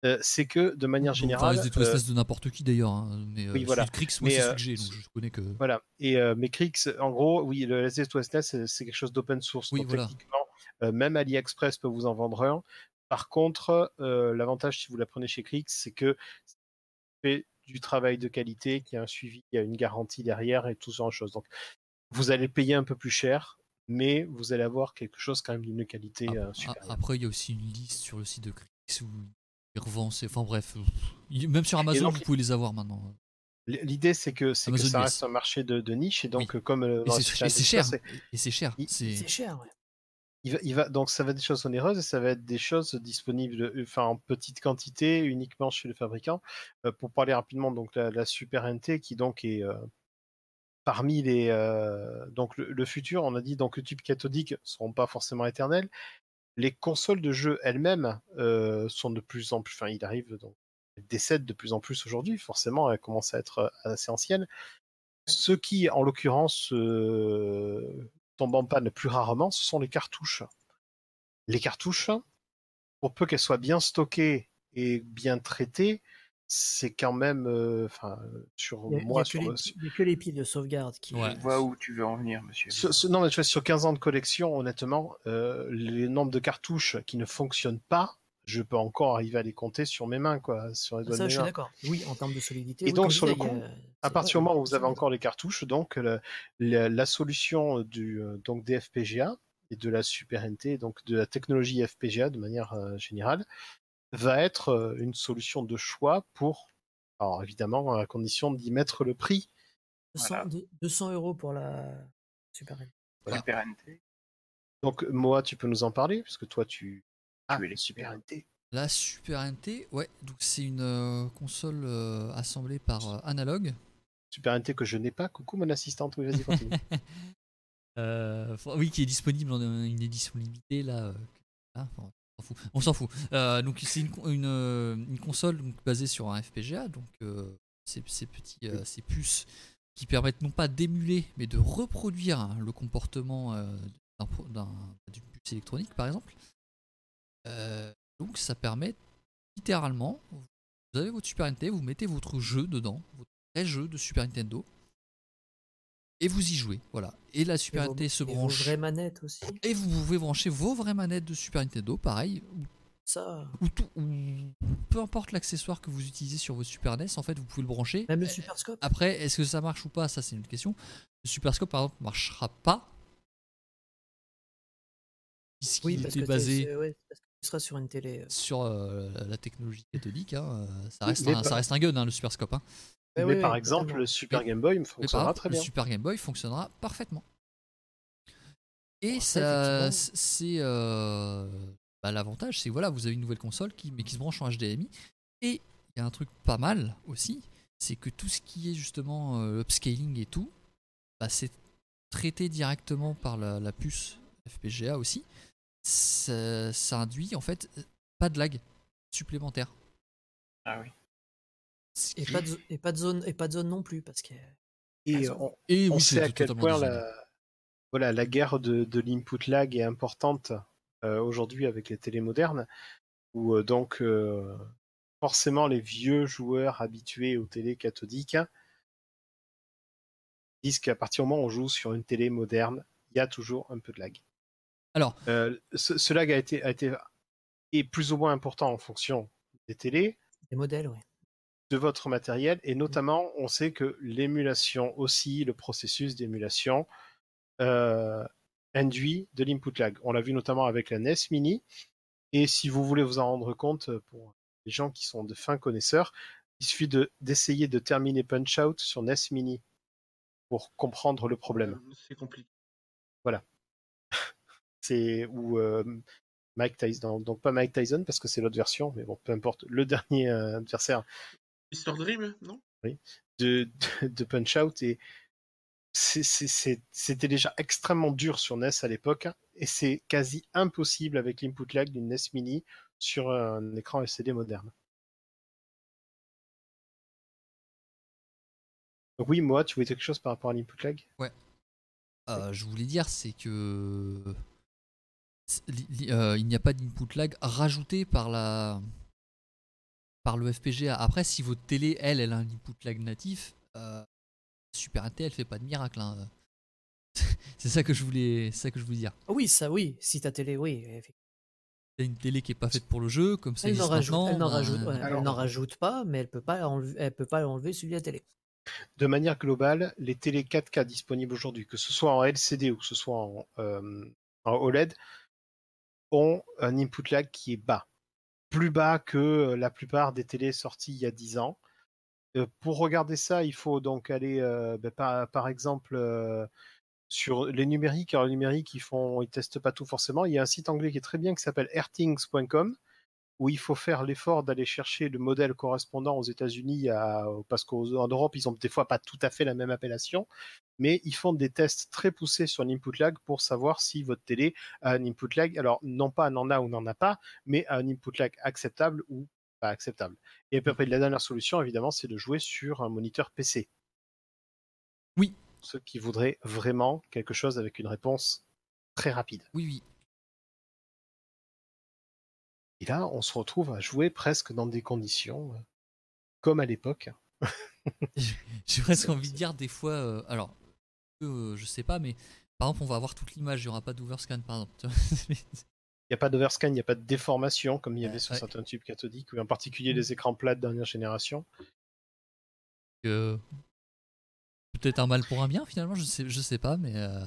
Euh, c'est que de manière générale, Enfin, euh, de n'importe qui d'ailleurs. hein, Mais euh, oui, voilà. Crix, moi, Mais, c'est celui que j'ai, donc je connais que. Voilà. Et mais Crix, en gros, oui, le SD sous SNES, c'est- quelque chose d'open source. Oui, donc voilà. techniquement, même AliExpress peut vous en vendre un. Par contre, euh, l'avantage si vous la prenez chez Crix, c'est que fait du travail de qualité, qu'il y a un suivi, il y a une garantie derrière et tout ce genre de choses. Donc, vous allez payer un peu plus cher, mais vous allez avoir quelque chose quand même d'une qualité Ap- euh, a- supérieure. Après, il y a aussi une liste sur le site de Crix où ils revendent. c'est- Enfin bref, même sur Amazon, donc- vous pouvez les avoir maintenant. L'idée, c'est que, c'est ça US. reste un marché de, de niche, et donc Oui. comme Et c'est c'est cher. c'est- Et c'est cher. C'est C'est cher, ouais. Il va, il va- donc ça va être des choses onéreuses et ça va être des choses disponibles enfin, en petite quantité uniquement chez le fabricant. Euh, pour parler rapidement, donc la, la Super NT qui donc est euh, parmi les euh, donc le, le futur, on a dit donc le tube cathodique seront pas forcément éternels. Les consoles de jeux elles-mêmes sont de plus en plus, enfin il arrive donc elles décèdent de plus en plus aujourd'hui. Forcément, elles commencent à être assez anciennes. Ce qui, en l'occurrence, euh, tombe en panne plus rarement, ce sont les cartouches. Les cartouches, pour peu qu'elles soient bien stockées et bien traitées, c'est quand même, euh, enfin, sur Il y a, il y a moi, que sur, les, le- il y a que les piles de sauvegarde qui. Ouais. Je vois où tu veux en venir, monsieur. sur- sur- non, mais tu vois, sur 15 ans de collection, honnêtement, euh, les nombres de cartouches qui ne fonctionnent pas, je peux encore arriver à les compter sur mes mains, quoi, sur les doigts Ça, de je mes suis mains. d'accord. Oui, en termes de solidité. Et oui, donc, sur le coup, a- À partir du moment où vous avez encore les cartouches, donc le- la, la solution du euh, donc des FPGA et de la Super NT, donc de la technologie FPGA de manière euh, générale, va être euh, une solution de choix pour, alors évidemment à condition d'y mettre le prix. 200, Voilà. deux- 200 euros pour la Super NT. Super NT. Donc Moa, tu peux nous en parler puisque toi tu ah l'expert. Super NT. La Super NT, ouais, donc c'est une euh, console euh, assemblée par euh, Analog. Super NT que je n'ai pas. Coucou mon assistante, oui vas-y continue. Euh, oui, qui est disponible en une édition limitée là. euh, ah, enfin, on s'en fout. On s'en fout. Euh, donc c'est une, une, une console donc, basée sur un FPGA, donc euh, ces, ces petits euh, ces puces qui permettent non pas d'émuler, mais de reproduire hein, le comportement euh, d'un pro- d'un- d'une puce électronique, par exemple. Euh, donc ça permet littéralement, vous avez votre Super Nintendo, vous mettez votre jeu dedans, votre vrai jeu de Super Nintendo, et vous y jouez. Voilà. Et la Et Super vos- Nintendo se et vos branche. vraies manettes aussi. Et vous pouvez brancher vos vraies manettes de Super Nintendo, pareil, Ça, ou, tout, ou peu importe l'accessoire que vous utilisez sur votre Super NES, en fait, vous pouvez le brancher. même le Euh, Super Scope. Après, est-ce que ça marche ou pas? Ça, c'est une autre question. Le Super Scope, par exemple, marchera pas. Oui, parce était que, basé c'est- ouais, parce seras sur une télé. euh. sur euh, la- technologie cathodique. hein, euh, ça, reste un, pas- ça reste un gun, hein, le Super Scope. hein. Mais par exemple, le Super Game Boy fonctionnera très le bien. Super Game Boy fonctionnera parfaitement. Et ça, c'est euh, bah, l'avantage, c'est voilà, vous avez une nouvelle console qui, mais qui se branche en HDMI. Et il y a un truc pas mal aussi, c'est que tout ce qui est justement euh, upscaling et tout, bah, c'est traité directement par la, la puce FPGA aussi. Ça, ça induit en fait pas de lag supplémentaire. Ah oui. Et pas, de, zo- et pas de zone et pas de zone non plus parce que Et on, et on oui, sait à quel point la, voilà, la guerre de, de l'input lag est importante euh, aujourd'hui avec les télés modernes, où euh, donc euh, forcément les vieux joueurs habitués aux télés cathodiques disent qu'à partir du moment où on joue sur une télé moderne, il y a toujours un peu de lag. Alors, Euh, ce, ce lag a été, a été est plus ou moins important en fonction des télés, des modèles, oui. de votre matériel et notamment on sait que l'émulation aussi, le processus d'émulation euh, induit de l'input lag. On l'a vu notamment avec la NES Mini et si vous voulez vous en rendre compte pour les gens qui sont de fins connaisseurs, il suffit de- d'essayer de terminer Punch Out sur NES Mini pour comprendre le problème. Euh, C'est compliqué. C'est ou euh, Mike Tyson, donc pas Mike Tyson parce que c'est l'autre version, mais bon, peu importe. Le dernier euh, adversaire Mr. Dream, non? De, de, de Punch Out et c'était déjà extrêmement dur sur NES à l'époque et c'est quasi impossible avec l'input lag d'une NES Mini sur un écran LCD moderne. Donc oui, moi, tu voulais quelque chose par rapport à l'input lag? Euh, je voulais dire, c'est que il n'y a pas d'input lag rajouté par la par le FPGA. Après, si votre télé, elle, elle a un input lag natif, euh, Super NT, elle fait pas de miracle. hein. c'est ça que je voulais, c'est ça que je voulais dire. Ah Oui, ça oui, si ta télé, oui. effectivement. T'as une télé qui est pas faite pour le jeu, comme ça Elle n'en rajoute, maintenant. elle n'en rajoute, ouais, elle alors- n'en rajoute pas, mais elle peut pas enlever, elle peut pas enlever celui de la télé. De manière globale, les télés 4K disponibles aujourd'hui, que ce soit en LCD ou que ce soit en, euh, en OLED, ont un input lag qui est bas. Plus bas que euh, la plupart des télés sorties il y a 10 ans. Euh, pour regarder ça, il faut donc aller, euh, ben, par, exemple, sur les numériques. Alors, les numériques, ils font, ils testent pas tout forcément. Il y a un site anglais qui est très bien qui s'appelle airthings.com où il faut faire l'effort d'aller chercher le modèle correspondant aux États-Unis, parce qu'en Europe, ils ont des fois pas tout à fait la même appellation, mais ils font des tests très poussés sur l'input lag pour savoir si votre télé a un input lag. Alors, non pas n'en a ou n'en a pas, mais a un input lag acceptable ou pas acceptable. Et puis après, la dernière solution, évidemment, c'est de jouer sur un moniteur PC. Oui. Ceux qui voudraient vraiment quelque chose avec une réponse très rapide. Oui, oui. Et là, on se retrouve à jouer presque dans des conditions euh, comme à l'époque. J'ai presque envie de dire des fois. euh, alors, euh, je sais pas, mais par exemple, on va avoir toute l'image, il n'y aura pas d'overscan par exemple. Il n'y a pas d'overscan, il n'y a pas de déformation comme il y avait Ouais, sur ouais. certains tubes cathodiques, ou en particulier les écrans plats de dernière génération. peut-être un mal pour un bien finalement je sais je sais pas mais euh,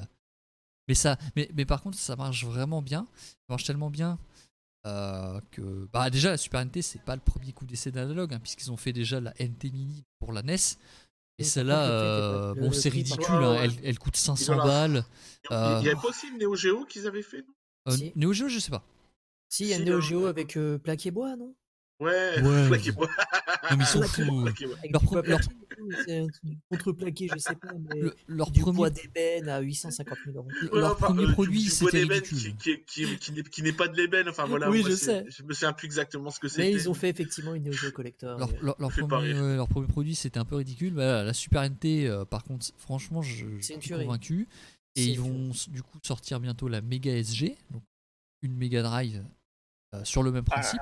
mais ça mais, mais par contre ça marche vraiment bien ça marche tellement bien euh, que bah déjà la Super NT c'est pas le premier coup d'essai d'analogue hein, puisqu'ils ont fait déjà la NT Mini pour la NES et celle-là euh, bon c'est ridicule hein, Ouais, ouais. elle, elle coûte 500 voilà. balles Il Euh, n'y avait pas aussi une Neo Geo qu'ils avaient fait, non? Euh, Si. Neo Geo je sais pas. Si, il y a Si, Neo euh, Geo avec euh, plaqué bois, non? Ouais, Ouais. plaqué bois. non mais ils sont fous. Avec Leur pro- leur- contreplaqué, je sais pas, mais Le- leur du premier bois d'ébène à 850 000 euros. Ouais, leur enfin, premier euh, du- produit c'était d'ébène ridicule qui, qui, qui, qui n'est- pas de l'ébène. Enfin voilà, Oui, moi, je sais. Je me souviens plus exactement ce que c'était. Mais ils ont fait effectivement une Neo Geo Collector. leur, leur- premier, leur premier produit c'était un peu ridicule. Bah, la Super NT, euh, par contre, franchement, je, suis tuerie. convaincu. Et ils vont du coup sortir bientôt la Mega SG, donc une Mega Drive euh, sur le même principe.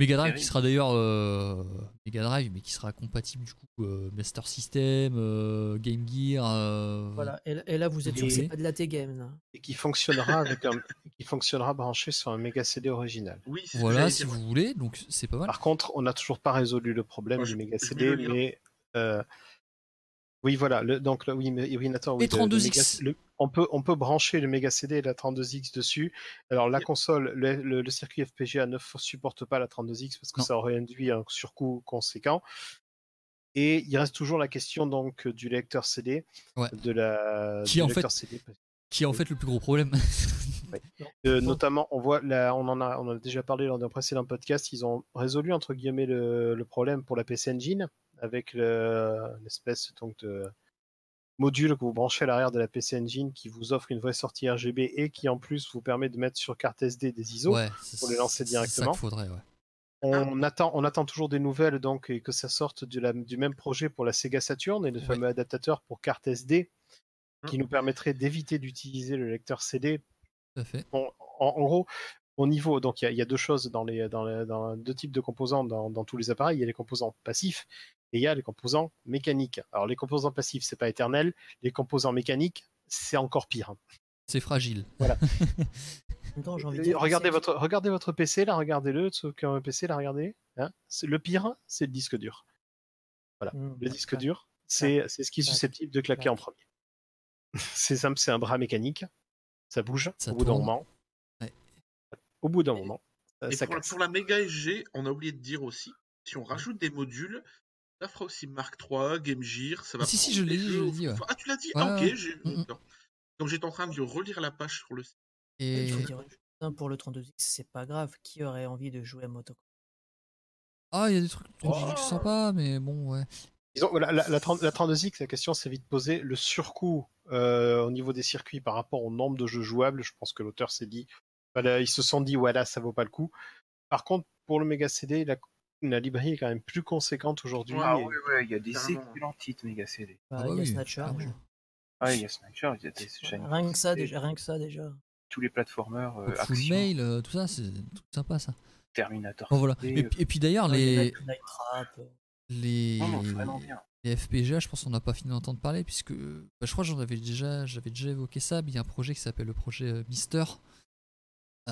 Mega Drive qui sera d'ailleurs euh, Mega Drive, mais qui sera compatible du coup euh, Master System, euh, Game Gear. euh, Voilà, et, là- et là vous êtes sûr que Et- c'est pas de la T-Game. là. Et qui fonctionnera avec un, qui fonctionnera branché sur un méga CD original. Oui, Voilà, si vous voulez, donc c'est pas mal. Par contre, on n'a toujours pas résolu le problème Moi, du je CD, mais euh, oui, voilà. Le, donc le- oui, mais, oui, Nathan, oui, Et le- le 32X. méga- le- on peut on peut brancher le méga CD et la 32X dessus. Alors la console, le, circuit FPGA ne supporte pas la 32X parce que Non. ça aurait induit un surcoût conséquent. Et il reste toujours la question donc du lecteur CD, Ouais. de la Qui, du en lecteur fait, CD. Qui est en fait le plus gros problème. Euh, notamment, on voit, là, on en a, on en a déjà parlé lors d'un précédent podcast. Ils ont résolu entre guillemets le, le problème pour la PC Engine avec le- l'espèce donc de module que vous branchez à l'arrière de la PC Engine qui vous offre une vraie sortie RGB et qui en plus vous permet de mettre sur carte SD des ISO. ouais, pour les lancer ça directement. faudrait, ouais. On attend, on attend toujours des nouvelles donc et que ça sorte de la- du même projet pour la Sega Saturn et le Ouais. fameux adaptateur pour carte SD qui Hum. nous permettrait d'éviter d'utiliser le lecteur CD Tout à fait. Bon, en, en gros, au niveau, donc il y a- il y, a deux choses dans les, dans les- dans deux types de composants dans, dans tous les appareils. Il y a les composants passifs et il y a les composants mécaniques. Alors les composants passifs, c'est pas éternel. Les composants mécaniques, c'est encore pire. C'est fragile. Envie de dire, regardez votre, regardez votre PC là, regardez-le. Ceux qui ont un PC là, regardez. Hein. C'est- le pire, c'est le disque dur. Mmh, Le disque dur, c'est c'est ce qui est susceptible de claquer en premier. c'est simple, c'est un bras mécanique. Ça bouge Ça au bout d'un moment. Ouais. Au bout d'un moment, euh, Et ça pour, casse. pour la Mega SG, on a oublié de dire aussi, si on rajoute des modules, Ça fera aussi Mark III, Game Gear, ça va. Ah, si, si, je l'ai dit, je l'ai dit, ouais. Ah, tu l'as dit Ouais, Ah, ok. ouais. j'ai- Mm, mm. Donc j'étais en train de relire la page sur le site. Et Il faut dire une chose, pour le 32X, c'est pas grave. Qui aurait envie de jouer à Motocross ah, il y a des trucs Oh. sympas, mais bon, ouais. Disons, la, la, la 30 la 32X, la question s'est vite posée. Le surcoût euh, au niveau des circuits par rapport au nombre de jeux jouables, je pense que l'auteur s'est dit, voilà, ils se sont dit, voilà, ça vaut pas le coup. Par contre, pour le Mega CD, la, la librairie est quand même plus conséquente aujourd'hui. Ah et- ouais, ouais, il y a des Carrément. excellents titres Mega CD. Bah, Ah Il y a oui, Snatcher. Ah, il y a Snatcher, il y a des Shining Rien que ça, déjà. Rien que ça, déjà. tous les platformers, euh, Full action, mail, euh, tout ça, c'est sympas, ça. Terminator. Bon, voilà. Et, Et, puis- et puis d'ailleurs, les, Night- Night Trap. euh, les, Non, non, vraiment bien. les FPGA, je pense qu'on n'a pas fini d'entendre parler, puisque bah, je crois que j'en avais déjà, j'avais déjà évoqué ça, mais il y a un projet qui s'appelle le projet euh, Mister,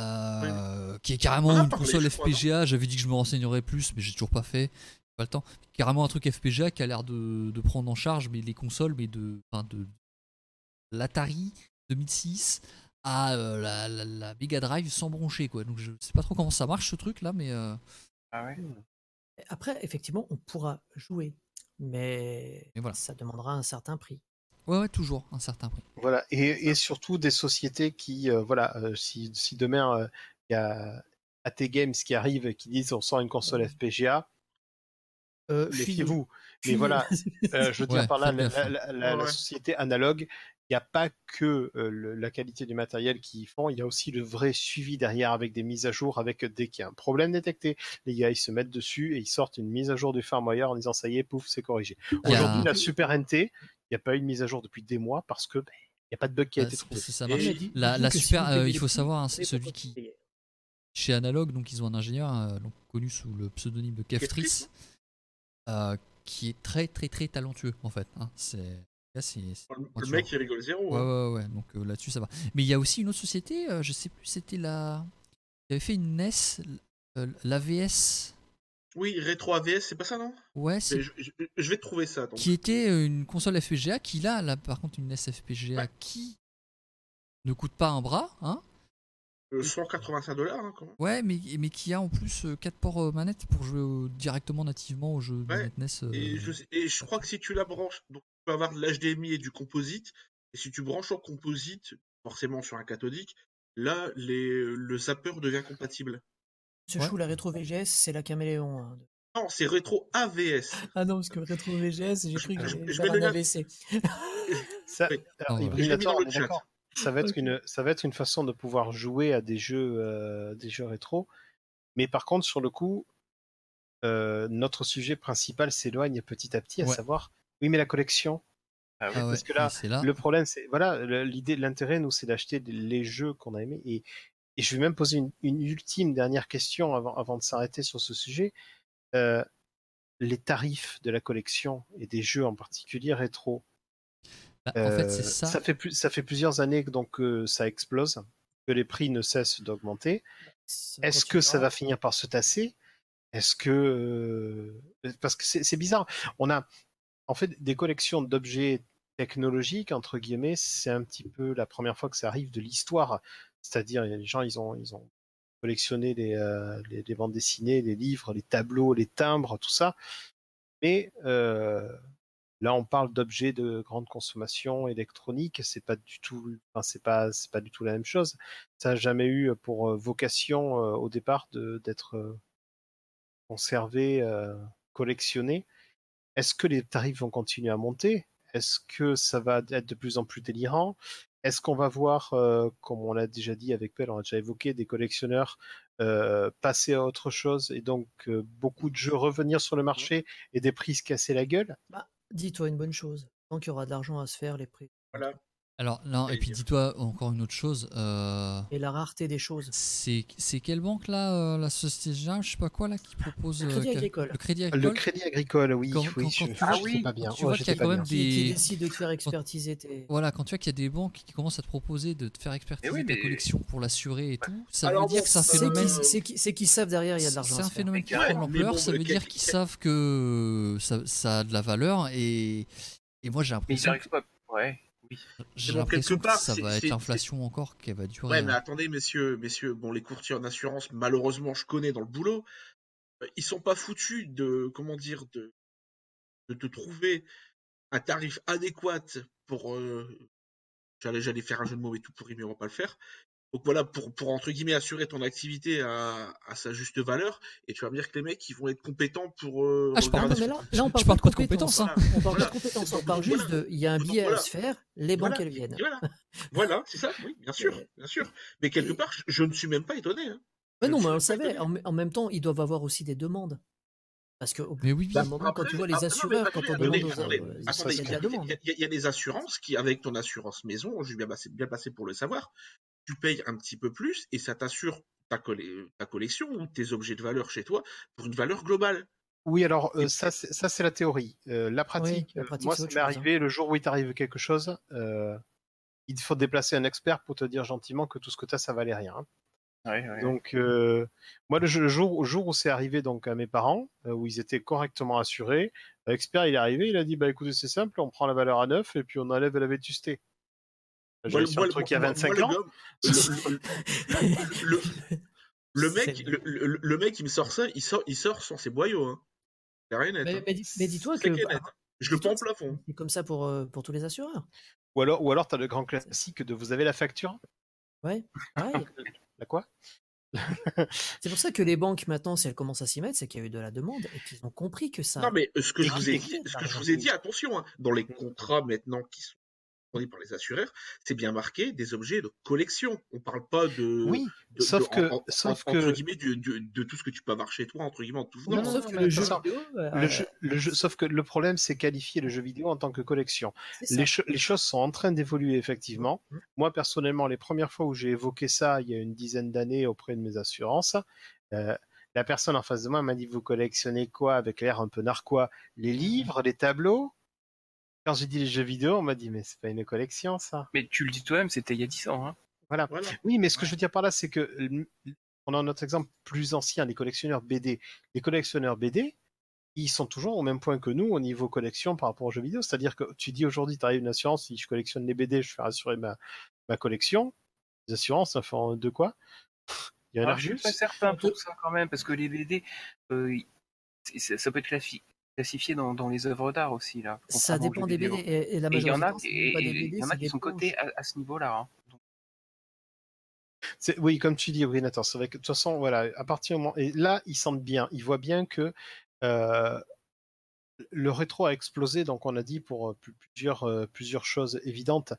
euh, qui est carrément une parlé, console je FPGA. J'avais dit que je me renseignerais plus, mais j'ai toujours pas fait. Pas le temps. Carrément un truc FPGA qui a l'air de, de prendre en charge mais les consoles, mais de, enfin de l'Atari 2006 à euh, la, la, la Mega Drive sans broncher quoi. Donc je sais pas trop comment ça marche ce truc là, mais euh, Ah ouais Après, effectivement, on pourra jouer. Mais Et voilà. ça demandera un certain prix. Ouais ouais toujours un certain prix. Voilà, et, et surtout des sociétés qui, euh, voilà, euh, si, si demain euh, il y a AT Games qui arrive et qui disent on sort une console FPGA, Euh, méfiez-vous. Mais voilà, euh, je veux dire Ouais, par là, la, hein. la- la société analogue, il n'y a pas que euh, le- la qualité du matériel qu'ils font, il y a aussi le vrai suivi derrière avec des mises à jour, avec dès qu'il y a un problème détecté, les gars ils se mettent dessus et ils sortent une mise à jour du firmware en disant ça y est, pouf, c'est corrigé. Aujourd'hui, la Super NT, n'y a pas eu de mise à jour depuis des mois parce que ben, il n'y a pas de bug qui a Ah, été trouvé. ça marche. dit- La, si super, euh, il faut savoir, hein, c'est celui qui chez Analog, donc ils ont un ingénieur euh, donc, connu sous le pseudonyme de Keftris, euh, qui est très très très talentueux en fait. hein. C'est Le, Ouais, mec, il rigole zéro. Ouais, hein. ouais, ouais. Donc euh, là-dessus, ça va. Mais il y a aussi une autre société, euh, je sais plus, c'était la. Il avait fait une NES, euh, l'AVS. Oui, rétro AVS, c'est pas ça, non? Ouais, c'est- Mais je, je- je vais te trouver ça. donc. qui était euh, une console FPGA qui, là, là par contre, une NES FPGA Ouais. qui ne coûte pas un bras, hein. Euh, 185 dollars, hein, quand même. Ouais, mais, mais qui a en plus 4 ports euh, manettes pour jouer euh, directement nativement au jeu Ouais, manette NES. euh, Et je, sais- et je crois que si tu la branches, donc tu peux avoir de l'HDMI et du composite. Et si tu branches en composite, forcément sur un cathodique, là, les, le zapper devient compatible. Ce Ouais. chou, la rétro VGS, c'est la caméléon. hein. Non, c'est rétro AVS. Ah non, parce que rétro VGS, j'ai cru que je- j'allais je faire vais un AVC. Ça, alors. Je attends. Ça va être une, ça va être une façon de pouvoir jouer à des jeux, euh, des jeux rétro. Mais par contre, sur le coup, euh, notre sujet principal s'éloigne petit à petit, à Ouais. savoir, oui, mais la collection. Ah oui. ah ouais, parce que là, là. Le problème, c'est, voilà, l'idée, l'intérêt, nous, c'est d'acheter les jeux qu'on a aimés. Et, et je vais même poser une, une ultime dernière question avant, avant de s'arrêter sur ce sujet. Euh, les tarifs de la collection et des jeux en particulier rétro. Bah, en fait, c'est Euh, ça. fait, plus, ça fait plusieurs années que donc euh, ça explose, que les prix ne cessent d'augmenter. Est-ce que ça va finir par se tasser? Est-ce que parce que c'est c'est bizarre, on a en fait des collections d'objets technologiques entre guillemets, c'est un petit peu la première fois que ça arrive de l'histoire. C'est-à-dire, les gens, ils ont ils ont collectionné les, euh, les, bandes dessinées, les livres, les tableaux, les timbres, tout ça. Mais euh, là, on parle d'objets de grande consommation électronique. C'est pas du tout, c'est pas, c'est pas du tout la même chose. Ça n'a jamais eu pour euh, vocation au départ d'être conservé, collectionné. Est-ce que les tarifs vont continuer à monter? Est-ce que ça va être de plus en plus délirant? Est-ce qu'on va voir, euh, comme on l'a déjà dit avec Pell, on a déjà évoqué, des collectionneurs euh, passer à autre chose et donc euh, beaucoup de jeux revenir sur le marché et des prix se casser la gueule? Bah, dis-toi une bonne chose. Tant qu'il y aura de l'argent à se faire, les prix. Voilà. Alors, non, et puis dis-toi encore une autre chose. euh, Et la rareté des choses. c'est c'est quelle banque là euh, La Société Générale, je sais pas quoi là, qui propose. Le Crédit euh, Agricole. Le Crédit Le Agricole. crédit agricole, oui, Quand- oui, quand- je, quand tu je vois- j'étais pas bien. tu vois qu'il y a quand même bien. Qui, qui des- décide de te faire expertiser tes. Voilà, quand tu vois qu'il y a des banques qui commencent à te proposer de te faire expertiser oui, ta mais- collection pour l'assurer et tout, ça Alors veut dire bon, que c'est un phénomène. qu'ils c'est qu'ils- savent derrière, il y a de l'argent. C'est un phénomène qui prend l'ampleur, ça veut dire qu'ils savent que ça, a de la valeur et, et moi j'ai Mais ils l'impression n'arrivent pas. Ouais, oui. j'ai bon, l'impression part, ça va être l'inflation encore qui va durer. Ouais, mais hein. attendez, messieurs, messieurs, bon, les courtiers en assurance, malheureusement, je connais dans le boulot, euh, ils sont pas foutus de, comment dire, de, de te trouver un tarif adéquat pour. euh, J'allais, j'allais faire un jeu de mots et tout pourri, mais on va pas le faire. Donc voilà, pour, pour entre guillemets assurer ton activité à, à sa juste valeur, et tu vas me dire que les mecs ils vont être compétents pour. euh, Ah, je parle regarder mais sur- là, là, on parle pas de compétences, hein. On parle Voilà. pas de compétences, on Donc, parle juste voilà. de. Il y a un billet voilà. à se faire, les banques Voilà. elles viennent. Voilà, voilà, c'est ça, oui, bien sûr, Et- bien sûr. Mais quelque et- part, je, je ne suis même pas étonné. Hein. Mais Je non, mais on le savait. En, en même temps, ils doivent avoir aussi des demandes. Parce que au bout Mais oui, d'un moment, quand tu vois ah, les non, mais assureurs, quand on attendez, demande aux attendez, euh, attendez, il y a il y des assurances qui, avec ton assurance maison, je suis bien passé, bien passé pour le savoir, tu payes un petit peu plus et ça t'assure ta, colle- ta collection ou tes objets de valeur chez toi pour une valeur globale. Oui, alors euh, ça, c'est- ça c'est la théorie. Euh, la pratique, la euh, pratique, moi, c'est ça m'est hein. arrivé le jour où il t'arrive quelque chose. euh, il faut déplacer un expert pour te dire gentiment que tout ce que tu as, ça valait rien. Ouais, ouais. Donc, euh, moi, le, jour, où c'est arrivé donc à mes parents, euh, où ils étaient correctement assurés, l'expert il est arrivé, il a dit bah écoutez, c'est simple, on prend la valeur à neuf et puis on enlève la vétusté. J'ai moi, un truc il y a moi, 25 moi, ans. le mec, le, le- le mec, il me sort ça, il sort, il sort sans ses boyaux. Hein. C'est rien net. Mais, hein. mais dis- mais dis-toi C'est que bah, net. Je le prends plafond. c'est comme ça pour, euh, pour tous les assureurs. Ou alors, ou alors tu as le grand classique de vous avez la facture Ouais, pareil. La quoi? C'est pour ça que les banques maintenant, si elles commencent à s'y mettre, c'est qu'il y a eu de la demande et qu'ils ont compris que ça. Non, mais euh, ce que je vous ai dit, ce que je vous ai dit, attention, hein, dans les contrats maintenant qui sont fournis par les assureurs, c'est bien marqué des objets de collection. On parle pas de. Oui, de- sauf de- que- en- en- sauf en- que- entre guillemets, du- du- de tout ce que tu peux avoir chez toi, entre guillemets, en tout Non, sauf que le jeu vidéo, euh, le jeu, le jeu, sauf que le problème, c'est qualifier le jeu vidéo en tant que collection. Les, cho- les choses sont en train d'évoluer effectivement. Mhm. Moi personnellement, les premières fois où j'ai évoqué ça, il y a une dizaine d'années auprès de mes assurances, euh, la personne en face de moi m'a dit vous collectionnez quoi avec l'air un peu narquois? Les livres, les tableaux? Quand j'ai dit les jeux vidéo, on m'a dit mais c'est pas une collection ça. Mais tu le dis toi-même, c'était il y a 10 ans. Hein. Voilà. Oui, mais ce que je veux dire par là, c'est que euh, on a notre exemple plus ancien, les collectionneurs BD. Les collectionneurs BD, ils sont toujours au même point que nous au niveau collection par rapport aux jeux vidéo. C'est-à-dire que tu dis aujourd'hui, tu arrives une assurance, si je collectionne les BD, je fais assurer ma, ma collection. Les assurances, ça fait en- de quoi? Il y en a Ah, je suis juste. pas certain pour ça quand même, parce que les BD, euh, ça peut être classi- classifié dans, dans les œuvres d'art aussi là. Ça dépend des. BD et, et la Et il y en majorité a, du temps, c'est et- pas des et BD, il y en a c'est qui sont cotés à, à ce niveau-là. hein. Oui, comme tu dis, Brinator, c'est vrai que de toute façon, voilà, à partir du moment. Et là, ils sentent bien, ils voient bien que euh, le rétro a explosé, donc on a dit pour euh, plusieurs, euh, plusieurs choses évidentes.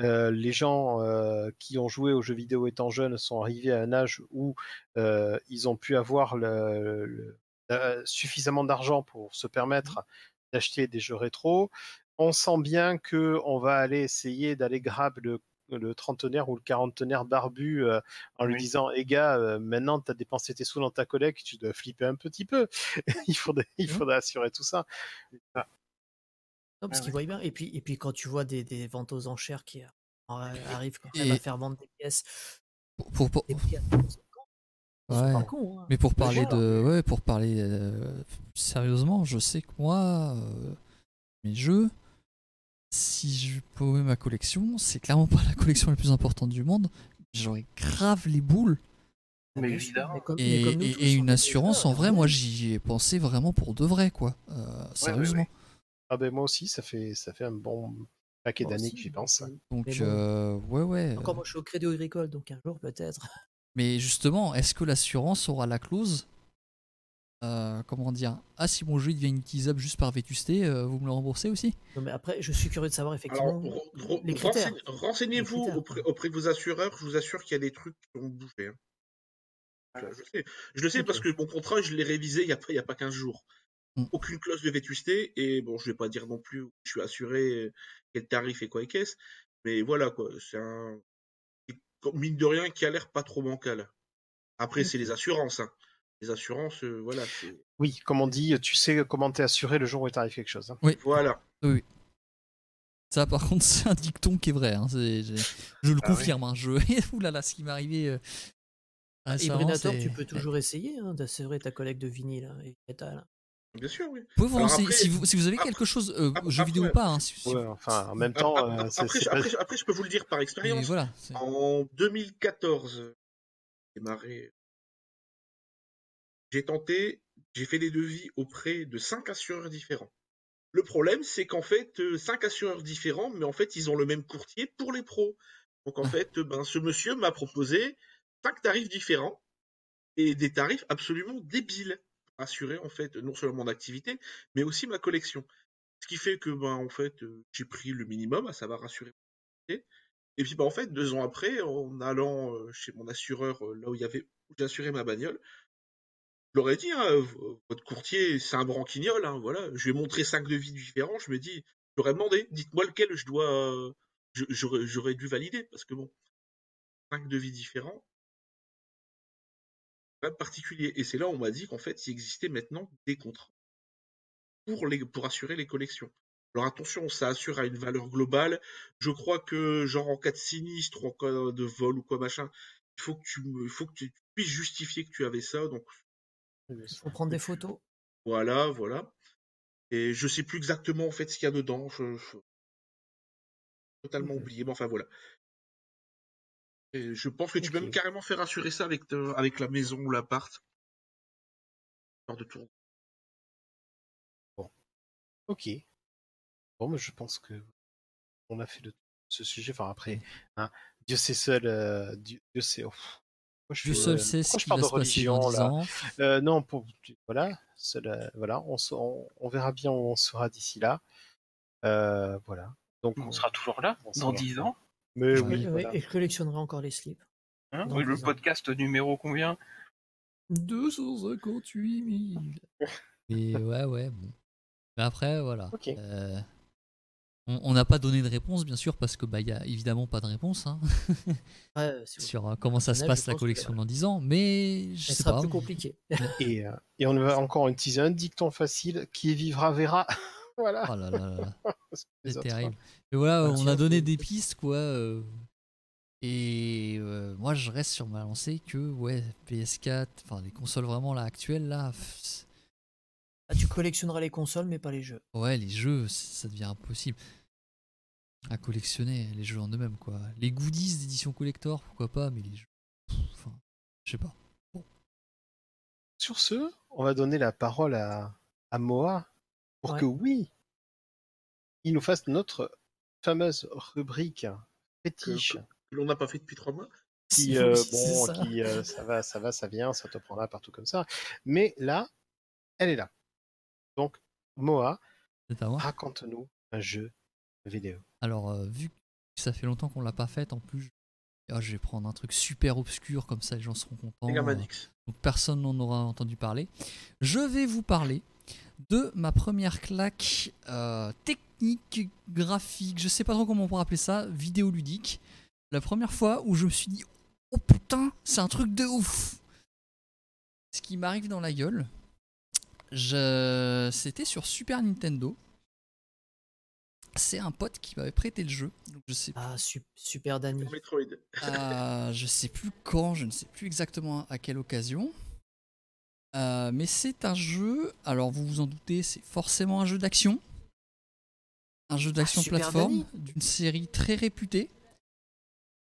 Euh, les gens euh, qui ont joué aux jeux vidéo étant jeunes sont arrivés à un âge où euh, ils ont pu avoir le, le- euh, suffisamment d'argent pour se permettre d'acheter des jeux rétro. On sent bien que on va aller essayer d'aller grab le, le trentenaire ou le quarantenaire barbu euh, en lui Oui. disant "Eh gars, euh, maintenant tu as dépensé tes sous dans ta collecte, tu dois flipper un petit peu. il faudrait, il Mhm. faudrait assurer tout ça." Non, parce Ah qu'ils ouais. voient bien. Et puis, et puis quand tu vois des, des ventes aux enchères qui arrivent quand Et- même à faire vendre des pièces, Pour, pour- pour- des prix à 50, ils sont Ouais. pas cons, hein. Mais pour parler voilà. de, ouais, pour parler euh, sérieusement, je sais que moi, euh, mes jeux, si je pouvais ma collection, c'est clairement pas la collection la plus importante du monde. J'aurais grave les boules. Mais évidemment. Et, et- une assurance, en vrai, moi, j'y ai pensé vraiment pour de vrai, quoi. Euh, sérieusement. Ah ben moi aussi, ça fait, ça fait un bon paquet d'années que j'y pense. mais- Donc, bon. euh, ouais, ouais. Encore moi, je suis au Crédit Agricole, donc un jour peut-être. Mais justement, est-ce que l'assurance aura la clause euh, Comment dire Ah, si mon jeu devient inutilisable juste par vétusté, euh, vous me le remboursez aussi? Non, mais après, je suis curieux de savoir effectivement Alors, les critères. renseignez-vous auprès, de vos assureurs. Je vous assure qu'il y a des trucs qui ont bougé. hein. Je, sais, je le sais parce que mon contrat, je l'ai révisé il n'y a, pas- il y a pas 15 jours. Mm. Aucune clause de vétusté. Et bon, je vais pas dire non plus où je suis assuré, euh, quel tarif et quoi et qu'est-ce. Mais voilà, quoi. C'est un. Mine de rien, qui a l'air pas trop bancal. Après, c'est les assurances. hein. Les assurances, euh, voilà. c'est- Oui, comme on dit, tu sais comment t'es assuré le jour où il t'arrive quelque chose. hein. Voilà. Ça, par contre, c'est un dicton qui est vrai. hein, c'est- j'ai- je le Ah oui. confirme. hein, je... Oulala, ce qui m'est arrivé. euh, c'est- tu peux toujours essayer hein, d'assurer ta collecte de vinyle hein, et métal. Bien sûr, oui. Vous pouvez vous Alors renseigner, après- si, vous, si vous avez après- quelque chose, euh, après- jeu vidéo ou pas. hein, si- si- Ouais, enfin, en même temps, euh, après, je- pas- après, après, je peux vous le dire par expérience. voilà. En 2014, j'ai démarré. J'ai tenté, j'ai fait des devis auprès de cinq assureurs différents. Le problème, c'est qu'en fait, euh, cinq assureurs différents, mais en fait, ils ont le même courtier pour les pros. Donc en fait, ben, ce monsieur m'a proposé cinq tarifs différents et des tarifs absolument débiles assurer en fait non seulement mon activité, mais aussi ma collection. Ce qui fait que ben en fait, euh, j'ai pris le minimum, ça va rassurer. Et puis ben, en fait, deux ans après, en allant euh, chez mon assureur, euh, là où il y avait, assuré ma bagnole, je leur ai dit, hein, votre courtier, c'est un branquignol, hein, voilà. Je lui ai montré cinq devis différents, je me dis, j'aurais demandé, dites-moi lequel je dois, j'aurais dû valider, parce que bon, cinq devis différents, même particulier. Et c'est là où on m'a dit qu'en fait, il existait maintenant des contrats pour, les, pour assurer les collections. Alors attention, ça assure à une valeur globale. Je crois que, genre en cas de sinistre ou en cas de vol ou quoi machin, il faut que tu, faut que tu puisses justifier que tu avais ça. Donc Il faut prendre des photos. voilà, voilà. Et je sais plus exactement en fait ce qu'il y a dedans. Je, je- totalement oublié, mais enfin voilà. Et je pense que tu peux même carrément faire assurer ça avec, te- avec la maison ou l'appart. De tour. Ok. Bon, mais je pense que on a fait le ce sujet. Enfin après, hein, Dieu sait seul. euh, Dieu, Dieu sait. oh, je Dieu seul euh, sait ce pourquoi je qui parle va de se passer dans religion 10 là? ans. Euh, Non, pour voilà, seul, euh, voilà, on, on, on verra bien où on sera d'ici là. Euh, voilà. Donc On sera toujours là on dans sera- 10 ans. Mais Oui, oui, Oui, voilà. Et je collectionnerai encore les slips. Hein Oui, le 10 ans. podcast numéro combien? 258 000. Et ouais, ouais, bon. Mais après, voilà. Euh, on n'a pas donné de réponse, bien sûr, parce que bah, il y a évidemment pas de réponse hein, Ouais, sur euh, comment ça se passe la collection que- dans 10 ans. Mais je sais sera pas. plus compliquée. Et, euh, et on va encore utiliser un dicton facile qui vivra verra. voilà. Oh là là là C'est autres, terrible. Et voilà, Ah, on a donné des pistes, quoi. euh, et euh, moi, je reste sur ma lancée que, ouais, PS4, enfin, les consoles vraiment là actuelles, là, pff, Ah, tu collectionneras les consoles, mais pas les jeux. ouais, les jeux, ça devient impossible à collectionner, les jeux en eux-mêmes, quoi. Les goodies d'édition collector, pourquoi pas, mais les jeux, pff, enfin, je sais pas. Sur ce, on va donner la parole à, à Moa pour Ouais. que oui, il nous fasse notre fameuse rubrique fétiche Que l'on n'a pas fait depuis trois mois. qui, Si, euh, bon, ça. qui euh, ça va, ça va, ça vient, ça te prendra partout comme ça. Mais là, elle est là. Donc, Moa, raconte-nous un jeu vidéo. Alors, euh, vu que ça fait longtemps qu'on l'a pas fait, en plus, ah, je vais prendre un truc super obscur, comme ça les gens seront contents. Euh, donc personne n'en aura entendu parler. Je vais vous parler de ma première claque euh, technique, graphique, je sais pas trop comment on pourrait appeler ça, vidéoludique. La première fois où je me suis dit, oh putain, c'est un truc de ouf. Ce qui m'arrive dans la gueule, je... c'était sur Super Nintendo. C'est un pote qui m'avait prêté le jeu. Donc je sais Ah, su- super Danny. Metroid. euh, je sais plus quand, je ne sais plus exactement à quelle occasion. Euh, mais c'est un jeu, alors vous vous en doutez, c'est forcément un jeu d'action. Un jeu d'action Super plateforme d'une série très réputée.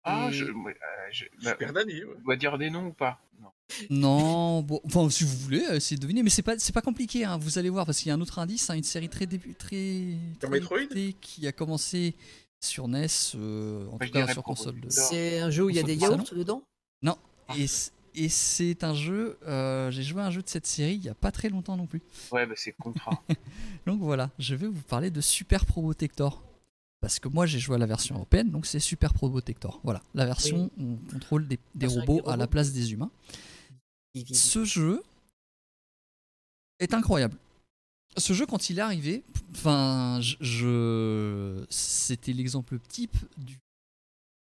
Ah, Et- je, euh, je- bah, Super Danny, ouais. on doit dire des noms ou pas? Non. Non, bon, enfin si vous voulez, euh, essayez de deviner, mais c'est pas c'est pas compliqué, hein, vous allez voir parce qu'il y a un autre indice, hein, une série très début, très, très Metroid? réputée qui a commencé sur NES, euh, en Moi, tout cas sur console de. C'est un jeu où il y a des yaourts dedans? C- et c'est un jeu, euh, j'ai joué à un jeu de cette série il y a pas très longtemps non plus. Ouais, bah c'est Contra. Donc voilà, je vais vous parler de Super Probotector. Parce que moi j'ai joué à la version européenne, donc c'est Super Probotector. Voilà, la version où on contrôle des, robots à la place des humains. Ce jeu est incroyable. Ce jeu, quand il est arrivé, enfin, je, je- c'était l'exemple type du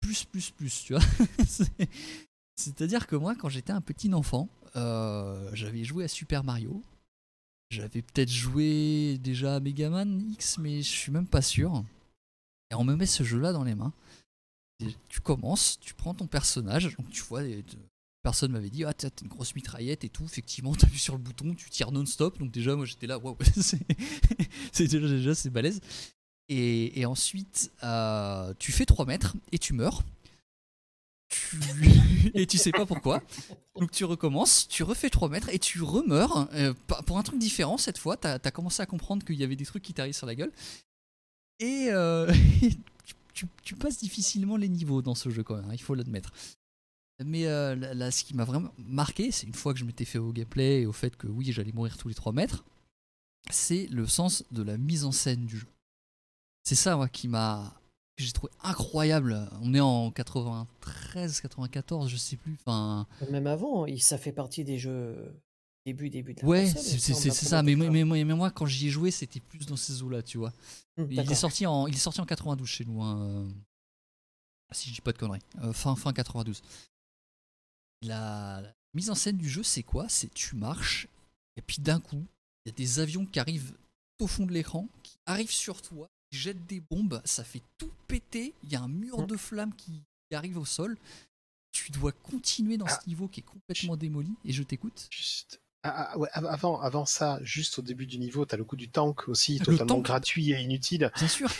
plus, plus, plus, tu vois. C'est- C'est-à-dire que moi, quand j'étais un petit enfant, euh, j'avais joué à Super Mario. J'avais peut-être joué déjà à Mega Man X, mais je suis même pas sûr. Et on me met ce jeu-là dans les mains. Tu commences, tu prends ton personnage, donc tu vois, personne m'avait dit, ah t'as une grosse mitraillette et tout, effectivement, t'appuies sur le bouton, tu tires non-stop, donc déjà, moi j'étais là, waouh, c'est c'est déjà, déjà c'est balèze. Et, et ensuite, euh, tu fais 3 mètres et tu meurs. Et tu sais pas pourquoi. Donc tu recommences, tu refais 3 mètres et tu remeurs euh, pour un truc différent cette fois. T'as as commencé à comprendre qu'il y avait des trucs qui t'arrivent sur la gueule. Et euh, tu, passes difficilement les niveaux dans ce jeu quand même, hein, il faut l'admettre. Mais euh, là, ce qui m'a vraiment marqué, c'est une fois que je m'étais fait au gameplay et au fait que oui, j'allais mourir tous les 3 mètres, c'est le sens de la mise en scène du jeu. C'est ça, qui m'a. Que j'ai trouvé incroyable. On est en 93, 94, je sais plus. Enfin. Même avant, il- ça fait partie des jeux début, début de la Ouais, c'est ça. Mais, mais, mais- mais moi, quand j'y ai joué, c'était plus dans ces eaux-là, tu vois. Hum, Il est, sorti en, il est sorti en 92 chez nous. hein, euh, Si je dis pas de conneries. Euh, fin, fin 92. La, la mise en scène du jeu, c'est quoi? C'est tu marches, et puis d'un coup, il y a des avions qui arrivent au fond de l'écran, qui arrivent sur toi, qui jettent des bombes, ça fait tout péter. Il y a un mur Mm. de flammes qui, arrive au sol. Tu dois continuer dans Ah. ce niveau qui est complètement démoli, et je t'écoute. Juste. Ah, ah, ouais, avant, avant ça, juste au début du niveau, t'as le coup du tank aussi, totalement tank. gratuit et inutile. Bien sûr,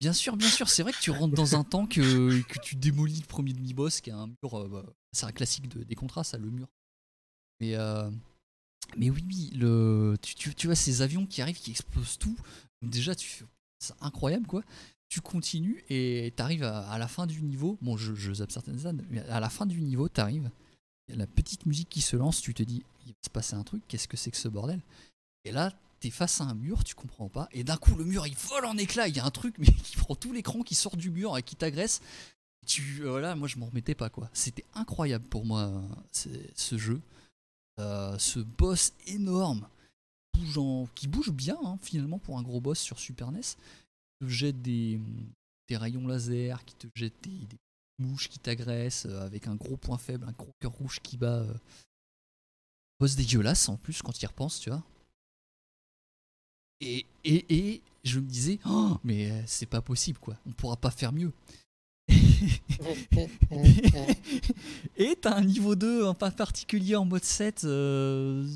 bien sûr, bien sûr. C'est vrai que tu rentres dans un tank euh, et que tu démolis le premier demi-boss qui a un mur. euh, bah, c'est un classique de, des contrats, ça, le mur. Mais, euh, mais oui, oui, le, tu, tu, tu vois ces avions qui arrivent, qui explosent tout. Donc déjà, tu fais. C'est incroyable, quoi. Tu continues et t'arrives à, à la fin du niveau. Bon, je, je zappe certaines zones, mais à la fin du niveau, t'arrives. Il la petite musique qui se lance, tu te dis, il va se passer un truc, qu'est-ce que c'est que ce bordel? Et là, t'es face à un mur, tu comprends pas, et d'un coup le mur il vole en éclats, il y a un truc mais qui prend tout l'écran, qui sort du mur et qui t'agresse. Tu, voilà, moi je m'en remettais pas quoi. C'était incroyable pour moi euh, ce jeu, Euh, ce boss énorme, qui bouge bien hein, finalement pour un gros boss sur Super NES, qui te jette des, des rayons laser, qui te jette des, des mouches qui t'agressent euh, avec un gros point faible, un gros cœur rouge qui bat. euh, boss dégueulasse en plus quand tu y repenses, tu vois. Et, et, et je me disais, oh, mais euh, c'est pas possible quoi, on pourra pas faire mieux. et t'as un niveau 2 un pas particulier en mode 7. euh,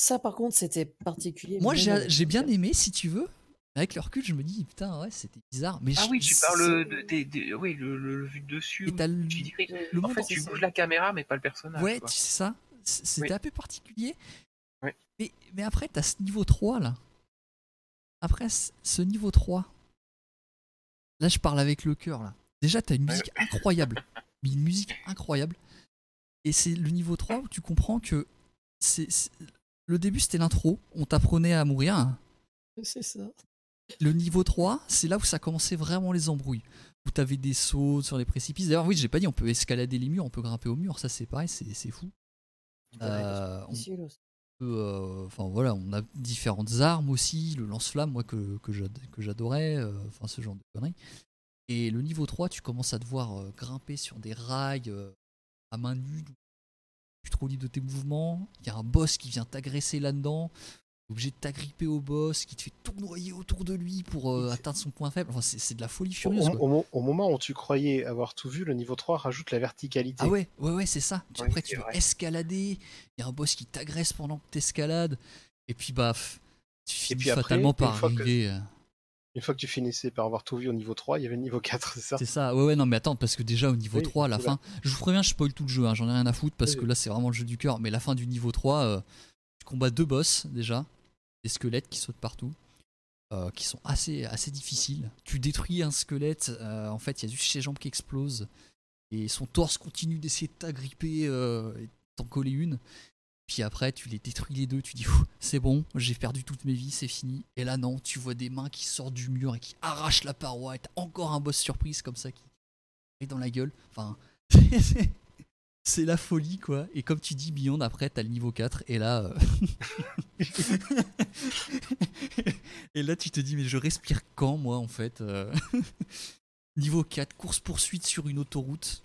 Ça, par contre, c'était particulier. Moi même j'ai bien aimé si tu veux. Avec le recul, je me dis, putain, ouais, c'était bizarre. Mais Ah je- oui, tu parles de, des- des- oui, le, le, le vue de dessus. Et le, Tu dirais- le En fait, tu ça. bouges la caméra, mais pas le personnage. Ouais, quoi. tu sais ça. C'était Oui. un peu particulier. Mais, mais après, t'as ce niveau 3 là. Après ce niveau 3. Là, je parle avec le cœur là. Déjà, t'as une Ouais. musique incroyable. Mais une musique incroyable. Et c'est le niveau 3 où tu comprends que c'est- le début c'était l'intro. On t'apprenait à mourir. C'est ça. Le niveau 3, c'est là où ça commençait vraiment les embrouilles. Où t'avais des sauts sur les précipices. D'ailleurs, oui, j'ai pas dit, on peut escalader les murs, on peut grimper aux murs. Ça, c'est pareil, c'est c'est fou. Euh, on euh, enfin voilà, on a différentes armes aussi, le lance-flamme, moi que, que j'ad- que j'adorais, euh, enfin ce genre de conneries. Et le niveau 3, tu commences à devoir grimper sur des rails à main nue, tu te trop libre de tes mouvements. Il y a un boss qui vient t'agresser là-dedans, obligé de t'agripper au boss, qui te fait tournoyer autour de lui pour euh, atteindre son point faible. Enfin, c'est de la folie Au, furieuse. quoi. au mo- au moment où tu croyais avoir tout vu, le niveau 3 rajoute la verticalité. Ah ouais, ouais, ouais, c'est ça. Après, tu veux vrai. escalader, il y a un boss qui t'agresse pendant que t'escalades, et puis baf, tu finis fatalement par que- arriver. euh, Une fois que tu finissais par avoir tout vu au niveau 3, il y avait le niveau 4, c'est ça C'est ça, ouais, ouais, non, mais attends, parce que déjà au niveau Oui, 3, à la fin, je vous préviens, je spoil tout le jeu, hein, j'en ai rien à foutre parce Oui, que là c'est vraiment le jeu du cœur, mais la fin du niveau 3, euh, tu combats deux boss déjà, des squelettes qui sautent partout, euh, qui sont assez, assez difficiles. Tu détruis un squelette, euh, en fait, il y a juste ses jambes qui explosent et son torse continue d'essayer de t'agripper et t'en coller une. Puis après, tu les détruis les deux, tu dis c'est bon, j'ai perdu toutes mes vies, c'est fini. Et là, non, tu vois des mains qui sortent du mur et qui arrachent la paroi, et t'as encore un boss surprise comme ça qui arrive dans la gueule. Enfin, c'est- c'est la folie quoi. Et comme tu dis, Beyond, après, t'as le niveau 4, et là. euh, et là, tu te dis, mais je respire quand, moi, en fait euh, Niveau 4, course-poursuite sur une autoroute.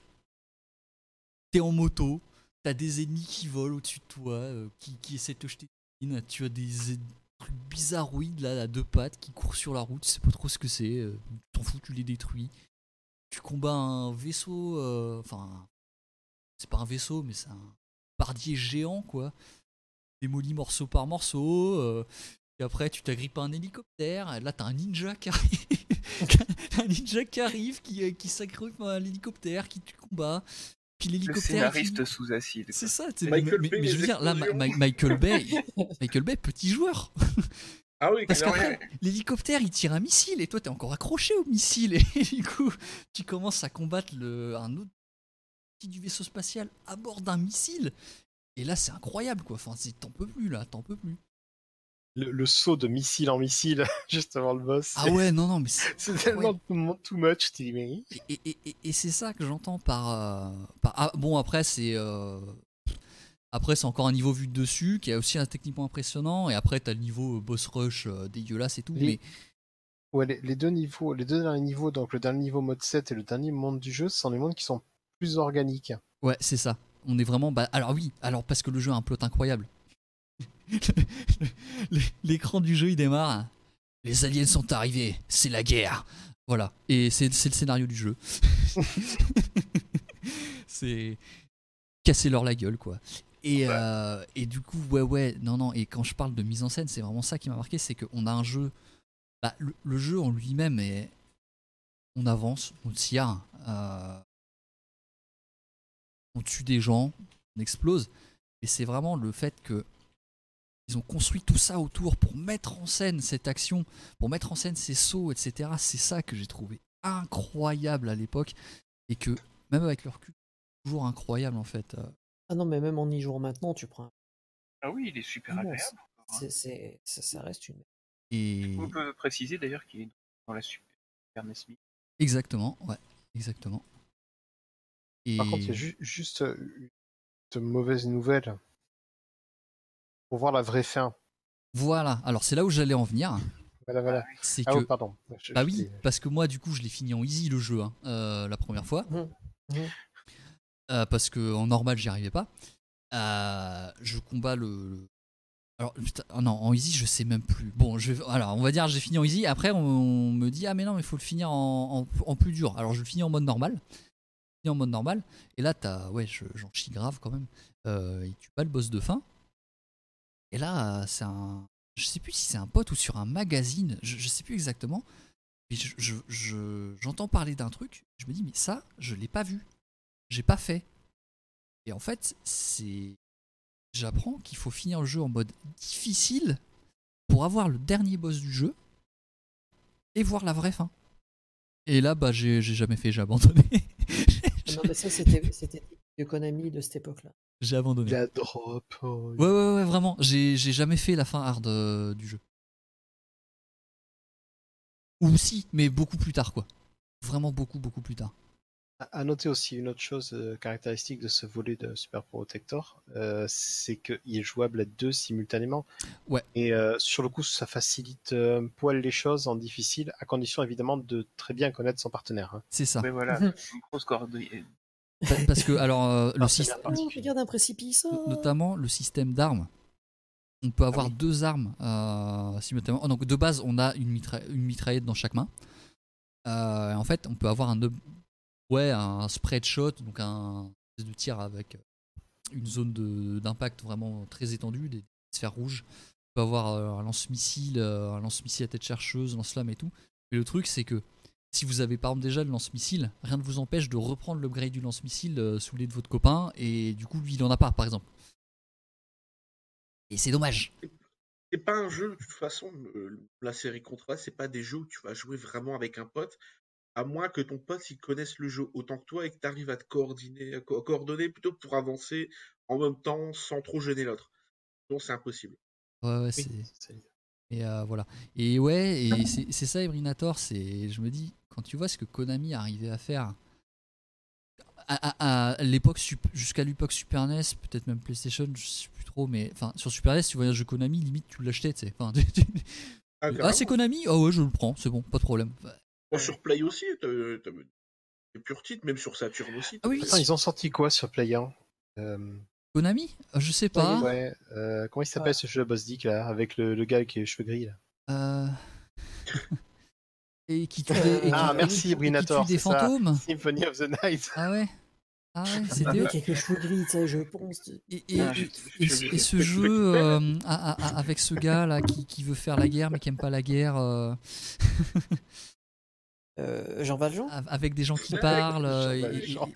T'es en moto, t'as des ennemis qui volent au-dessus de toi, euh, qui, qui essaient de te jeter mines. Tu as des trucs bizarroïdes là, à deux pattes qui courent sur la route, tu sais pas trop ce que c'est. euh, tu T'en fous, tu les détruis. Tu combats un vaisseau, euh, enfin, c'est pas un vaisseau, mais c'est un bardier géant quoi. Démoli morceau par morceau. et après, tu t'agrippes à un hélicoptère. Là, t'as un ninja qui arrive. un ninja qui arrive, qui, qui à l'hélicoptère, qui te combat. Puis Le l'hélicoptère. scénariste qui- sous acide. C'est ça. Michael mais, Bay, mais je veux dire, là, Ma- explosions. Ma- Michael Bay, Michael Bay, petit joueur. Ah oui, Parce qu'après, l'hélicoptère, il tire un missile et toi, t'es encore accroché au missile. Et du coup, tu commences à combattre le, un autre petit du vaisseau spatial à bord d'un missile. Et là, c'est incroyable, quoi. Enfin, c'est- t'en peux plus, là, t'en peux plus. Le, le saut de missile en missile juste avant le boss. Ah ouais, non, non, mais c'est tellement too- too much, tu dis, mais Et, et- et- et c'est ça que j'entends par, euh, par- ah, bon après c'est euh, après c'est encore un niveau vu de dessus qui est aussi un techniquement impressionnant et après t'as le niveau euh, boss rush euh, dégueulasse et tout Les- mais Ouais, les, les deux niveaux, les deux derniers niveaux, donc le dernier niveau mode 7 et le dernier monde du jeu, ce sont des mondes qui sont plus organiques. ouais c'est ça on est vraiment bah alors oui alors parce que le jeu a un plot incroyable l'écran du jeu il démarre. Les aliens sont arrivés. C'est la guerre. Voilà. Et c'est le scénario du jeu. C'est casser leur la gueule quoi. Et, euh, et du coup ouais ouais. Non non. Et quand je parle de mise en scène c'est vraiment ça qui m'a marqué c'est qu'on a un jeu. Bah, le, le jeu en lui-même est on avance on tire euh, on tue des gens on explose. Et c'est vraiment le fait que ils ont construit tout ça autour pour mettre en scène cette action, pour mettre en scène ces sauts, etc. C'est ça que j'ai trouvé incroyable à l'époque et que même avec leur cul, toujours incroyable en fait. Euh, Ah non, mais même en y jouant maintenant, tu prends. un- Ah oui, il est super agréable. hein. c'est- c'est- ça, ça reste une. Et On peut préciser d'ailleurs qu'il est dans la Super NES Mini. exactement, ouais, exactement. Et Par contre, il y a ju- juste euh, une mauvaise nouvelle. Pour voir la vraie fin. voilà. Alors c'est là où j'allais en venir. Voilà, voilà. C'est Ah que oh, pardon. Je- Bah je oui, parce que moi, du coup, je l'ai fini en easy le jeu hein, euh, la première fois. Mhm. Mhm. Euh, parce que en normal, j'y arrivais pas. Euh, je combats le. le- Alors, putain, oh non, en easy, je sais même plus. Bon, je vais... alors, on va dire, j'ai fini en easy. Après, on, me dit, ah, mais non, mais il faut le finir en, en- en plus dur. Alors, je le finis en mode normal. Je le finis en mode normal. Et là, t'as. Ouais, je- j'en chie grave quand même. Et tu bats le boss de fin. Et là, c'est un. Je sais plus si c'est un pote ou sur un magazine. Je, sais plus exactement. J'entends parler d'un truc. Je me dis, mais ça, je l'ai pas vu. J'ai pas fait. Et en fait, c'est. J'apprends qu'il faut finir le jeu en mode difficile pour avoir le dernier boss du jeu et voir la vraie fin. Et là, bah, j'ai jamais fait, j'ai abandonné. Non, mais ça, c'était c'était de Konami de cette époque-là. J'ai abandonné. La drop. oh, Ouais, ouais, ouais, vraiment. J'ai j'ai jamais fait la fin hard euh, du jeu. Ou si, mais beaucoup plus tard, quoi. Vraiment beaucoup, beaucoup plus tard. À noter aussi une autre chose euh, caractéristique de ce volet de Super Protector, euh, c'est qu'il est jouable à deux simultanément. Ouais. Et euh, sur le coup, ça facilite un poil les choses en difficile, à condition évidemment de très bien connaître son partenaire. hein. C'est ça. Mais voilà, une grosse coordonnée. Pa- Parce que, alors, euh, le système. Un précipice. oh. notamment le système d'armes. On peut avoir oui. deux armes euh, simultanément. Oh, donc de base, on a une, mitra- une mitraillette dans chaque main. Euh, en fait, on peut avoir un, ouais, un spread shot, donc un de tir avec une zone de- d'impact vraiment très étendue, des sphères rouges. On peut avoir euh, un lance-missile, euh, un lance-missile à tête chercheuse, lance-flamme et tout. Mais le truc, c'est que si vous avez par exemple déjà le lance-missile, rien ne vous empêche de reprendre l'upgrade du lance-missile euh, sous les de votre copain, et du coup, lui, il en a pas, par exemple. Et c'est dommage. C'est pas un jeu, de toute façon, le- la série Contra, c'est pas des jeux où tu vas jouer vraiment avec un pote, à moins que ton pote il connaisse le jeu autant que toi et que tu arrives à te coordonner, co- coordonner plutôt pour avancer en même temps sans trop gêner l'autre. Sinon, c'est impossible. Ouais, ouais, Oui, c'est. c'est- Et euh, voilà. Et ouais, et c'est c'est ça, Ebrinator. C'est, je me dis, quand tu vois ce que Konami arrivait à faire à, à- à l'époque jusqu'à l'époque Super NES, peut-être même PlayStation, je sais plus trop, mais enfin sur Super NES, tu voyais un jeu Konami, limite tu l'achetais, tu sais. Enfin, Ah, ah, c'est Konami? Ah ouais, je le prends, c'est bon, pas de problème. Bon, sur Play aussi, t'as des purs titres, même sur Saturn aussi. Ah oui, Attends, ils ont sorti quoi sur Play 1 euh, Konami? Ah, Je sais pas. ouais, euh, Comment il s'appelle Ah. ce jeu Boss Dick là, avec le, le gars avec les cheveux gris là? Euh, Et qui tue des, et Ah, qui- merci, et qui Ebrinator, tue des c'est ça. fantômes. Symphony of the Night. Ah ouais Ah ouais, Un c'était mec avec les cheveux gris, je pense. Et, et- Ah, et- je- je- et ce jeu euh, a- a- a- avec ce gars là qui, qui veut faire la guerre mais qui aime pas la guerre, euh, Euh, Jean Valjean avec des gens qui parlent, euh, Jean et- Valjean.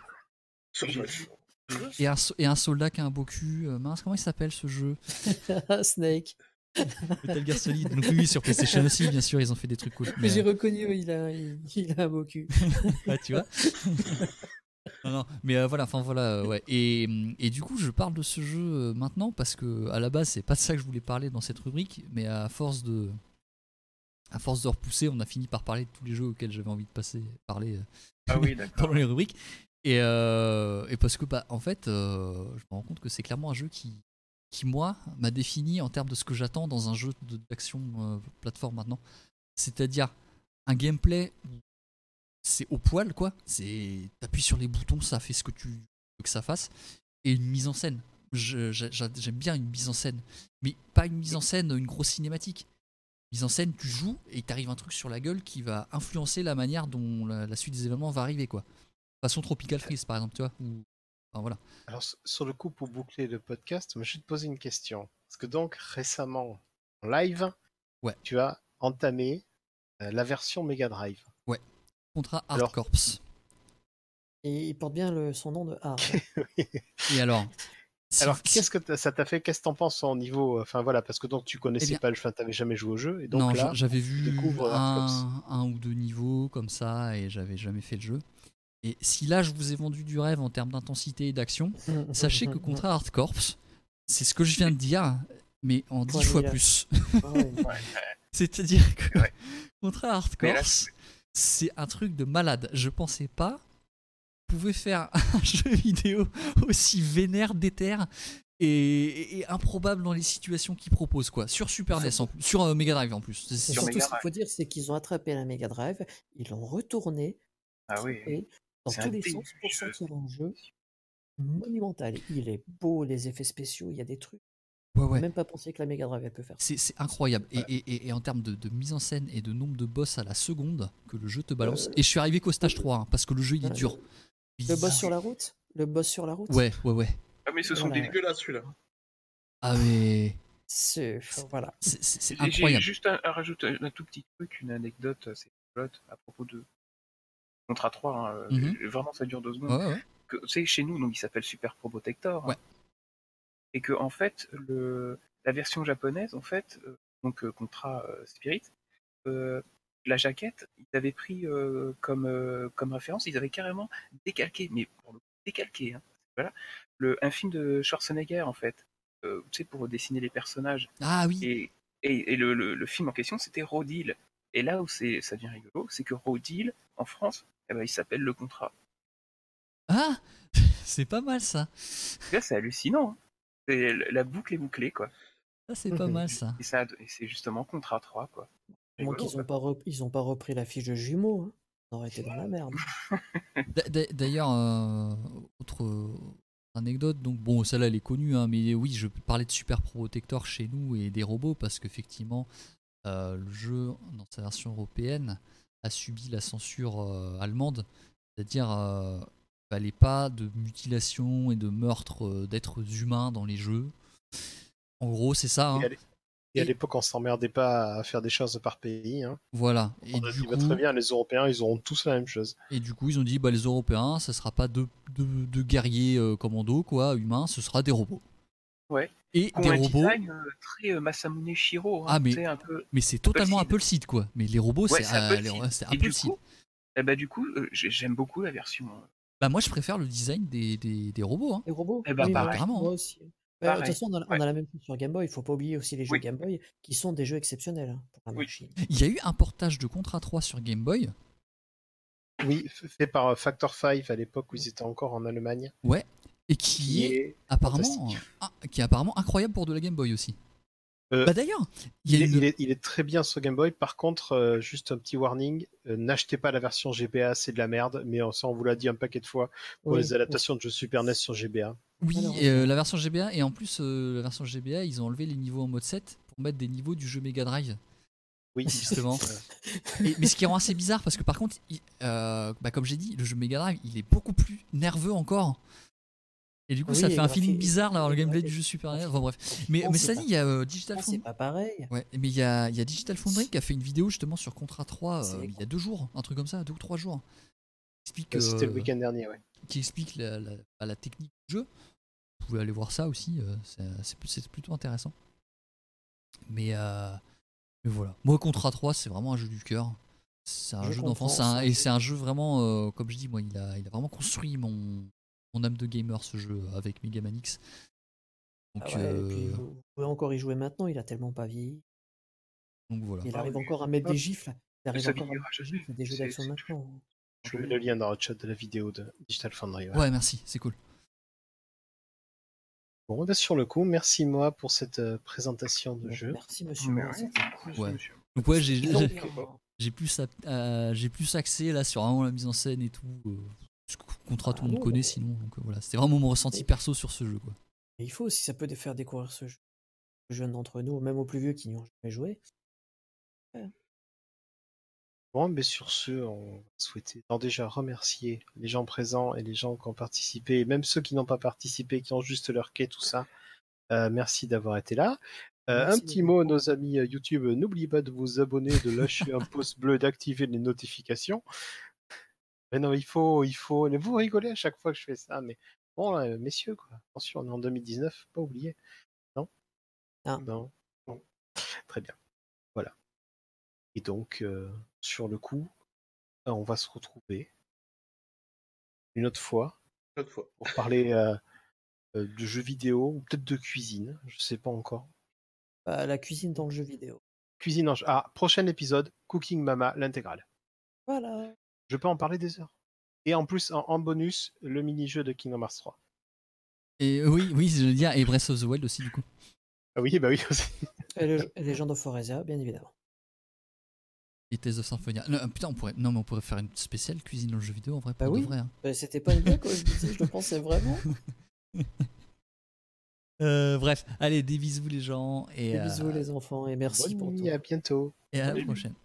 et- un, et un soldat qui a un beau cul. Euh, mince, comment il s'appelle ce jeu? Snake. Metal Gear Solid. Donc oui, sur PlayStation aussi, bien sûr, ils ont fait des trucs cool. Mais, J'ai reconnu, oui, il a, il, il a un beau cul. Ah, tu vois non, non, mais euh, voilà, enfin voilà, euh, ouais. Et, hum, et du coup, je parle de ce jeu euh, maintenant parce que à la base, c'est pas de ça que je voulais parler dans cette rubrique, mais à force de, à force de repousser, on a fini par parler de tous les jeux auxquels j'avais envie de passer, parler euh, Ah oui, pendant les rubriques. Et, euh, et parce que, bah, en fait, euh, je me rends compte que c'est clairement un jeu qui, qui moi, m'a défini en termes de ce que j'attends dans un jeu d'action euh, plateforme maintenant. C'est-à-dire un gameplay où c'est au poil, quoi. C'est t'appuies sur les boutons, ça fait ce que tu veux que ça fasse. Et une mise en scène. J'aime bien une mise en scène, mais pas une mise en scène, une grosse cinématique. Mise en scène, tu joues et t'arrive un truc sur la gueule qui va influencer la manière dont la, suite des événements va arriver, quoi. Façon Tropical Freeze, par exemple, tu vois. Enfin, voilà. Alors, sur le coup, pour boucler le podcast, je vais te poser une question. Parce que donc, récemment, en live, Ouais. tu as entamé euh, la version Mega Drive. Contrat Hard Alors- Corps. Et il porte bien le, son nom de Hard. Et alors Alors, qu'est-ce que t'as- ça t'a fait Qu'est-ce que t'en penses au niveau. Enfin, voilà, parce que donc, tu connaissais Eh bien- pas le jeu, t'avais jamais joué au jeu. Et donc, non, là, j'avais vu un, un ou deux niveaux comme ça et j'avais jamais fait le jeu. Et si là je vous ai vendu du rêve en termes d'intensité et d'action, sachez que Contrat Hard Corps, c'est ce que je viens de dire, mais en dix fois plus. C'est-à-dire que Ouais. Hard Corps, c'est un truc de malade. Je pensais pas qu'on pouvait faire un jeu vidéo aussi vénère, déter et, et- et improbable dans les situations qu'il propose quoi. Sur Super NES, en plus, sur euh, Mega Drive en plus. Surtout, ce qu'il faut dire, c'est qu'ils ont attrapé la Mega Drive, ils l'ont retourné Ah oui. Dans tous les sens pour sortir un jeu monumental. Il est beau, les effets spéciaux, il y a des trucs. Ouais, J'ai ouais. même pas pensé que la Mega Drive elle peut faire. ça. C'est incroyable. Et, et- et- et en termes de, de mise en scène et de nombre de boss à la seconde que le jeu te balance. Euh, Et je suis arrivé qu'au stage 3, hein, parce que le jeu il est Ouais, dur. Le boss sur la route? Le boss sur la route? Ouais, ouais, ouais. Ah, mais ce sont Voilà. des. Dégueulasse celui-là. Ah, mais. C'est voilà. c'est J'ai- incroyable. juste un, un rajouter un, un tout petit truc, une anecdote assez rigolote à propos de Contra 3. hein, euh, Mhm. Vraiment, ça dure deux secondes. Ouais, ouais, chez nous, donc il s'appelle Super Pro Protector. hein. Et que en fait, le, la version japonaise, en fait, euh, donc euh, Contra euh, Spirit, la jaquette, ils avaient pris comme, comme référence, ils avaient carrément décalqué, mais pour le décalqué, hein, voilà, le, un film de Schwarzenegger en fait, tu sais, pour dessiner les personnages. Ah oui. Et, et, et le, le, le film en question, c'était Rodil. Et là où c'est, ça devient rigolo, c'est que Rodil, en France, eh ben, il s'appelle le contrat. Ah C'est pas mal ça. Là, c'est hallucinant. hein. C'est- La boucle est bouclée, quoi. Ça, c'est pas mal ça. Et, ça, et c'est justement contrat 3, quoi. Moi qu'ils ont quoi. pas ont pas repris la fiche de jumeaux. Hein. On aurait été dans la merde. D'a- d'a- D'ailleurs, euh, autre euh, anecdote, donc bon, celle-là elle est connue, hein, mais oui, je parlais de Super Protector chez nous et des robots parce qu'effectivement, euh, le jeu dans sa version européenne a subi la censure euh, allemande, c'est-à-dire euh, il fallait pas de mutilation et de meurtre euh, d'êtres humains dans les jeux. En gros, c'est ça. hein. Et à l'époque, on s'emmerdait pas à faire des choses par pays. Hein. Voilà. Et On a du dit, bah, très bien, les Européens, ils auront tous la même chose. Et du coup, ils ont dit, bah, les Européens, ça sera pas deux guerriers euh, commando, quoi, humains, ce sera des robots. Ouais. Et des un robots, design euh, très euh, Masamune Shiro. hein, Ah, mais- un peu... mais c'est totalement Appleseed. Apple Seed, quoi. Mais les robots, Ouais, c'est c'est euh, ouais, Et Apple du coup, eh ben, du coup euh, j'ai- j'aime beaucoup la version. Bah, moi, je préfère le design des, des, des robots. hein. Les robots? Eh ben, Oui, moi- pareil. Carrément, Moi hein. aussi. Bah, de toute façon, on a, on Ouais. a la même chose sur Game Boy. Il faut pas oublier aussi les jeux Oui. Game Boy qui sont des jeux exceptionnels hein, pour la Oui. machine. Il y a eu un portage de Contra 3 sur Game Boy. Oui, fait par Factor 5 à l'époque où ils étaient encore en Allemagne. Et qui est apparemment, ah, qui est apparemment incroyable pour de la Game Boy aussi. Euh, bah d'ailleurs, il Il a est, une- il est- il est très bien sur Game Boy. Par contre, euh, juste un petit warning, euh, n'achetez pas la version GBA, c'est de la merde. Mais ça, on vous l'a dit un paquet de fois pour Oui, les adaptations de jeux Super NES sur GBA. Oui, euh, la version GBA, et en plus, euh, la version GBA, ils ont enlevé les niveaux en mode 7 pour mettre des niveaux du jeu Mega Drive, Oui, justement. Et- mais ce qui rend assez bizarre, parce que par contre, il- euh, bah, comme j'ai dit, le jeu Mega Drive, il est beaucoup plus nerveux encore. Et du coup, Oui, ça fait un graphique- feeling bizarre d'avoir le gameplay du jeu Super NES. Enfin bref. Mais, mais ça pas- dit, il y a euh, Digital c'est Foundry. pas pareil. Ouais, mais il y a, il y a Digital Foundry qui a fait une vidéo justement sur Contra 3 euh, il y a deux jours, un truc comme ça, deux ou trois jours. Explique Euh, C'était le week-end dernier, ouais. qui explique la, la- bah, la technique du jeu. Vous pouvez aller voir ça aussi, euh, c'est- c'est c'est plutôt intéressant. Mais, euh, mais voilà. Moi, Contra 3, c'est vraiment un jeu du cœur. C'est un Je jeu d'enfance et jeu- c'est un jeu vraiment, euh, comme je dis, moi, il a, il a vraiment construit mon, mon âme de gamer ce jeu avec Megaman X. Donc, Ah ouais, et puis euh, vous pouvez encore y jouer maintenant, il a tellement pas vieilli. donc voilà. Il Ah arrive encore à mettre des gifles. Il arrive encore à mettre des jamais. gifles, des jeux d'action maintenant. Je vous mets le lien dans le chat de la vidéo de Digital Foundry. ouais. Ouais, merci, c'est cool. Bon, bah, sur le coup, merci moi pour cette euh, présentation de Bon, jeu. Merci monsieur. Cool. Ouais. Monsieur. Donc ouais, j'ai plus, j'ai plus accès là sur vraiment la mise en scène et tout. euh, ce contrat tout le Ah monde non, connaît mais- sinon. Donc euh, voilà, c'était vraiment mon ressenti perso sur ce jeu quoi. Et il faut si ça peut faire découvrir ce jeu aux jeunes d'entre nous, même aux plus vieux qui n'y ont jamais joué. Bon, mais sur ce, on alors déjà remercier les gens présents et les gens qui ont participé, et même ceux qui n'ont pas participé, qui ont juste leur quai, tout ça. Euh, merci d'avoir été là. Euh, un petit mot, nos amis YouTube, n'oubliez pas de vous abonner, de lâcher un pouce bleu, d'activer les notifications. Mais non, il faut, il faut. Vous rigolez à chaque fois que je fais ça, mais bon, euh, messieurs, quoi. Attention, on est en 2019, faut pas oublier. Non? Non. Non. Bon. Très bien. Voilà. Et donc, euh, sur le coup, euh, on va se retrouver une autre fois Chaque fois. pour parler euh, de jeux vidéo ou peut-être de cuisine, je sais pas encore. Bah, la cuisine dans le jeu vidéo. Cuisine en Ah, prochain épisode, Cooking Mama, l'intégrale. Voilà. Je peux en parler des heures? Et en plus, en, en bonus, le mini-jeu de Kingdom Hearts 3. Et euh, oui, oui, je veux dire, et Breath of the Wild aussi du coup. Ah oui, bah oui aussi. Et le et Legend of Foreza, bien évidemment. Et Tales of Symphonia. Non, euh, putain, on pourrait, non mais on pourrait faire une spéciale cuisine dans le jeu vidéo en vrai pour Bah de oui. vrai. hein. Bah, C'était pas une blague je disais, je le pensais vraiment. Euh, bref, allez, des bisous les gens et, Des euh, bisous les enfants et merci Bonne pour nuit, tout. à bientôt. et à la prochaine.